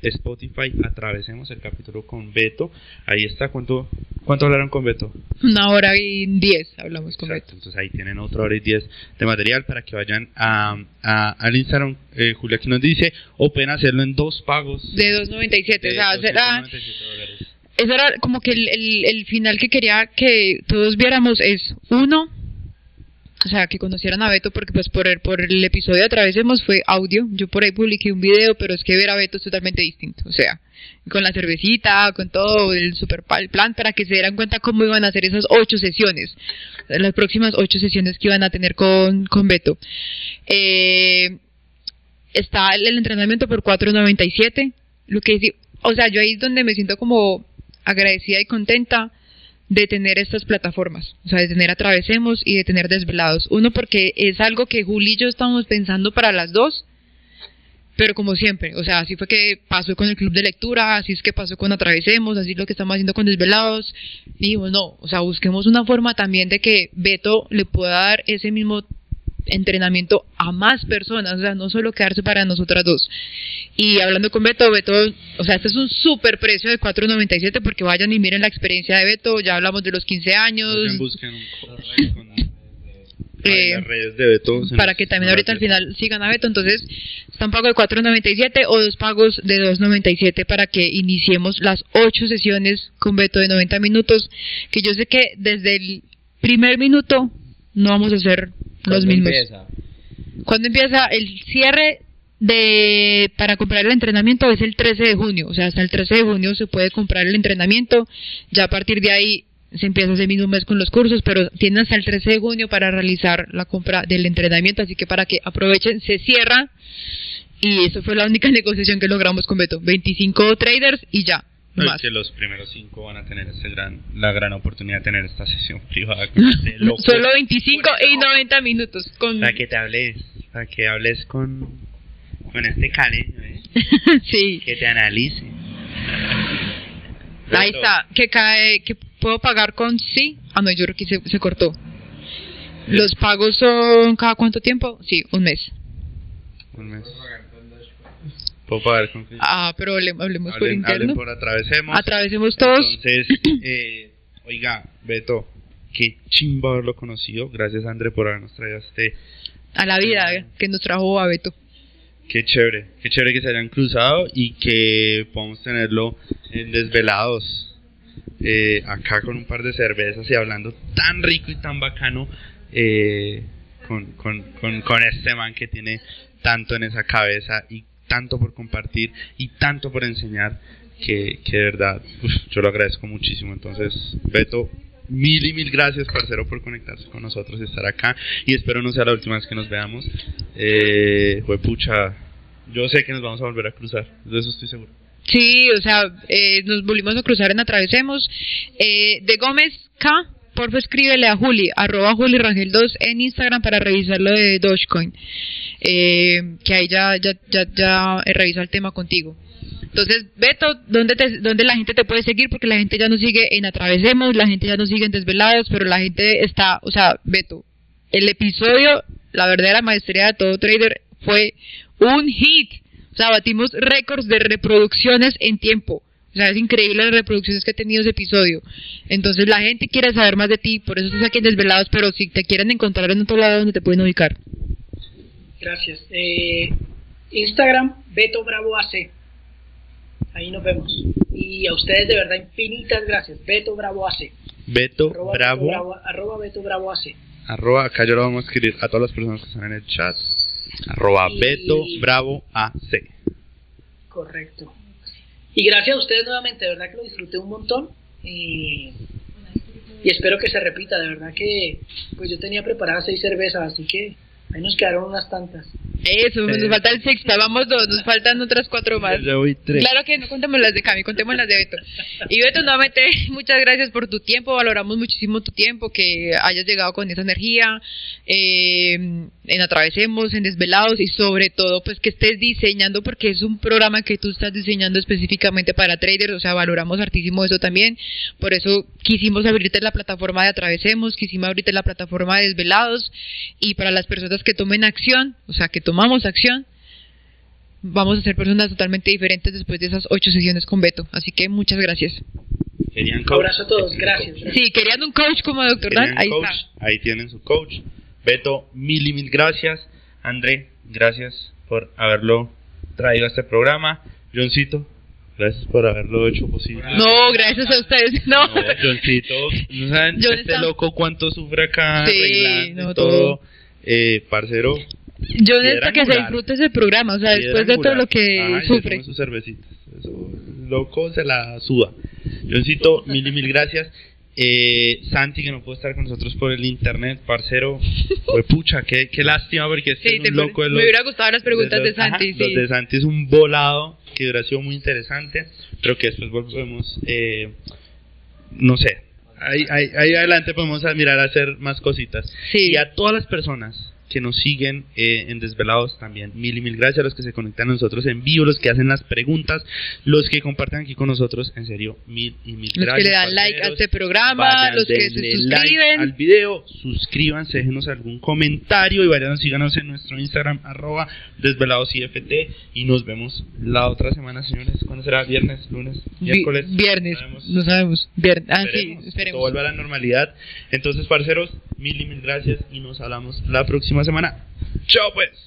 Spotify, atravesemos el capítulo con Beto. Ahí está, ¿cuánto, cuánto hablaron con Beto? Una hora y diez hablamos con Beto. Entonces ahí tienen otra hora y diez de material para que vayan a, al Instagram. Eh, Julia aquí nos dice, o pueden hacerlo en dos pagos. De 2.97, o sea, será... Eso era como que el, el, el final que quería que todos viéramos es uno o sea, que conocieran a Beto, porque pues por el, por el episodio de Atravesemos fue audio, yo por ahí publiqué un video, pero es que ver a Beto es totalmente distinto, o sea, con la cervecita, con todo el super plan, para que se dieran cuenta cómo iban a hacer esas ocho sesiones, las próximas ocho sesiones que iban a tener con, con Beto. Eh, está el, entrenamiento por 4.97, lo que o sea, yo ahí es donde me siento como agradecida y contenta de tener estas plataformas, o sea, de tener Atravesemos y de tener Desvelados. Uno, porque es algo que Juli y yo estamos pensando para las dos, pero como siempre, o sea, así fue que pasó con el club de lectura, así es que pasó con Atravesemos, así es lo que estamos haciendo con Desvelados. Y dijimos, no, o sea, busquemos una forma también de que Beto le pueda dar ese mismo entrenamiento a más personas, o sea, no solo quedarse para nosotras dos. Y hablando con Beto, Beto, o sea, este es un súper precio de 4.97 porque vayan y miren la experiencia de Beto, ya hablamos de los 15 años. Vayan, busquen un Eh, las redes de Beto. para que también ahorita al final sigan a Beto. Entonces, está un pago de 4.97 o dos pagos de 2.97 para que iniciemos las ocho sesiones con Beto de 90 minutos. Que yo sé que desde el primer minuto no vamos a hacer los ¿Cuándo mismos. empieza? Cuando empieza el cierre de para comprar el entrenamiento es el 13 de junio, o sea, hasta el 13 de junio se puede comprar el entrenamiento, ya a partir de ahí se empieza ese mismo mes con los cursos, pero tienen hasta el 13 de junio para realizar la compra del entrenamiento, así que para que aprovechen, se cierra y eso fue la única negociación que logramos con Beto, 25 traders y ya, no es que los primeros cinco van a tener ese gran, la gran oportunidad de tener esta sesión privada. Solo 25 y 90 minutos con Para que te hables, para que hables con, con este caleño, ¿eh? sí. que te analice. Ahí está, que cae, que puedo pagar con sí. Ah, no, yo creo que se, se cortó. Los pagos son cada cuánto tiempo? Sí, un mes. Un mes. Cris? Ah, pero hable- hablemos por Hablen, hablen interno. por atravesemos. Atravesemos todos. Entonces, eh, oiga, Beto, qué chimba haberlo conocido. Gracias, André, por habernos traído a este. a la vida que nos trajo a Beto. Qué chévere, qué chévere que se hayan cruzado y que podamos tenerlo en desvelados. eh, acá con un par de cervezas y hablando tan rico y tan bacano eh, con, con, con, con este man que tiene tanto en esa cabeza y tanto por compartir y tanto por enseñar que, que de verdad yo lo agradezco muchísimo. Entonces, Beto, mil y mil gracias, parcero, por conectarse con nosotros estar acá. Y espero no sea la última vez que nos veamos. Eh, pucha, yo sé que nos vamos a volver a cruzar, de eso estoy seguro. Sí, o sea, eh, nos volvimos a cruzar en Atravesemos. Eh, de Gómez K, porfa escríbele a Juli, arroba Juli Rangel 2 en Instagram para revisar lo de Dogecoin. Eh, que ahí ya, ya, ya, ya he revisado el tema contigo. Entonces, Beto, ¿dónde, te, ¿dónde la gente te puede seguir? Porque la gente ya nos sigue en Atravesemos, la gente ya nos sigue en Desvelados, pero la gente está, o sea, Beto, el episodio, la verdadera maestría de todo trader fue un hit. O sea, batimos récords de reproducciones en tiempo. O sea, es increíble las reproducciones que ha tenido ese episodio. Entonces la gente quiere saber más de ti, por eso estás aquí en Desvelados, pero si te quieren encontrar en otro lado donde te pueden ubicar. Gracias. Eh, Instagram, Beto Bravo AC. Ahí nos vemos. Y a ustedes de verdad infinitas gracias. Beto Bravo AC. Beto Arroba Bravo, Beto Bravo, arroba Beto Bravo AC. arroba, acá yo lo vamos a escribir a todas las personas que están en el chat. Arroba Y- Beto Bravo AC. Correcto. Y gracias a ustedes nuevamente, de verdad que lo disfruté un montón. Y, y espero que se repita, de verdad que pues yo tenía preparadas seis cervezas, así que ahí nos quedaron unas tantas. Eso, Eh. nos falta el sexta, vamos dos, nos faltan otras cuatro más. Yo voy tres. Claro que no contemos las de Cami, contemos las de Beto. Y Beto, nuevamente, muchas gracias por tu tiempo, valoramos muchísimo tu tiempo, que hayas llegado con esa energía, eh, en Atravesemos, en Desvelados y sobre todo, pues que estés diseñando, porque es un programa que tú estás diseñando específicamente para traders, o sea, valoramos hartísimo eso también, por eso quisimos abrirte la plataforma de Atravesemos, quisimos abrirte la plataforma de Desvelados y para las personas que tomen acción, o sea, que tomamos acción, vamos a ser personas totalmente diferentes después de esas ocho sesiones con Beto. Así que muchas gracias. Querían Un coach. abrazo a todos, Querían gracias. coach. Sí, querían un coach como Doctor Dan, Querían ahí coach, está. ahí tienen su coach. Beto, mil y mil gracias. André, gracias por haberlo traído a este programa. Johncito, gracias por haberlo hecho posible. No, gracias a ustedes. No. No, Johncito, no saben John este está- loco cuánto sufre acá Sí, no, todo. todo. Eh, parcero, Yo necesito que se disfrute ese programa, o sea, después de todo lo que Ajá, sufre. sus cervecitas. Eso, loco se la suda. Johncito, mil y mil gracias. Eh, Santi, que no puede estar con nosotros por el internet, parcero. Pues pucha, qué, qué lástima, porque es, que Sí, es un loco de me los- hubiera gustado las preguntas de los- ajá, Santi, Los sí. de Santi es un volado que hubiera sido muy interesante, pero que después volvemos, eh, no sé. Ahí, ahí, ahí adelante podemos mirar a hacer más cositas. Sí. Y a todas las personas que nos siguen eh, en Desvelados también. Mil y mil gracias a los que se conectan a nosotros en vivo, los que hacen las preguntas, los que comparten aquí con nosotros. En serio, mil y mil Los gracias. que le dan like a este programa, Vayan, los que se suscriben. like al video, suscríbanse, déjenos algún comentario y vayan, síganos en nuestro Instagram, arroba desveladosIFT y nos vemos la otra semana, señores. ¿Cuándo será? ¿Viernes? ¿Lunes? ¿Miércoles? Viernes, no sabemos. Viernes. Ah, Esperemos, sí, esperemos. todo vuelva a la normalidad. Entonces, parceros, mil y mil gracias y nos hablamos la próxima semana. Chao pues.